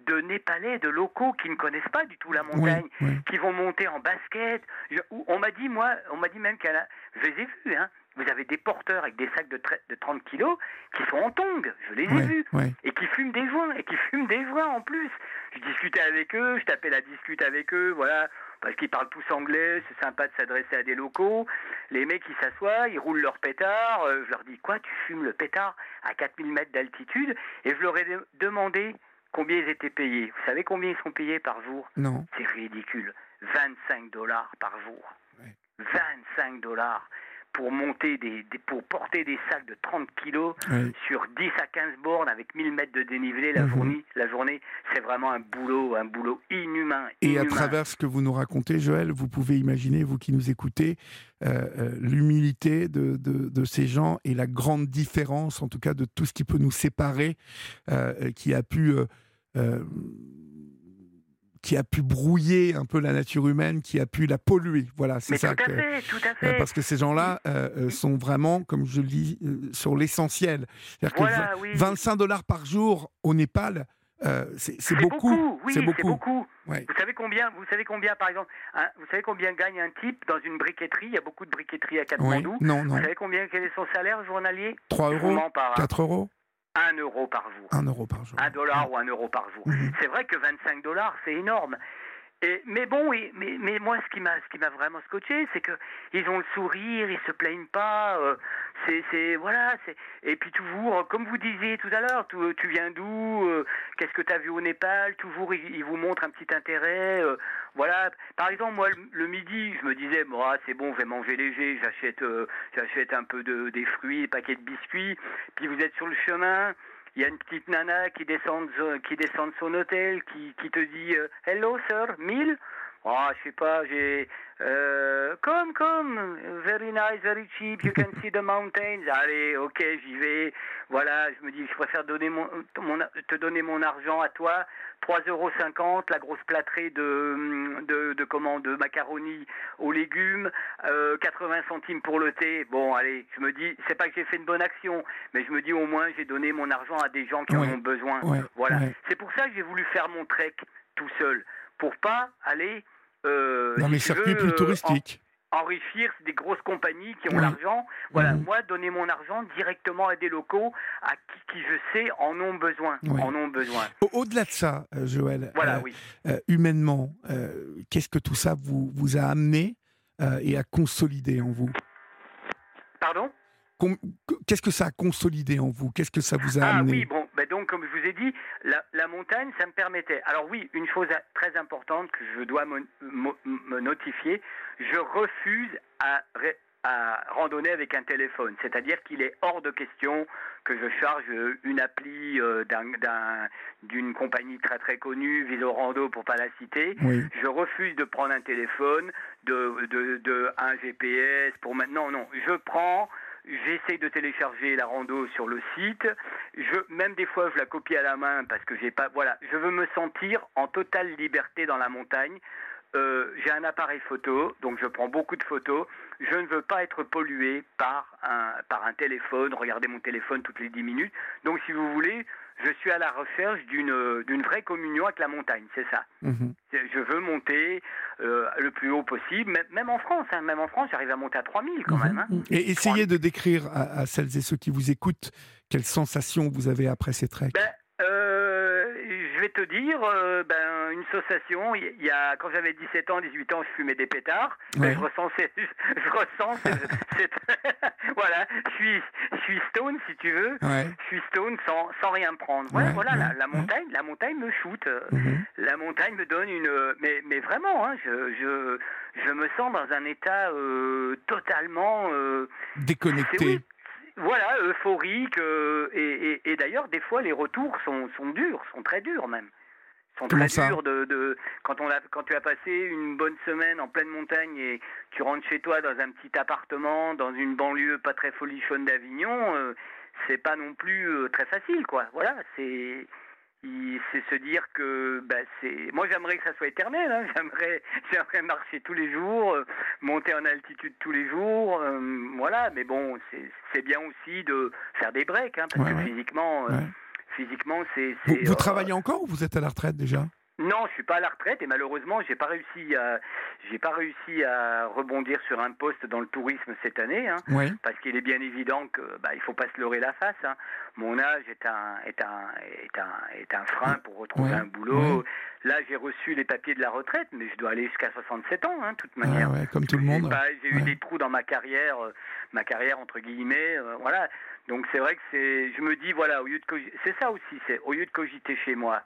de Népalais, de locaux qui ne connaissent pas du tout la montagne, Oui, oui. qui vont monter en basket. Je- on m'a dit, moi, on m'a dit même qu'elle a, je les ai vus, hein. Vous avez des porteurs avec des sacs de, de 30 kilos qui sont en tongs. Je les ai Ouais, vus ouais. et qui fument des joints et qui fument des joints en plus. Je discutais avec eux, je tapais la discute avec eux, voilà, parce qu'ils parlent tous anglais, c'est sympa de s'adresser à des locaux. Les mecs ils s'assoient, ils roulent leur pétard, euh, je leur dis quoi, tu fumes le pétard à 4000 mètres d'altitude? Et je leur ai de- demandé combien ils étaient payés. Vous savez combien ils sont payés par jour? Non. C'est ridicule, 25 dollars par jour. Ouais. 25 dollars pour monter des, des- pour porter des sacs de 30 kilos Oui. sur 10 à 15 bornes avec 1000 mètres de dénivelé la Mhm. journée, la journée, c'est vraiment un boulot, un boulot inhumain. Et à travers ce que vous nous racontez, Joël, vous pouvez imaginer, vous qui nous écoutez, euh, euh, l'humilité de, de- de ces gens et la grande différence, en tout cas, de tout ce qui peut nous séparer, euh, qui a pu. euh, qui a pu brouiller un peu la nature humaine, qui a pu la polluer. Voilà, c'est ça tout à fait, tout à Euh, fait. Parce que ces gens-là euh, euh, sont vraiment, comme je le dis, euh, sur l'essentiel. Voilà, oui. 25 dollars par jour au Népal, euh, c'est C'est beaucoup. oui, c'est beaucoup. beaucoup. Ouais. Vous savez combien, vous savez combien, par exemple, vous savez combien gagne un type dans une briqueterie? Il y a beaucoup de briqueteries à Oui. Katmandou. Non, Vous non. savez combien quel est son salaire journalier? 3 Je vous euros pas. hein. 4 euros 1 euro par jour. 1 euro par jour. Un dollar ou un euro par jour. Mhm. C'est vrai que 25 dollars, c'est énorme. Et, mais bon, et- mais, mais moi, ce qui m'a, ce qui m'a vraiment scotché, c'est que ils ont le sourire, ils se plaignent pas. euh, c'est, c'est, voilà. C'est, et puis toujours, comme vous disiez tout à l'heure, tu, tu viens d'où euh, Qu'est-ce que tu as vu au Népal Toujours, ils, vous montrent un petit intérêt. euh, voilà. Par exemple, moi, le, le midi, je me disais, bon, ah, c'est bon, je vais manger léger. J'achète, euh, j'achète un peu de, des fruits, des paquets de biscuits. Puis vous êtes sur le chemin. Il y a une petite nana qui descend qui descend de son hôtel, qui, qui te dit euh, Hello, sir, 1000 Oh, je sais pas, j'ai. Euh, come, come, very nice, very cheap, you can see the mountains. Allez, ok, j'y vais. Voilà, je me dis, je préfère donner mon, mon- te donner mon argent à toi. 3,50 euros, la grosse plâtrée de, de, de, comment, de macaroni aux légumes, euh, 80 centimes pour le thé. Bon, allez, je me dis, c'est pas que j'ai fait une bonne action, mais je me dis au moins j'ai donné mon argent à des gens qui Ouais. en ont besoin. Ouais, Voilà. ouais. C'est pour ça que j'ai voulu faire mon trek tout seul, pour pas aller Dans si les circuits veux, plus euh, touristiques. en- enrichir des grosses compagnies qui ont l'argent. Voilà, moi donner mon argent directement à des locaux à qui, qui je sais en ont besoin, en ont besoin. Au- Au-delà de ça, euh, Joël, Voilà, euh, oui. euh, humainement, euh, qu'est-ce que tout ça vous, vous a amené euh, et a consolidé en vous? Pardon? Qu'est-ce que ça a consolidé en vous? Qu'est-ce que ça vous a Ah amené? oui, bon, ben donc comme je vous ai dit, la, la montagne, ça me permettait. Alors oui, une chose très importante que je dois me, me- me notifier, je refuse à, randonner avec un téléphone. C'est-à-dire qu'il est hors de question que je charge une appli euh, d'un- d'un- d'une compagnie très très connue, Visorando pour pas la citer. Oui. Je refuse de prendre un téléphone, de, de, de un GPS pour maintenant. Non, je prends, j'essaye de télécharger la rando sur le site. Je, même des fois, je la copie à la main parce que j'ai pas. Voilà, je veux me sentir en totale liberté dans la montagne. Euh, j'ai un appareil photo, donc je prends beaucoup de photos. Je ne veux pas être pollué par un, par un téléphone, regarder mon téléphone toutes les 10 minutes. Donc, si vous voulez, je suis à la recherche d'une d'une vraie communion avec la montagne, c'est ça. Mhm. Je veux monter euh, le plus haut possible, même, en France. hein, même en France, j'arrive à monter à 3000 quand même. hein. Mhm. Et essayez de décrire à, à celles et ceux qui vous écoutent quelles sensations vous avez après ces treks. Ben, euh, je vais te dire, euh, ben, une sensation. Il y a, quand j'avais 17 ans, 18 ans, je fumais des pétards. Ben, je ressens, je, ressens cette, cette- voilà. Je suis, je suis stone, si tu veux. Ouais. Je suis stone sans, sans rien prendre. Ouais, voilà, la, montagne, la montagne me shoot. Mhm. La montagne me donne une, mais, mais vraiment, hein, je, je, je me sens dans un état euh, totalement, euh, c'est- Déconnecté. oui, voilà, euphorique. euh, et et, et d'ailleurs, des fois, les retours sont, sont durs, sont très durs même. Sont Comment très ça durs de, de quand on a, quand tu as passé une bonne semaine en pleine montagne et tu rentres chez toi dans un petit appartement dans une banlieue pas très folichonne d'Avignon, euh, c'est pas non plus euh, très facile, quoi. Voilà, c'est c'est se dire que bah, c'est moi j'aimerais que ça soit éternel hein. j'aimerais j'aimerais marcher tous les jours euh, monter en altitude tous les jours euh, voilà mais bon c'est c'est bien aussi de faire des breaks hein, parce Ouais, que ouais. physiquement euh, Ouais. physiquement, c'est. Vous, travaillez encore ou vous êtes à la retraite déjà? Non, je suis pas à la retraite et malheureusement, j'ai pas réussi à, j'ai pas réussi à rebondir sur un poste dans le tourisme cette année. Hein. Oui. parce qu'il est bien évident que bah, il faut pas se leurrer la face. hein. Mon âge est un est un est un est un frein pour retrouver un boulot. Là, j'ai reçu les papiers de la retraite, mais je dois aller jusqu'à 67 ans, hein, de toute manière. ouais, comme tout le monde. J'ai eu des trous dans ma carrière, euh, ma carrière entre guillemets, euh, voilà. Donc c'est vrai que c'est, je me dis voilà, au lieu de c'est ça aussi, c'est au lieu de cogiter chez moi,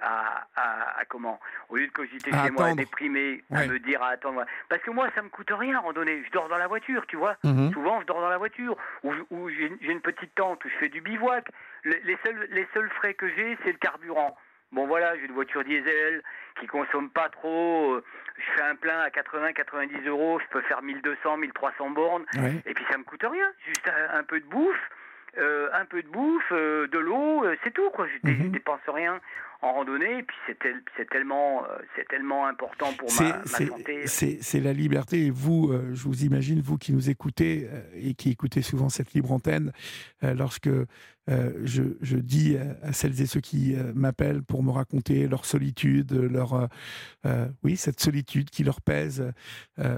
à, à, à comment, au lieu de cogiter À chez moi, à déprimer, Ouais. à me dire à attendre, parce que moi ça me coûte rien à randonner, je dors dans la voiture, tu vois. Mhm. Souvent, je dors dans la voiture, ou, ou j'ai une petite tente où je fais du bivouac. Les, les seuls, les seuls frais que j'ai, c'est le carburant. Bon, voilà, j'ai une voiture diesel qui consomme pas trop. euh, Je fais un plein à 80-90 euros, je peux faire 1200, 1300 bornes. Ouais. Et puis ça me coûte rien, juste un, un peu de bouffe, euh, un peu de bouffe, euh, de l'eau, euh, c'est tout quoi. Je, je dépense rien en randonnée, et puis c'est tel- c'est tellement, c'est tellement important pour ma, santé. C'est la liberté. Et vous, je vous imagine, vous qui nous écoutez et qui écoutez souvent cette libre antenne, lorsque je, je dis à, celles et ceux qui m'appellent pour me raconter leur solitude, leur, oui, cette solitude qui leur pèse.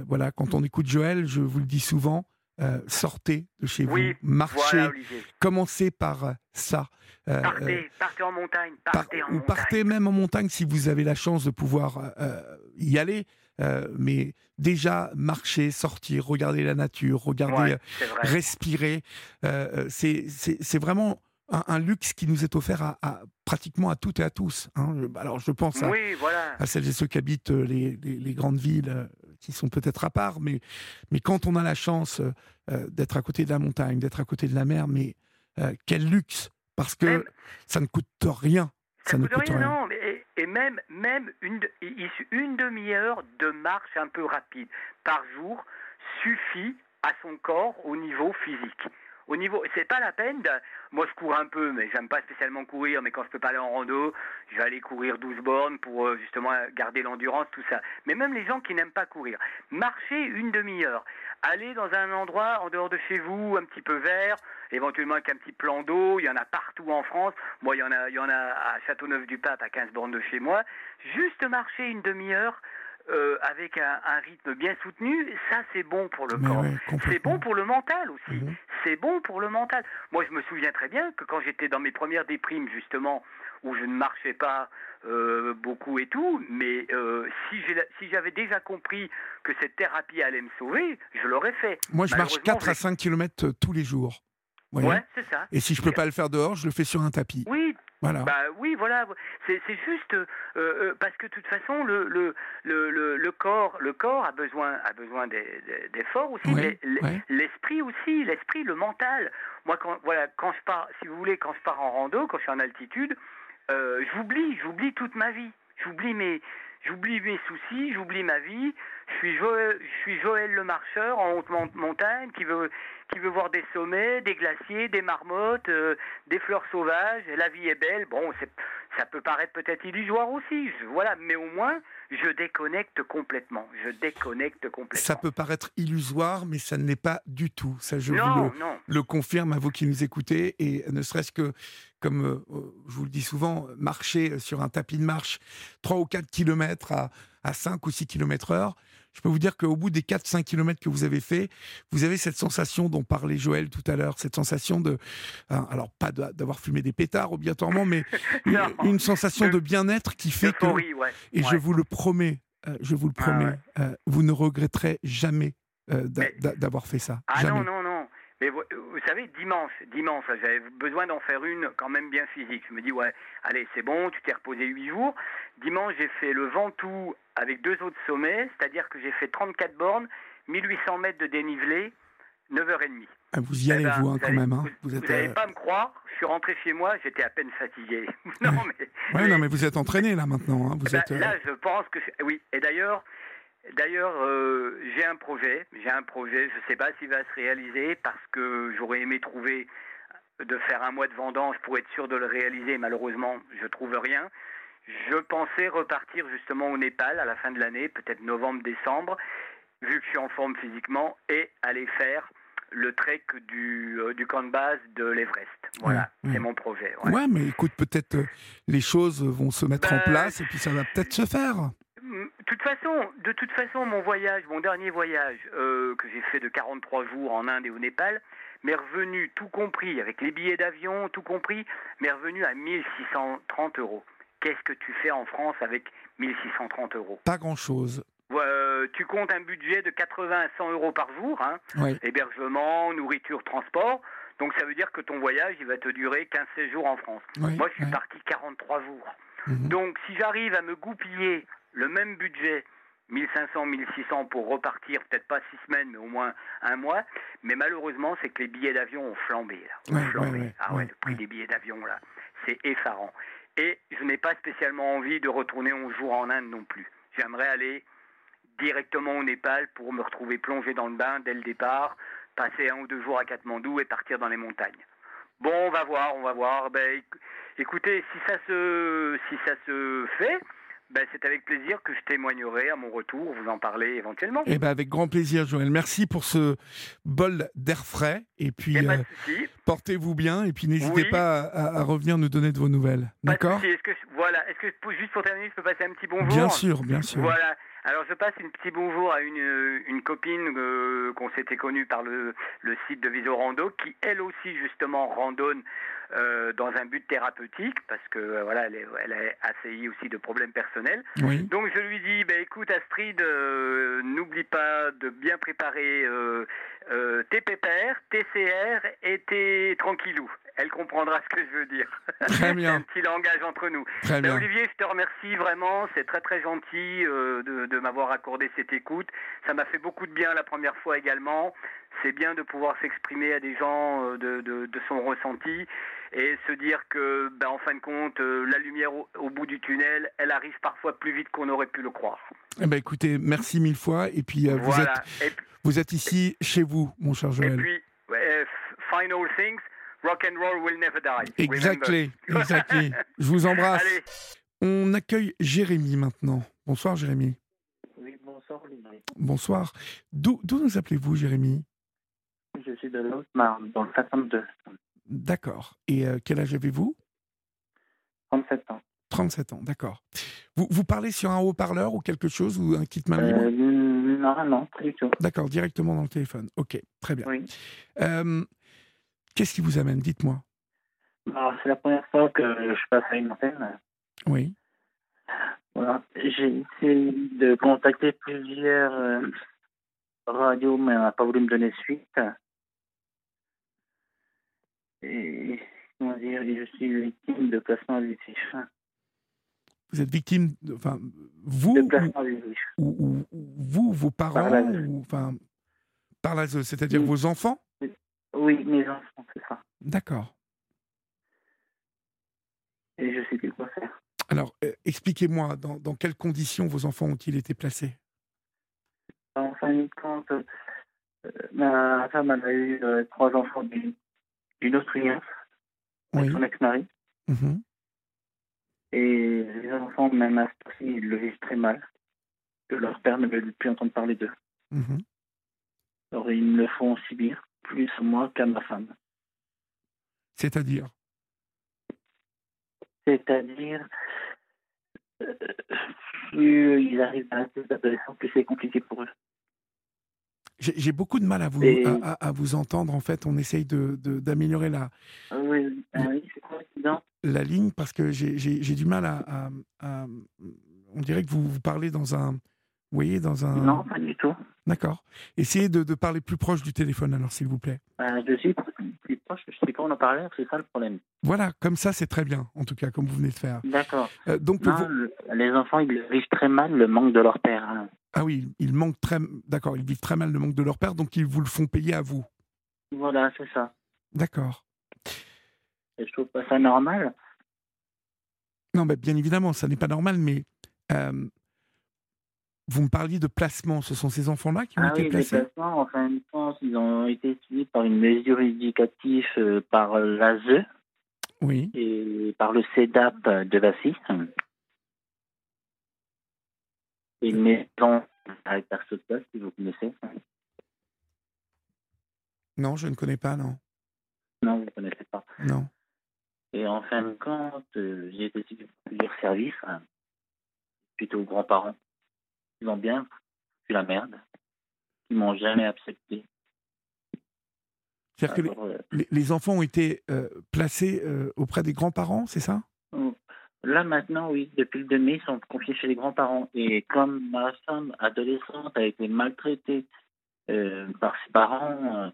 voilà, quand on écoute Joël, je vous le dis souvent, euh, sortez de chez Oui, vous, marchez, Voilà, commencez par euh, ça. Euh, Partez, partez en montagne, par- partez en ou montagne. partez même en montagne si vous avez la chance de pouvoir y aller. mais déjà, marcher, sortir, regarder la nature, regarder, Ouais, respirer, c'est vraiment un, un luxe qui nous est offert à, à- pratiquement à toutes et à tous. hein. Alors, je pense à, Oui, voilà. à celles et ceux qui habitent les, les- les grandes villes qui sont peut-être à part, mais, mais quand on a la chance euh, d'être à côté de la montagne, d'être à côté de la mer, mais euh, quel luxe Parce que Même- ça ne coûte rien. Ça, Ça ne coûte rien, rien. non. mais- et, même, même une demi-heure de marche un peu rapide par jour suffit à son corps au niveau physique. Au niveau, c'est pas la peine de, moi je cours un peu, mais j'aime pas spécialement courir, mais quand je peux pas aller en rando, je vais aller courir 12 bornes pour euh, justement garder l'endurance, tout ça. Mais même les gens qui n'aiment pas courir, marcher une demi-heure, aller dans un endroit en dehors de chez vous, un petit peu vert, éventuellement avec un petit plan d'eau, il y en a partout en France. Moi, il y en a, il y en a à Châteauneuf-du-Pape, à 15 bornes de chez moi. Juste marcher une demi-heure euh, avec un, un rythme bien soutenu, ça c'est bon pour le Mais corps. ouais, C'est bon pour le mental aussi. Mhm. C'est bon pour le mental. Moi, je me souviens très bien que quand j'étais dans mes premières déprimes, justement, où je ne marchais pas euh, beaucoup et tout, mais euh, si j'avais déjà compris que cette thérapie allait me sauver, je l'aurais fait. Moi, je marche Malheureusement, 4 à je- 5 km tous les jours. Ouais, c'est ça. Et si je peux pas le faire dehors, je le fais sur un tapis. Oui, Voilà. Bah oui, voilà. C'est juste euh, euh, parce que de toute façon, le, le, le, le, corps, le corps a besoin, a besoin d'efforts aussi, ouais. l'esprit aussi, l'esprit, le mental. Moi, quand voilà, quand je pars, si vous voulez, quand je pars en rando, quand je suis en altitude, euh, j'oublie, j'oublie toute ma vie. J'oublie mes, j'oublie mes soucis, j'oublie ma vie. Je suis Joël, le marcheur en haute mon- montagne qui veut, qui veut voir des sommets, des glaciers, des marmottes, euh, des fleurs sauvages. La vie est belle. Bon, ça peut paraître peut-être illusoire aussi. voilà, mais au moins, je déconnecte complètement. Je déconnecte complètement. Ça peut paraître illusoire, mais ça ne l'est pas du tout. Ça, je vous le confirme à vous qui nous écoutez. Et ne serait-ce que, comme euh, je vous le dis souvent, marcher sur un tapis de marche 3 ou 4 km à, à 5 ou 6 km heure, je peux vous dire qu'au bout des 4-5 km que vous avez fait, vous avez cette sensation dont parlait Joël tout à l'heure, cette sensation de, hein, alors pas d'avoir fumé des pétards obligatoirement, mais une, sensation De- bien-être qui fait que, ouais. et je Ouais. vous le promets, euh, je vous le Ah promets, ouais. euh, vous ne regretterez jamais euh, d'avoir fait ça. Ah jamais. non, non, non. Mais vous, vous savez, dimanche, dimanche, j'avais besoin d'en faire une quand même bien physique. Je me dis, ouais, allez, c'est bon, tu t'es reposé huit jours. Dimanche, j'ai fait le Ventoux avec deux autres sommets, c'est-à-dire que j'ai fait 34 bornes, 1800 mètres de dénivelé, 9h30. Ah, vous y allez, Eh ben, vous, hein, quand allez- même. hein. Vous Vous n'allez euh, pas me croire, je suis rentré chez moi, j'étais à peine fatigué. non, mais, ouais, non, mais vous êtes entraîné là maintenant. hein. Vous eh ben, êtes, euh, Là, je pense que oui. Et d'ailleurs, d'ailleurs, euh, j'ai un projet. J'ai un projet. Je ne sais pas s'il va se réaliser parce que j'aurais aimé trouver de faire un mois de vendange pour être sûr de le réaliser. Malheureusement, je trouve rien. Je pensais repartir justement au Népal à la fin de l'année, peut-être novembre-décembre, vu que je suis en forme physiquement, et aller faire le trek du, euh, du camp de base de l'Everest. Voilà, Ouais, c'est ouais. mon projet. Ouais, ouais. mais écoute, peut-être euh, les choses vont se mettre en Bah, place et puis ça va peut-être se faire. Toute façon, de toute façon, mon voyage, mon dernier voyage euh, que j'ai fait de 43 jours en Inde et au Népal, m'est revenu tout compris, avec les billets d'avion, tout compris, m'est revenu à 1630 euros. Qu'est-ce que tu fais en France avec 1630 euros? Pas grand-chose. Euh, Tu comptes un budget de 80 à 100 euros par jour, hein, hébergement, nourriture, transport. Donc ça veut dire que ton voyage, il va te durer 15 jours en France. Moi, je suis parti 43 jours. Mhm. Donc, si j'arrive à me goupiller le même budget, 1500, 1600 pour repartir, peut-être pas six semaines, mais au moins un mois, mais malheureusement, c'est que les billets d'avion ont flambé, là. Ont Ouais, flambé. ouais, ouais, ah ouais, le prix des billets d'avion, là, c'est effarant. Et je n'ai pas spécialement envie de retourner 11 jours en Inde non plus. J'aimerais aller directement au Népal pour me retrouver plongé dans le bain dès le départ, passer un ou deux jours à Katmandou et partir dans les montagnes. Bon, on va voir, on va voir. Ben, éc- écoutez, si ça se, si ça se fait, ben, c'est avec plaisir que je témoignerai à mon retour, vous en parler éventuellement. Eh ben avec grand plaisir, Joël. Merci pour ce bol d'air frais. Et puis, a pas euh, portez-vous bien. Et puis, n'hésitez Oui. pas à, à revenir nous donner de vos nouvelles. D'accord souci. Est-ce que je- voilà, est-ce que juste pour terminer, je peux passer un petit bonjour Bien sûr, bien sûr. Voilà. Alors je passe un petit bonjour à une, euh, une copine euh, qu'on s'était connue par le, le site de Visorando, qui elle aussi justement randonne euh, dans un but thérapeutique, parce que euh, voilà, elle est, elle est assaillie aussi de problèmes personnels. Oui. Donc je lui dis, ben écoute Astrid, euh, n'oublie pas de bien préparer tes pépères, tes CR et tes tranquillous. Elle comprendra ce que je veux dire. Très bien. C'est un petit langage entre nous. Très Ben, bien. Olivier, je te remercie vraiment. C'est très très gentil euh, de, de m'avoir accordé cette écoute. Ça m'a fait beaucoup de bien la première fois également. C'est bien de pouvoir s'exprimer à des gens euh, de, de, de son ressenti et se dire que, ben, en fin de compte, euh, la lumière au, au bout du tunnel, elle arrive parfois plus vite qu'on aurait pu le croire. Eh ben, écoutez, merci mille fois. Et puis, euh, vous, voilà. êtes, Et, puis- vous êtes ici, chez vous, mon cher et Joël. puis, ouais, f- final things, rock and roll will never die. Exactly, exactly. Je vous embrasse. Allez, On accueille Jérémy maintenant. Bonsoir, Jérémy. Oui, bonsoir Olivier. Bonsoir. D'où d'où nous appelez-vous, Jérémy? Je suis de Haute-Marne, dans le 62, D'accord. Et euh, quel âge avez-vous? 37 ans. 37 ans, d'accord. Vous, vous parlez sur un haut-parleur ou quelque chose ou un kit main Euh, non, non, pas du tout. D'accord, directement dans le téléphone. Ok, très bien. Oui. Euh, Qu'est-ce qui vous amène? Dites-moi. Alors, c'est la première fois que je passe à une antenne. Oui. Voilà. J'ai essayé de contacter plusieurs euh, radios, mais on n'a pas voulu me donner suite. Et, comment dire, je suis victime de placement abusif. Vous êtes victime, de, enfin, vous De placement abusif. ou- ou- ou vous, vos parents, Par ou, enfin, par c'est-à-dire Oui. vos enfants Oui, mes enfants, c'est ça. D'accord. Et je sais plus quoi faire. Alors, euh, expliquez-moi, dans, dans quelles conditions vos enfants ont-ils été placés? En fin de compte, euh, ma femme a eu euh, trois enfants d'une avec Oui. son ex-mari. Mhm. Et les enfants, même à ce ils le vivent très mal. Que leur père ne veut plus entendre parler d'eux. Mhm. Alors ils me le font subir, plus moi qu'à ma femme. C'est-à-dire? C'est-à-dire, euh, plus ils arrivent à être adolescents, plus c'est compliqué pour eux. J'ai beaucoup de mal à vous, Et- à, vous entendre. En fait, on essaye de- de- d'améliorer la, Ah Oui, ah oui, la ligne parce que j'ai du mal à, à- à- On dirait que vous, vous parlez dans un. Vous voyez, dans un. Non, pas du tout. D'accord. Essayez de, de parler plus proche du téléphone, alors, s'il vous plaît. Euh, je suis plus proche, je sais pas où on en parlait, c'est ça le problème. Voilà, comme ça, c'est très bien, en tout cas, comme vous venez de faire. D'accord. Euh, donc, Non, vous- le- les enfants, ils vivent très mal, le manque de leur père. hein. Ah oui, ils manquent très. D'accord, ils vivent très mal le manque de leur père, donc ils vous le font payer à vous. Voilà, c'est ça. D'accord. Et je trouve pas ça normal. Non, mais bien évidemment, ça n'est pas normal, mais euh, vous me parliez de placement. Ce sont ces enfants-là qui ont Ah été oui, les placés? placements, en fin de compte, ils ont été suivis par une mesure éducative euh, par l'ASE Oui. et par le CEDAP de Vassy. Et une maison à si vous connaissez. Non, je ne connais pas, non. Non, vous ne connaissez pas. Non. Et en fin de compte, euh, j'ai été sur plusieurs services, hein, suite aux grands-parents. Ils ont bien foutu la merde. Ils m'ont jamais accepté. C'est-à-dire que euh, les- les enfants ont été euh, placés euh, auprès des grands-parents, c'est ça? Là maintenant, oui, depuis le 2 mai, ils sont confiés chez les grands-parents. Et comme ma femme adolescente a été maltraitée euh, par ses parents, euh,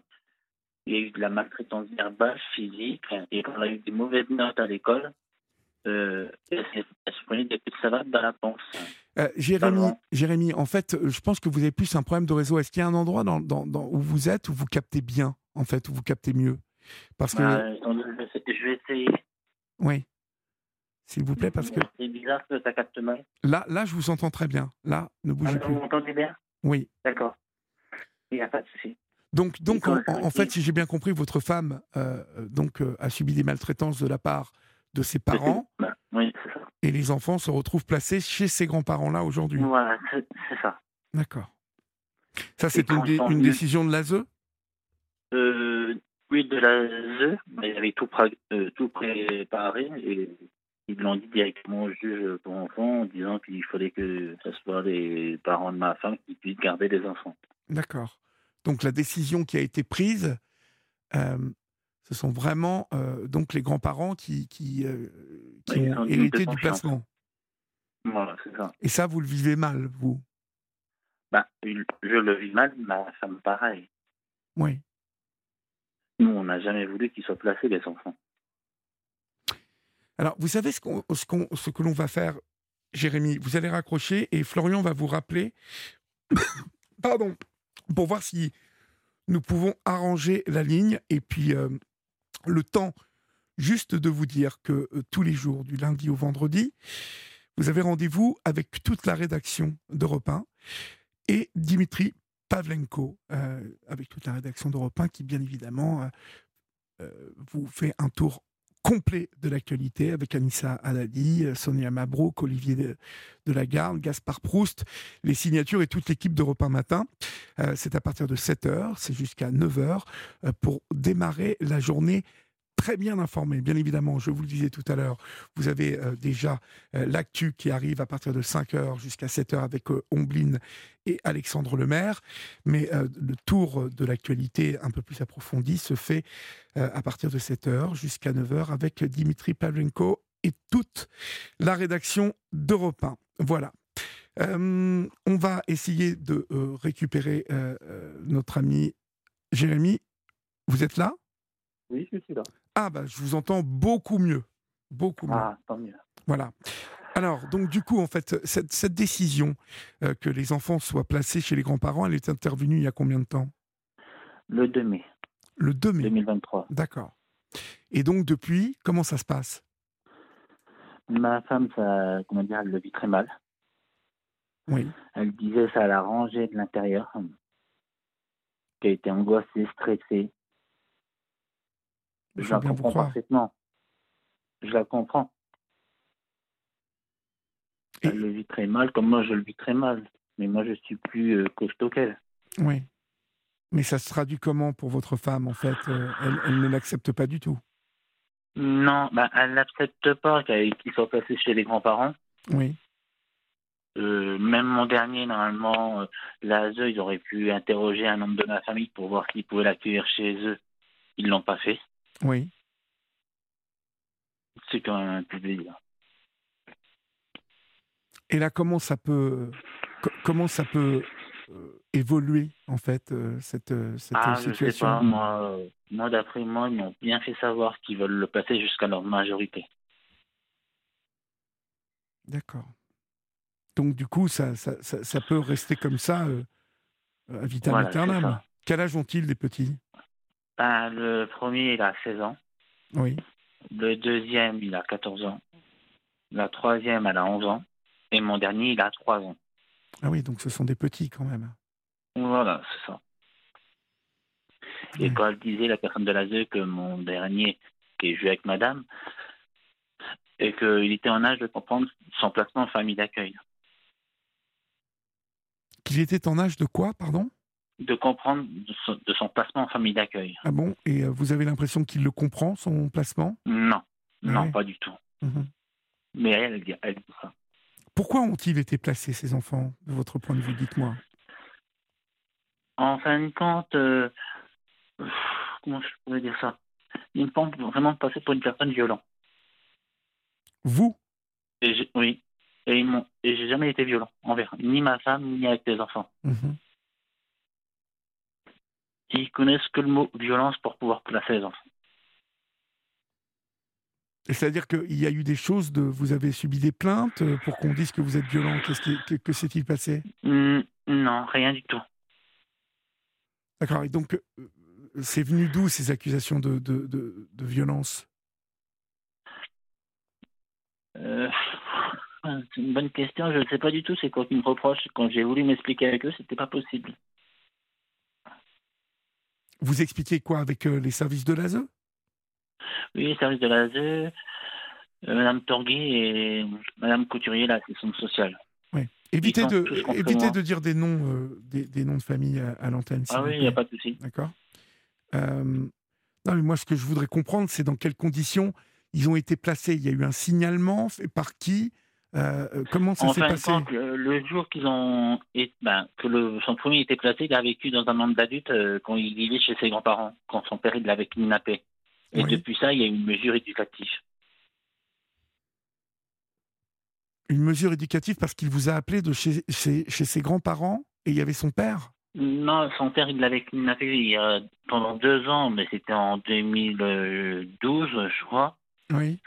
il y a eu de la maltraitance verbale, physique, hein, et quand elle a eu des mauvaises notes à l'école, euh, elle, elle se prenait des coups de savate dans la panse. Euh, Jérémy, en fait, je pense que vous avez plus un problème de réseau. Est-ce qu'il y a un endroit dans, dans- dans- où vous êtes où vous captez bien, en fait, où vous captez mieux? Parce que, vais- je vais essayer. oui, s'il vous plaît, parce que C'est bizarre que ça capte mal. là, là, je vous entends très bien. Là, ne bougez Ah, plus. vous m'entendez bien? Oui. D'accord. Il n'y a pas de souci. Donc, donc en, fait, si j'ai bien compris, votre femme euh, donc euh, a subi des maltraitances de la part de ses parents oui, c'est ça. et les enfants se retrouvent placés chez ces grands-parents-là aujourd'hui. Voilà, c'est ça. D'accord. Ça, c'est une, dé- décision de l'ASE Euh, oui, de la ZE, mais il avait tout, tout préparé et ils l'ont dit directement au juge pour enfants en disant qu'il fallait que ce soit les parents de ma femme qui puissent garder les enfants. D'accord. Donc la décision qui a été prise, euh, ce sont vraiment euh, donc les grands-parents qui, qui, euh, ont hérité du placement. Voilà, c'est ça. Et ça, vous le vivez mal, vous? Bah, je le vis mal, ma femme pareil. Oui. Nous, on n'a jamais voulu qu'ils soient placés, les enfants. Alors, vous savez ce, que l'on va faire, Jérémy? Vous allez raccrocher et Florian va vous rappeler, pardon, pour voir si nous pouvons arranger la ligne et puis euh, le temps juste de vous dire que euh, tous les jours, du lundi au vendredi, vous avez rendez-vous avec toute la rédaction d'Europe 1 et Dimitri Pavlenko, euh, avec toute la rédaction d'Europe 1 qui, bien évidemment, vous fait un tour complet de l'actualité avec Anissa euh, Sonia Mabrouk, Olivier de, Gaspard Proust, les signatures et toute l'équipe d'Europe 1 Matin. Euh, c'est à partir de 7h, c'est jusqu'à 9h euh, pour démarrer la journée très bien informée. Bien évidemment, je vous le disais tout à l'heure, vous avez euh, déjà euh, l'actu qui arrive à partir de 5h jusqu'à 7h avec euh, et Alexandre Lemaire. Mais euh, le tour de l'actualité un peu plus approfondi se fait à partir de 7h jusqu'à 9h avec Dimitri Pavlenko et toute la rédaction d'Europe 1. Voilà. On va essayer de récupérer notre ami Jérémy. Vous êtes là? Oui, je suis là. Ah, bah, je vous entends beaucoup mieux. Beaucoup mieux. Ah, tant mieux. Voilà. Alors, donc, du coup, en fait, cette, cette décision euh, que les enfants soient placés chez les grands-parents, elle est intervenue il y a combien de temps? Le 2 mai Le 2 mai. 2023. D'accord. Et donc, depuis, comment ça se passe? Ma femme, ça, comment dire, elle le vit très mal. Oui. Elle disait ça l'a rangé de l'intérieur. Qu'elle était angoissée, stressée. Je la comprends parfaitement. Je la comprends. Et- Elle le vit très mal, comme moi je le vis très mal. Mais moi je suis plus euh, costaud qu'elle. Oui. Mais ça se traduit comment pour votre femme, en fait Euh, elle, elle ne l'accepte pas du tout? Non, bah, elle n'accepte pas qu'elle- qu'il soit placé chez les grands-parents. Oui. Euh, même mon dernier, normalement, euh, l'ASE, ils auraient pu interroger un membre de ma famille pour voir s'ils pouvaient l'accueillir chez eux. Ils l'ont pas fait. Oui. C'est quand même un peu bizarre. Et là, comment ça peut, co- comment ça peut euh, évoluer, en fait, euh, cette, euh, cette Ah, je sais situation? pas, moi, moi d'après moi, ils m'ont bien fait savoir qu'ils veulent le placer jusqu'à leur majorité. D'accord. Donc, du coup, ça, ça, ça, ça peut rester comme ça euh, à vitam Voilà. Quel âge ont-ils, les petits? Ben, le premier, il a 16 ans. Oui. Le deuxième, il a 14 ans. La troisième, elle a 11 ans. Et mon dernier, il a 3 ans. Ah oui, donc ce sont des petits quand même. Voilà, c'est ça. Et Ouais. quand elle disait, la personne de l'ASE, que mon dernier, qui est joué avec madame, et qu'il était en âge de comprendre son placement en famille d'accueil. Qu'il était en âge de quoi, pardon? De comprendre de son, de son placement en famille d'accueil. Ah bon? Et euh, vous avez l'impression qu'il le comprend, son placement? Non, non, pas du tout. Mhm. Mais elle, elle dit, elle dit ça. Pourquoi ont-ils été placés, ces enfants, de votre point de vue? Dites-moi. En fin de compte, euh, comment je pourrais dire ça? Ils me font vraiment passer pour une personne violente. Vous? Et oui. Et ils m'ont, et j'ai jamais été violent envers ni ma femme ni avec les enfants. Mhm. Ils connaissent que le mot violence pour pouvoir placer les enfants. C'est-à-dire qu'il y a eu des choses de. Vous avez subi des plaintes euh, pour qu'on dise que vous êtes violent. Qu'est-ce qui, que, que s'est-il passé? Hmm, non, rien du tout. D'accord. Et donc, euh, c'est venu d'où ces accusations de, de, de, de violence? Euh, c'est une bonne question. Je ne sais pas du tout. C'est quoi qu'ils me reprochent. Quand j'ai voulu m'expliquer avec eux, c'était pas possible. Vous expliquez quoi avec euh, les services de l'ASE? Oui, service de l'ASE, euh, Madame Torgui et Madame Couturier, l'assistante sociale. Évitez, sont de, évitez de dire des noms, euh, des, des noms de famille à, à l'antenne. Ah oui, il n'y a pas de souci. D'accord Euh, Non, mais moi, ce que je voudrais comprendre, c'est dans quelles conditions ils ont été placés. Il y a eu un signalement fait par qui? Euh, euh, Comment ça s'est passé compte, le, jour qu'ils ont, et, ben, que le, son premier était placé, il a vécu dans un monde d'adulte euh, quand il vivait chez ses grands-parents, quand son père il l'avait kidnappé. Et Oui. depuis ça, il y a eu une mesure éducative. Une mesure éducative parce qu'il vous a appelé de chez, chez, chez ses grands-parents et il y avait son père? Non, son père, il l'avait kidnappé il y a, pendant deux ans, mais c'était en 2012, je crois. Oui.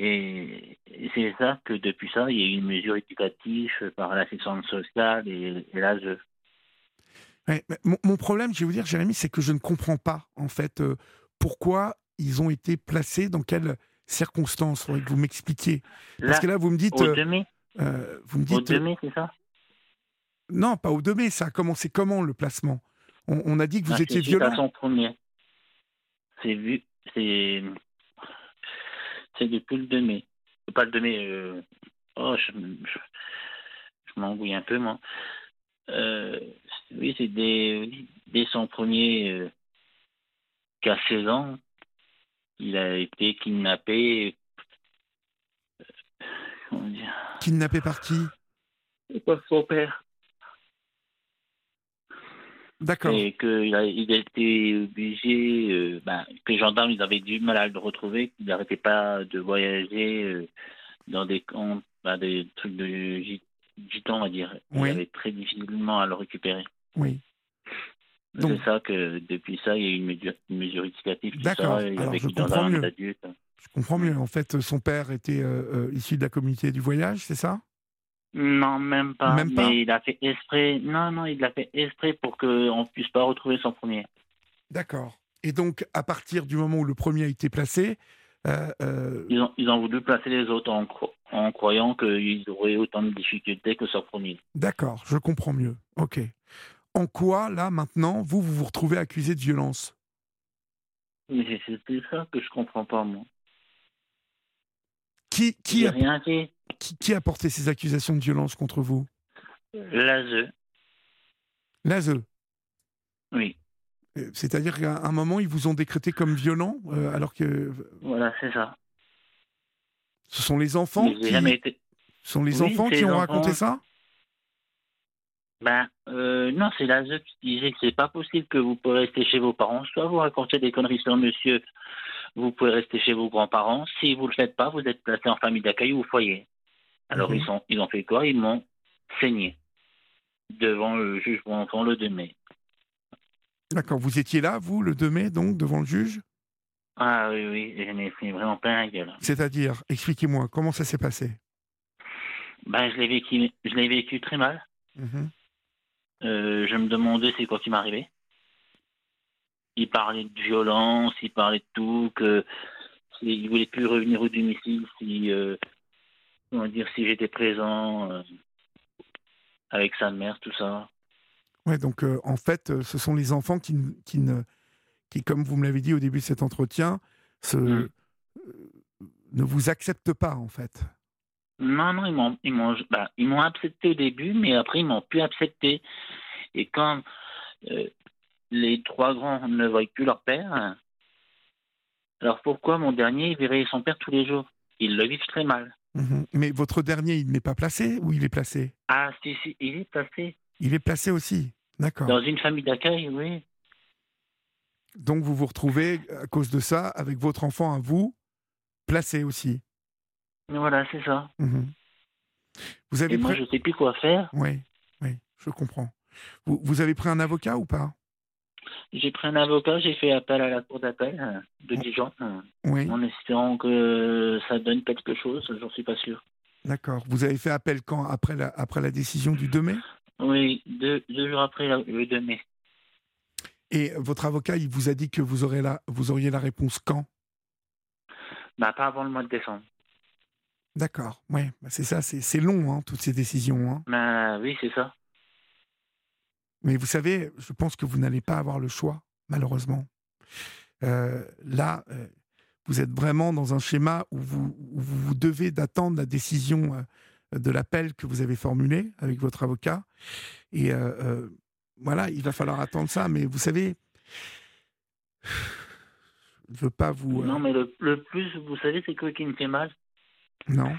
Et c'est ça que depuis ça, il y a eu une mesure éducative par l'assistance sociale et, et l'ASE. Ouais, mon, problème, je vais vous dire, Jérémy, c'est que je ne comprends pas, en fait, euh, pourquoi ils ont été placés, dans quelles circonstances. Faudrait que vous m'expliquiez. Parce que là, vous me dites. au euh, 2 mai, euh, vous me au dites. 2 mai, c'est ça? Non, pas au 2 mai, ça a commencé comment le placement? On, on a dit que vous Ah, étiez violent. C'est vu, c'est, c'est depuis le 2 mai. Pas le 2 mai, euh, oh, je, je, je m'embrouille un peu, moi. Euh, oui, c'est dès, dès son premier, euh, qu'à 16 ans, il a été kidnappé. euh, comment dire? Kidnappé par qui? Par son père. D'accord. et qu'il a, il a été obligé, euh, ben, que les gendarmes ils avaient du mal à le retrouver, qu'il n'arrêtait pas de voyager euh, dans des camps, ben, des trucs de git- gitans, on va dire. Oui. Il avait très difficilement à le récupérer. Oui. Donc- C'est ça que depuis ça, il y a eu une mesure, une mesure éducative. tout D'accord. ça, Il Alors, je comprends mieux. adulte. Je comprends mieux. En fait, son père était euh, issu de la communauté du voyage, c'est ça? Non, même pas. Même pas mais il a fait exprès. Non, non, il l'a fait exprès pour qu'on ne puisse pas retrouver son premier. D'accord. Et donc, à partir du moment où le premier a été placé, euh, euh, Ils ont, ils ont voulu placer les autres en, cro- en croyant qu'ils auraient autant de difficultés que son premier. d'accord, je comprends mieux. Ok. En quoi, là, maintenant, vous, vous vous retrouvez accusé de violence? Mais c'est- ça que je comprends pas, moi. Qui, a, rien fait. qui, qui a porté ces accusations de violence contre vous? L'ASE, L'ASE. oui. C'est-à-dire qu'à un moment, ils vous ont décrété comme violent, euh, alors que Voilà, c'est ça. ce sont les enfants qui, été. ce sont les Oui, enfants qui ont enfants. raconté ça? Ben, euh, non, c'est l'ASE qui disait que c'est pas possible que vous pouvez rester chez vos parents. Soit vous racontez des conneries sur monsieur, vous pouvez rester chez vos grands-parents. Si vous le faites pas, vous êtes placé en famille d'accueil ou au foyer. Alors Mhm. ils, sont, ils ont fait quoi? Ils m'ont saigné devant le juge pour enfants le 2 mai. D'accord. Vous étiez là, vous, le 2 mai, donc, devant le juge? Ah oui, oui, j'en ai pris vraiment plein la gueule. C'est-à-dire, expliquez-moi, comment ça s'est passé? Ben, je l'ai vécu, je l'ai vécu très mal. Mhm. Euh, je me demandais c'est quoi qui m'arrivait. Il parlait de violence, il parlait de tout, que il voulait plus revenir au domicile si, euh, comment dire, si j'étais présent euh, avec sa mère, tout ça. Ouais, donc euh, en fait, ce sont les enfants qui, qui, ne, qui, comme vous me l'avez dit au début de cet entretien, se, Mm. ne vous acceptent pas, en fait. Non, non, ils m'ont, ils m'ont, ils m'ont accepté au début, mais après ils m'ont plus accepté. Et quand euh, les trois grands ne voient plus leur père, alors pourquoi mon dernier verrait son père tous les jours? Ils le vivent très mal. Mhm. Mais votre dernier, il n'est pas placé ou il est placé? Ah, si, si, il est placé. Il est placé aussi, d'accord. Dans une famille d'accueil, oui. Donc vous vous retrouvez, à cause de ça, avec votre enfant à vous, placé aussi. Voilà, c'est ça. Mhm. Vous avez Et moi, pris... je sais plus quoi faire. Oui, oui, je comprends. Vous, vous avez pris un avocat ou pas? J'ai pris un avocat, j'ai fait appel à la cour d'appel euh, de Dijon, euh, Oui, en espérant que ça donne quelque chose, j'en suis pas sûr. d'accord. Vous avez fait appel quand? Après la, après la décision du 2 mai? Oui, deux, deux jours après la- le 2 mai. Et votre avocat, il vous a dit que vous, aurez la, vous auriez la réponse quand? Bah, pas avant le mois de décembre. D'accord, oui, bah c'est ça, c'est c'est long, hein, toutes ces décisions. hein. Bah, oui, c'est ça. Mais vous savez, je pense que vous n'allez pas avoir le choix, malheureusement. Euh, là, euh, vous êtes vraiment dans un schéma où vous, où vous devez d'attendre la décision euh, de l'appel que vous avez formulé avec votre avocat. Et euh, voilà, il va falloir attendre ça. Mais vous savez, je ne veux pas vous... Non, mais le, le plus, vous savez, c'est quoi qui me fait mal? Non.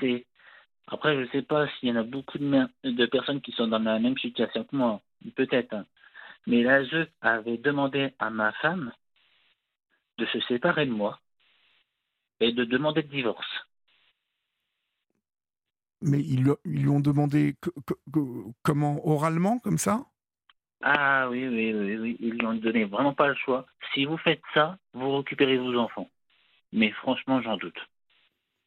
Après, je sais pas s'il y en a beaucoup de personnes qui sont dans la même situation que moi. Peut-être. Mais là, je avait demandé à ma femme de se séparer de moi et de demander le divorce. Mais ils, ils lui ont demandé que- que- que- comment, oralement, comme ça? Ah oui, oui, oui, oui. Ils lui ont donné vraiment pas le choix. Si vous faites ça, vous récupérez vos enfants. Mais franchement, j'en doute.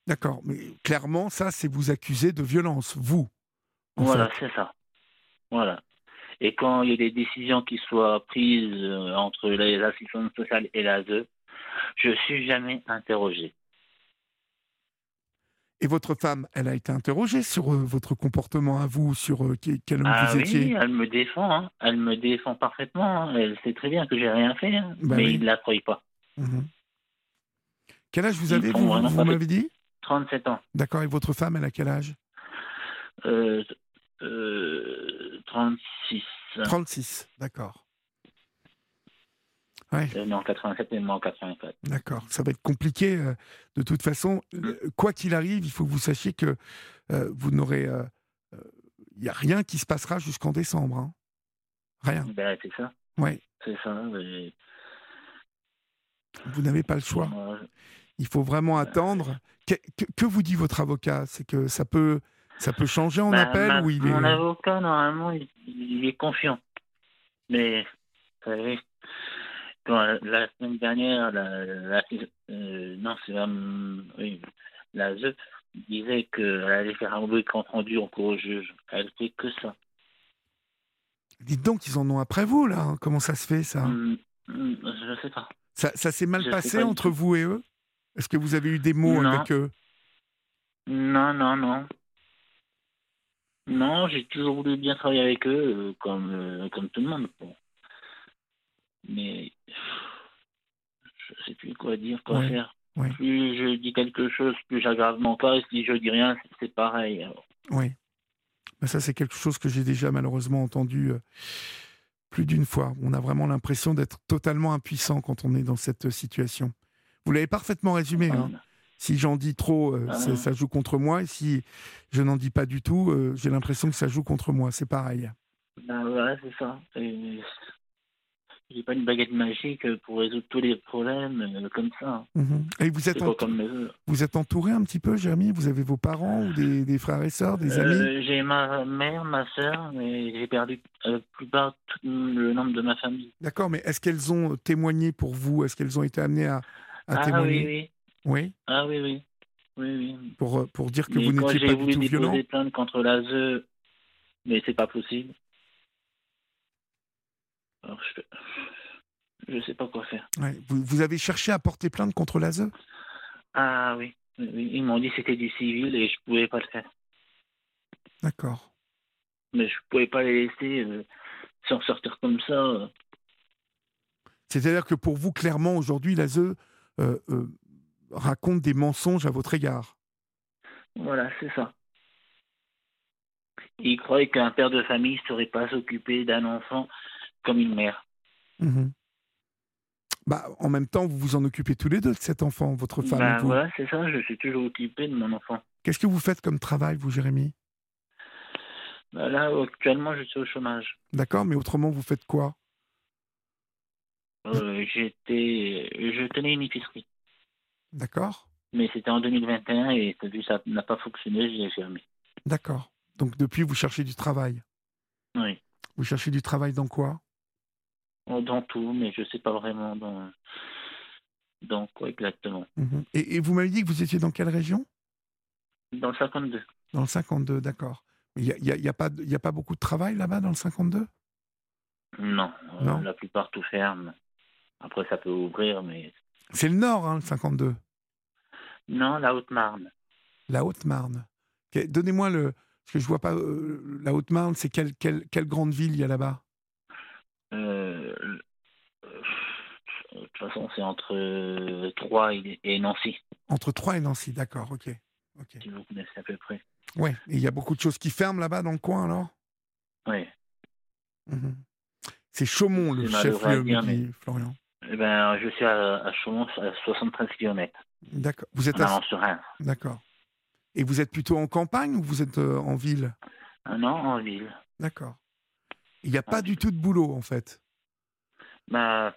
D'accord, mais clairement, ça, c'est vous accuser de violence, vous. Voilà, c'est ça. Voilà. Et quand il y a des décisions qui soient prises euh, entre la- l'assistance sociale et l'ASE, je suis jamais interrogé. Et votre femme, elle a été interrogée sur euh, votre comportement à vous, sur euh, quel homme Ah vous oui, étiez? elle me défend, hein. elle me défend parfaitement. hein. Elle sait très bien que j'ai rien fait, hein. Bah mais oui. il ne la croit pas. Mhm. Quel âge vous Ils avez, vous, vous m'avez dit? 37 ans. D'accord, et votre femme, elle a quel âge? Euh, euh, 36. 36, d'accord. Ouais, Euh, non, 87 et moi en 84. d'accord. Ça va être compliqué. euh, de toute façon, Mm. Quoi qu'il arrive, il faut que vous sachiez que euh, vous n'aurez... Il n'y a rien qui se passera jusqu'en décembre. hein. Rien. Ben, c'est ça. Ouais, C'est ça. vous n'avez pas le choix. Il faut vraiment attendre. Que, que- que vous dit votre avocat? C'est que ça peut, ça peut changer en Bah, appel ma- ou il est... Mon avocat, normalement, il, il est confiant. Mais, vous savez, quand la, semaine dernière, la, la- euh, non, c'est la, oui, la ZE disait qu'elle allait faire un mauvais compte rendu en cours au juge. Elle fait que ça. Dites donc, ils en ont après vous, là. hein. Comment ça se fait, ça? Hum, hum, je sais pas. Ça, ça s'est mal Je passé entre vous et eux? Est-ce que vous avez eu des mots Non. avec eux? Non, non, non. Non, j'ai toujours voulu bien travailler avec eux, euh, comme, euh, comme tout le monde. bon. Mais je sais plus quoi dire, quoi Ouais, faire. ouais. Plus je dis quelque chose, plus j'aggrave mon cas. Et si je dis rien, c'est pareil. Alors, Oui. Ben, ça, c'est quelque chose que j'ai déjà malheureusement entendu euh, plus d'une fois. On a vraiment l'impression d'être totalement impuissant quand on est dans cette situation. Vous l'avez parfaitement résumé. hein. Si j'en dis trop, euh, Ah. ça, joue contre moi. Et si je n'en dis pas du tout, euh, j'ai l'impression que ça joue contre moi. C'est pareil. ben voilà, c'est ça. J'ai pas une baguette magique pour résoudre tous les problèmes euh, comme ça. Mhm. Et vous êtes, entou- vous êtes entouré un petit peu, Jérémy? Vous avez vos parents ou des, des frères et sœurs, des amis? Euh, j'ai ma mère, ma soeur, mais j'ai perdu euh, la plupart tout le nombre de ma famille. D'accord, mais est-ce qu'elles ont témoigné pour vous? Est-ce qu'elles ont été amenées à, à ah témoigner? oui, oui. Oui, Ah oui, oui. Oui, oui. pour, euh, pour dire que mais vous n'étiez pas du tout violent plainte contre l'ASE, mais c'est pas possible. Alors, je... je sais pas quoi faire. Ouais. vous, vous avez cherché à porter plainte contre l'ASE Ah oui, ils m'ont dit que c'était du civil et je pouvais pas le faire. D'accord. Mais je pouvais pas les laisser euh, s'en sortir comme ça. euh. C'est-à-dire que pour vous, clairement, aujourd'hui, l'ASE euh, raconte des mensonges à votre égard. Voilà, c'est ça. Il croyait qu'un père de famille ne saurait pas s'occuper d'un enfant comme une mère. Mhm. Bah, en même temps, vous vous en occupez tous les deux de cet enfant, votre femme Ben et vous. voilà, c'est ça, je suis toujours occupé de mon enfant. Qu'est-ce que vous faites comme travail, vous, Jérémy? Ben là, actuellement, je suis au chômage. D'accord, mais autrement, vous faites quoi? Euh, J'étais, je tenais une épicerie, D'accord mais c'était en 2021 et vu que ça n'a pas fonctionné, je l'ai fermé. D'accord. Donc, depuis, vous cherchez du travail. Oui, Vous cherchez du travail dans quoi? Oh, dans tout, mais je sais pas vraiment dans, dans quoi exactement. Mhm. et, et vous m'avez dit que vous étiez dans quelle région? Dans le 52. Dans le 52, d'accord. Il n'y a, y a- il y a pas de- il y a pas beaucoup de travail là-bas dans le 52 Non, euh, Non? la plupart tout ferme. Après, ça peut ouvrir, mais C'est le nord, hein, le 52. non, la Haute-Marne. La Haute-Marne. Donnez-moi le. Parce que je vois pas. euh, la Haute-Marne, c'est quelle, quelle, quelle grande ville il y a là-bas? Euh, euh, de toute façon, c'est entre Troyes et, et Nancy, Entre Troyes et Nancy, d'accord, ok. ok. si vous connaissez à peu près. Ouais, et il y a beaucoup de choses qui ferment là-bas dans le coin alors? Oui. Mhm. C'est Chaumont, le chef-lieu, dit Florian. Eh ben, je suis à, à Chaumont, à 73 km, D'accord. Vous êtes en à... D'accord. Et vous êtes plutôt en campagne ou vous êtes euh, en ville? Un an en ville. D'accord. Il n'y a En pas du tout de boulot en fait? Bah,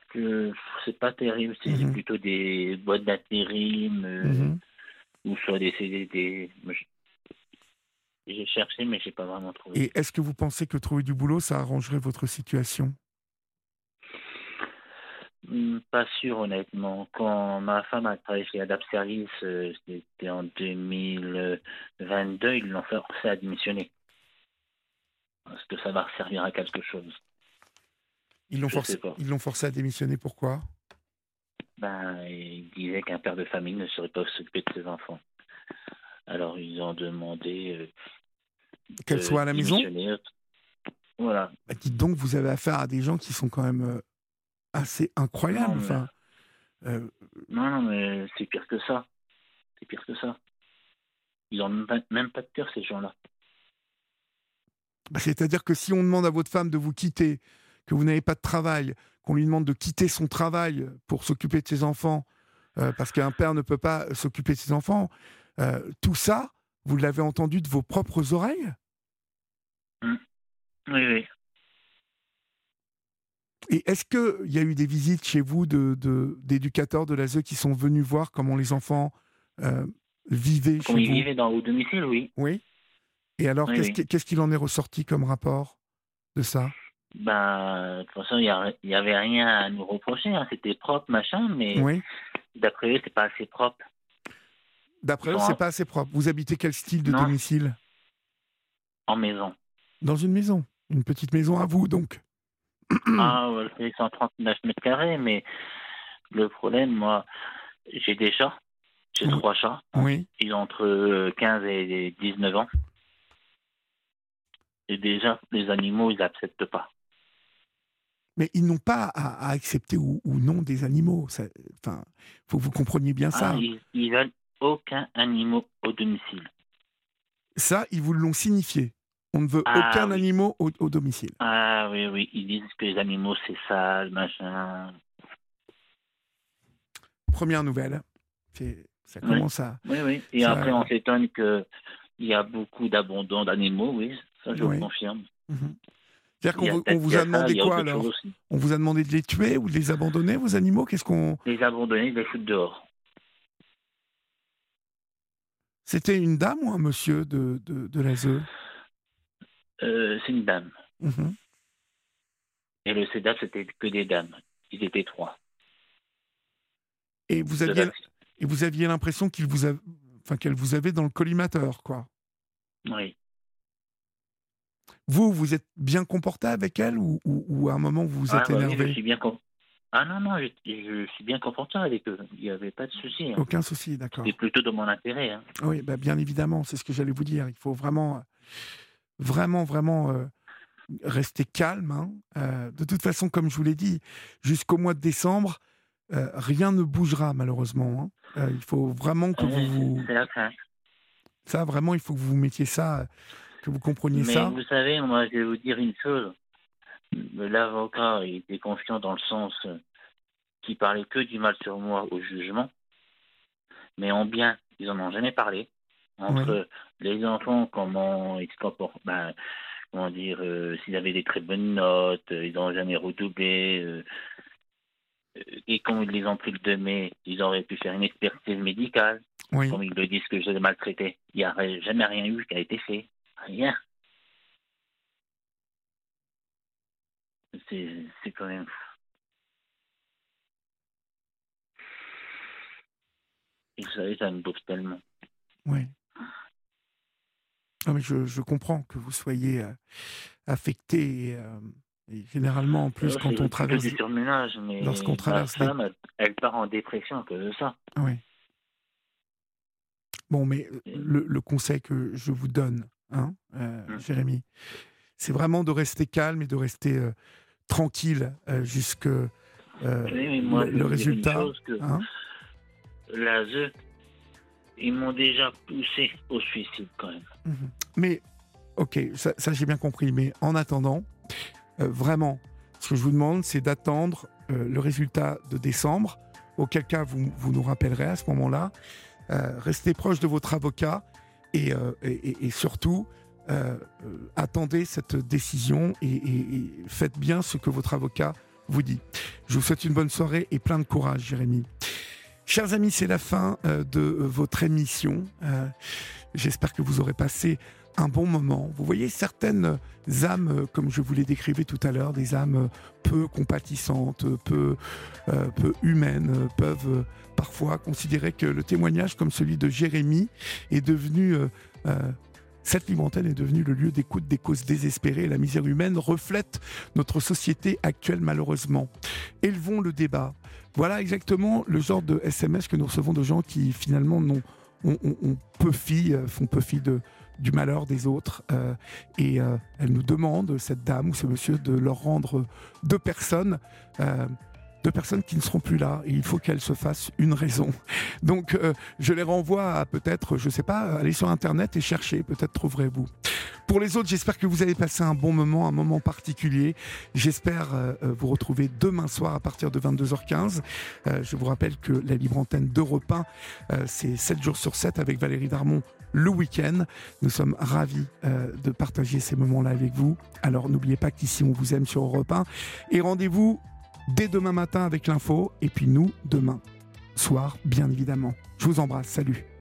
c'est pas terrible, c'est Mhm. plutôt des boîtes d'intérim euh, Mhm. ou soit des CDD. J'ai cherché, mais j'ai pas vraiment trouvé. Et est-ce que vous pensez que trouver du boulot, ça arrangerait votre situation? Pas sûr, honnêtement. Quand ma femme a travaillé chez Adapt Service, euh, c'était en 2022, ils l'ont forcé à démissionner. Est-ce que ça va servir à quelque chose? Ils l'ont forcé, sais pas. ils l'ont forcé à démissionner. Pourquoi? Ben, ils disaient qu'un père de famille ne saurait pas s'occuper de ses enfants. Alors, ils ont demandé euh, Qu'elle de soit à la maison? Voilà. Bah, Dites donc, vous avez affaire à des gens qui sont quand même euh, assez incroyables. Non, mais- Enfin, euh, Non, non, mais c'est pire que ça. C'est pire que ça. Ils ont même pas, même pas de cœur, ces gens-là. bah, C'est-à-dire que si on demande à votre femme de vous quitter, que vous n'avez pas de travail, qu'on lui demande de quitter son travail pour s'occuper de ses enfants, euh, parce qu'un père ne peut pas s'occuper de ses enfants, euh, tout ça, vous l'avez entendu de vos propres oreilles? Oui, oui. Et est-ce qu'il y a eu des visites chez vous de- de- d'éducateurs de, l'ASE qui sont venus voir comment les enfants euh, vivaient chez Comme ils vous? vivaient dans au domicile, oui. Oui? Et alors, Oui, qu'est-ce oui. qu'il en est ressorti comme rapport de ça? Ben, de toute façon, il n'y avait rien à nous reprocher. hein. C'était propre, machin, mais Oui. d'après eux, c'est pas assez propre. D'après eux, c'est pas assez propre. Vous habitez quel style de Non. domicile? En maison. Dans une maison. Une petite maison à vous, donc. ah, ouais, c'est 139 mètres carrés, mais le problème, moi, j'ai des chats. J'ai Oui. trois chats. Oui. Ils ont entre euh, 15 et 19 ans. Et déjà, les animaux, ils n'acceptent pas. Mais ils n'ont pas à, à accepter ou, ou non des animaux. Ça- Enfin, faut que vous compreniez bien ça. Ah, ils, ils veulent aucun animal au domicile. Ça, ils vous l'ont signifié. On ne veut Ah, aucun oui. animal au, au domicile. Ah oui, oui, ils disent que les animaux, c'est sale, machin. Première nouvelle. Ça Oui. commence à. Oui, oui. Et Ça- après, on s'étonne qu'il y a beaucoup d'abandon d'animaux, oui, ça je Oui. le confirme. Mhm. C'est-à-dire qu'on vous, vous a demandé quoi alors. On vous a demandé de les tuer ou de les abandonner, vos animaux? Qu'est-ce qu'on. Les abandonner, les foutre dehors. C'était une dame ou un monsieur de, de, de l'ASE Euh, c'est une dame. Mhm. Et le CEDAP, c'était que des dames. Ils étaient trois. Et vous aviez, la- et vous aviez l'impression qu'il vous a, enfin, qu'elle vous avait dans le collimateur, quoi. Oui. Vous, vous êtes bien comporté avec elle ou, ou- ou à un moment vous vous Ah, êtes bah oui, énervé je suis bien com- Ah non, non, je, je suis bien confortable avec eux. Il n'y avait pas de souci. hein. Aucun souci, d'accord. C'était plutôt de mon intérêt. hein. Oui, bah, bien évidemment, c'est ce que j'allais vous dire. Il faut vraiment, vraiment, vraiment euh, rester calme. hein. Euh, de toute façon, comme je vous l'ai dit, jusqu'au mois de décembre, euh, rien ne bougera malheureusement. hein. Euh, il faut vraiment que vous, vous- ça, vraiment, il faut que vous mettiez ça que vous compreniez Mais ça. vous savez, moi, je vais vous dire une chose. L'avocat était confiant dans le sens qu'il parlait que du mal sur moi au jugement, mais en bien, ils en ont jamais parlé. Entre les enfants, comment ils se comportent, ben, comment dire, euh, s'ils avaient des très bonnes notes, euh, ils n'ont jamais redoublé, euh, et quand ils les ont pris le 2 mai, ils auraient pu faire une expertise médicale, Oui. comme ils le disent que je les ai maltraités. Il n'y a ri- jamais rien eu qui a été fait. Rien. C'est c'est quand même fou. Et vous savez, ça me bouffe tellement. Oui. Non, mais je, je comprends que vous soyez euh, affecté. Et, euh, et généralement, en plus, quand on traverse. du surmenage, mais lorsqu'on traverse des- femme, elle, elle part en dépression à cause de ça. Oui. Bon, mais euh, le, le conseil que je vous donne, hein, euh, Mm. Jérémy, c'est vraiment de rester calme et de rester euh, tranquille euh, jusque Oui, mais moi, le, résultat. chose, que hein. l'ASE, ils m'ont déjà poussé au suicide quand même. Mhm. Mais, ok, ça, j'ai bien compris. Mais en attendant, euh, vraiment, ce que je vous demande, c'est d'attendre euh, le résultat de décembre, auquel cas vous, vous nous rappellerez à ce moment-là. Euh, restez proche de votre avocat et, surtout, attendez cette décision et faites bien ce que votre avocat vous dit. Je vous souhaite une bonne soirée et plein de courage, Jérémy. Chers amis, c'est la fin euh, de euh, votre émission. Euh, J'espère que vous aurez passé un bon moment. Vous voyez certaines âmes, comme je vous les décrivais tout à l'heure, des âmes peu compatissantes, peu, humaines, peuvent parfois considérer que le témoignage comme celui de Jérémie est devenu... cette libre est devenue le lieu d'écoute des causes désespérées. La misère humaine reflète notre société actuelle malheureusement. Élevons le débat. Voilà exactement le genre de SMS que nous recevons de gens qui finalement euh, font peu fi du malheur des autres. euh, et euh, elle nous demande, cette dame ou ce monsieur, de leur rendre deux personnes. deux personnes qui ne seront plus là et il faut qu'elles se fassent une raison. Donc je les renvoie à peut-être, je sais pas, aller sur internet et chercher, peut-être trouverez-vous. Pour les autres, j'espère que vous avez passé un bon moment, un moment particulier. J'espère euh, euh, vous retrouver demain soir à partir de 22h15. Euh, je vous rappelle que la libre antenne 1, euh, c'est 7 jours sur 7 avec Valérie Darmon le week-end. Nous sommes ravis de partager ces moments-là avec vous. Alors n'oubliez pas qu'ici on vous aime sur Europe 1. Et rendez-vous dès demain matin avec l'info. Et puis nous, demain soir, bien évidemment. Je vous embrasse. Salut.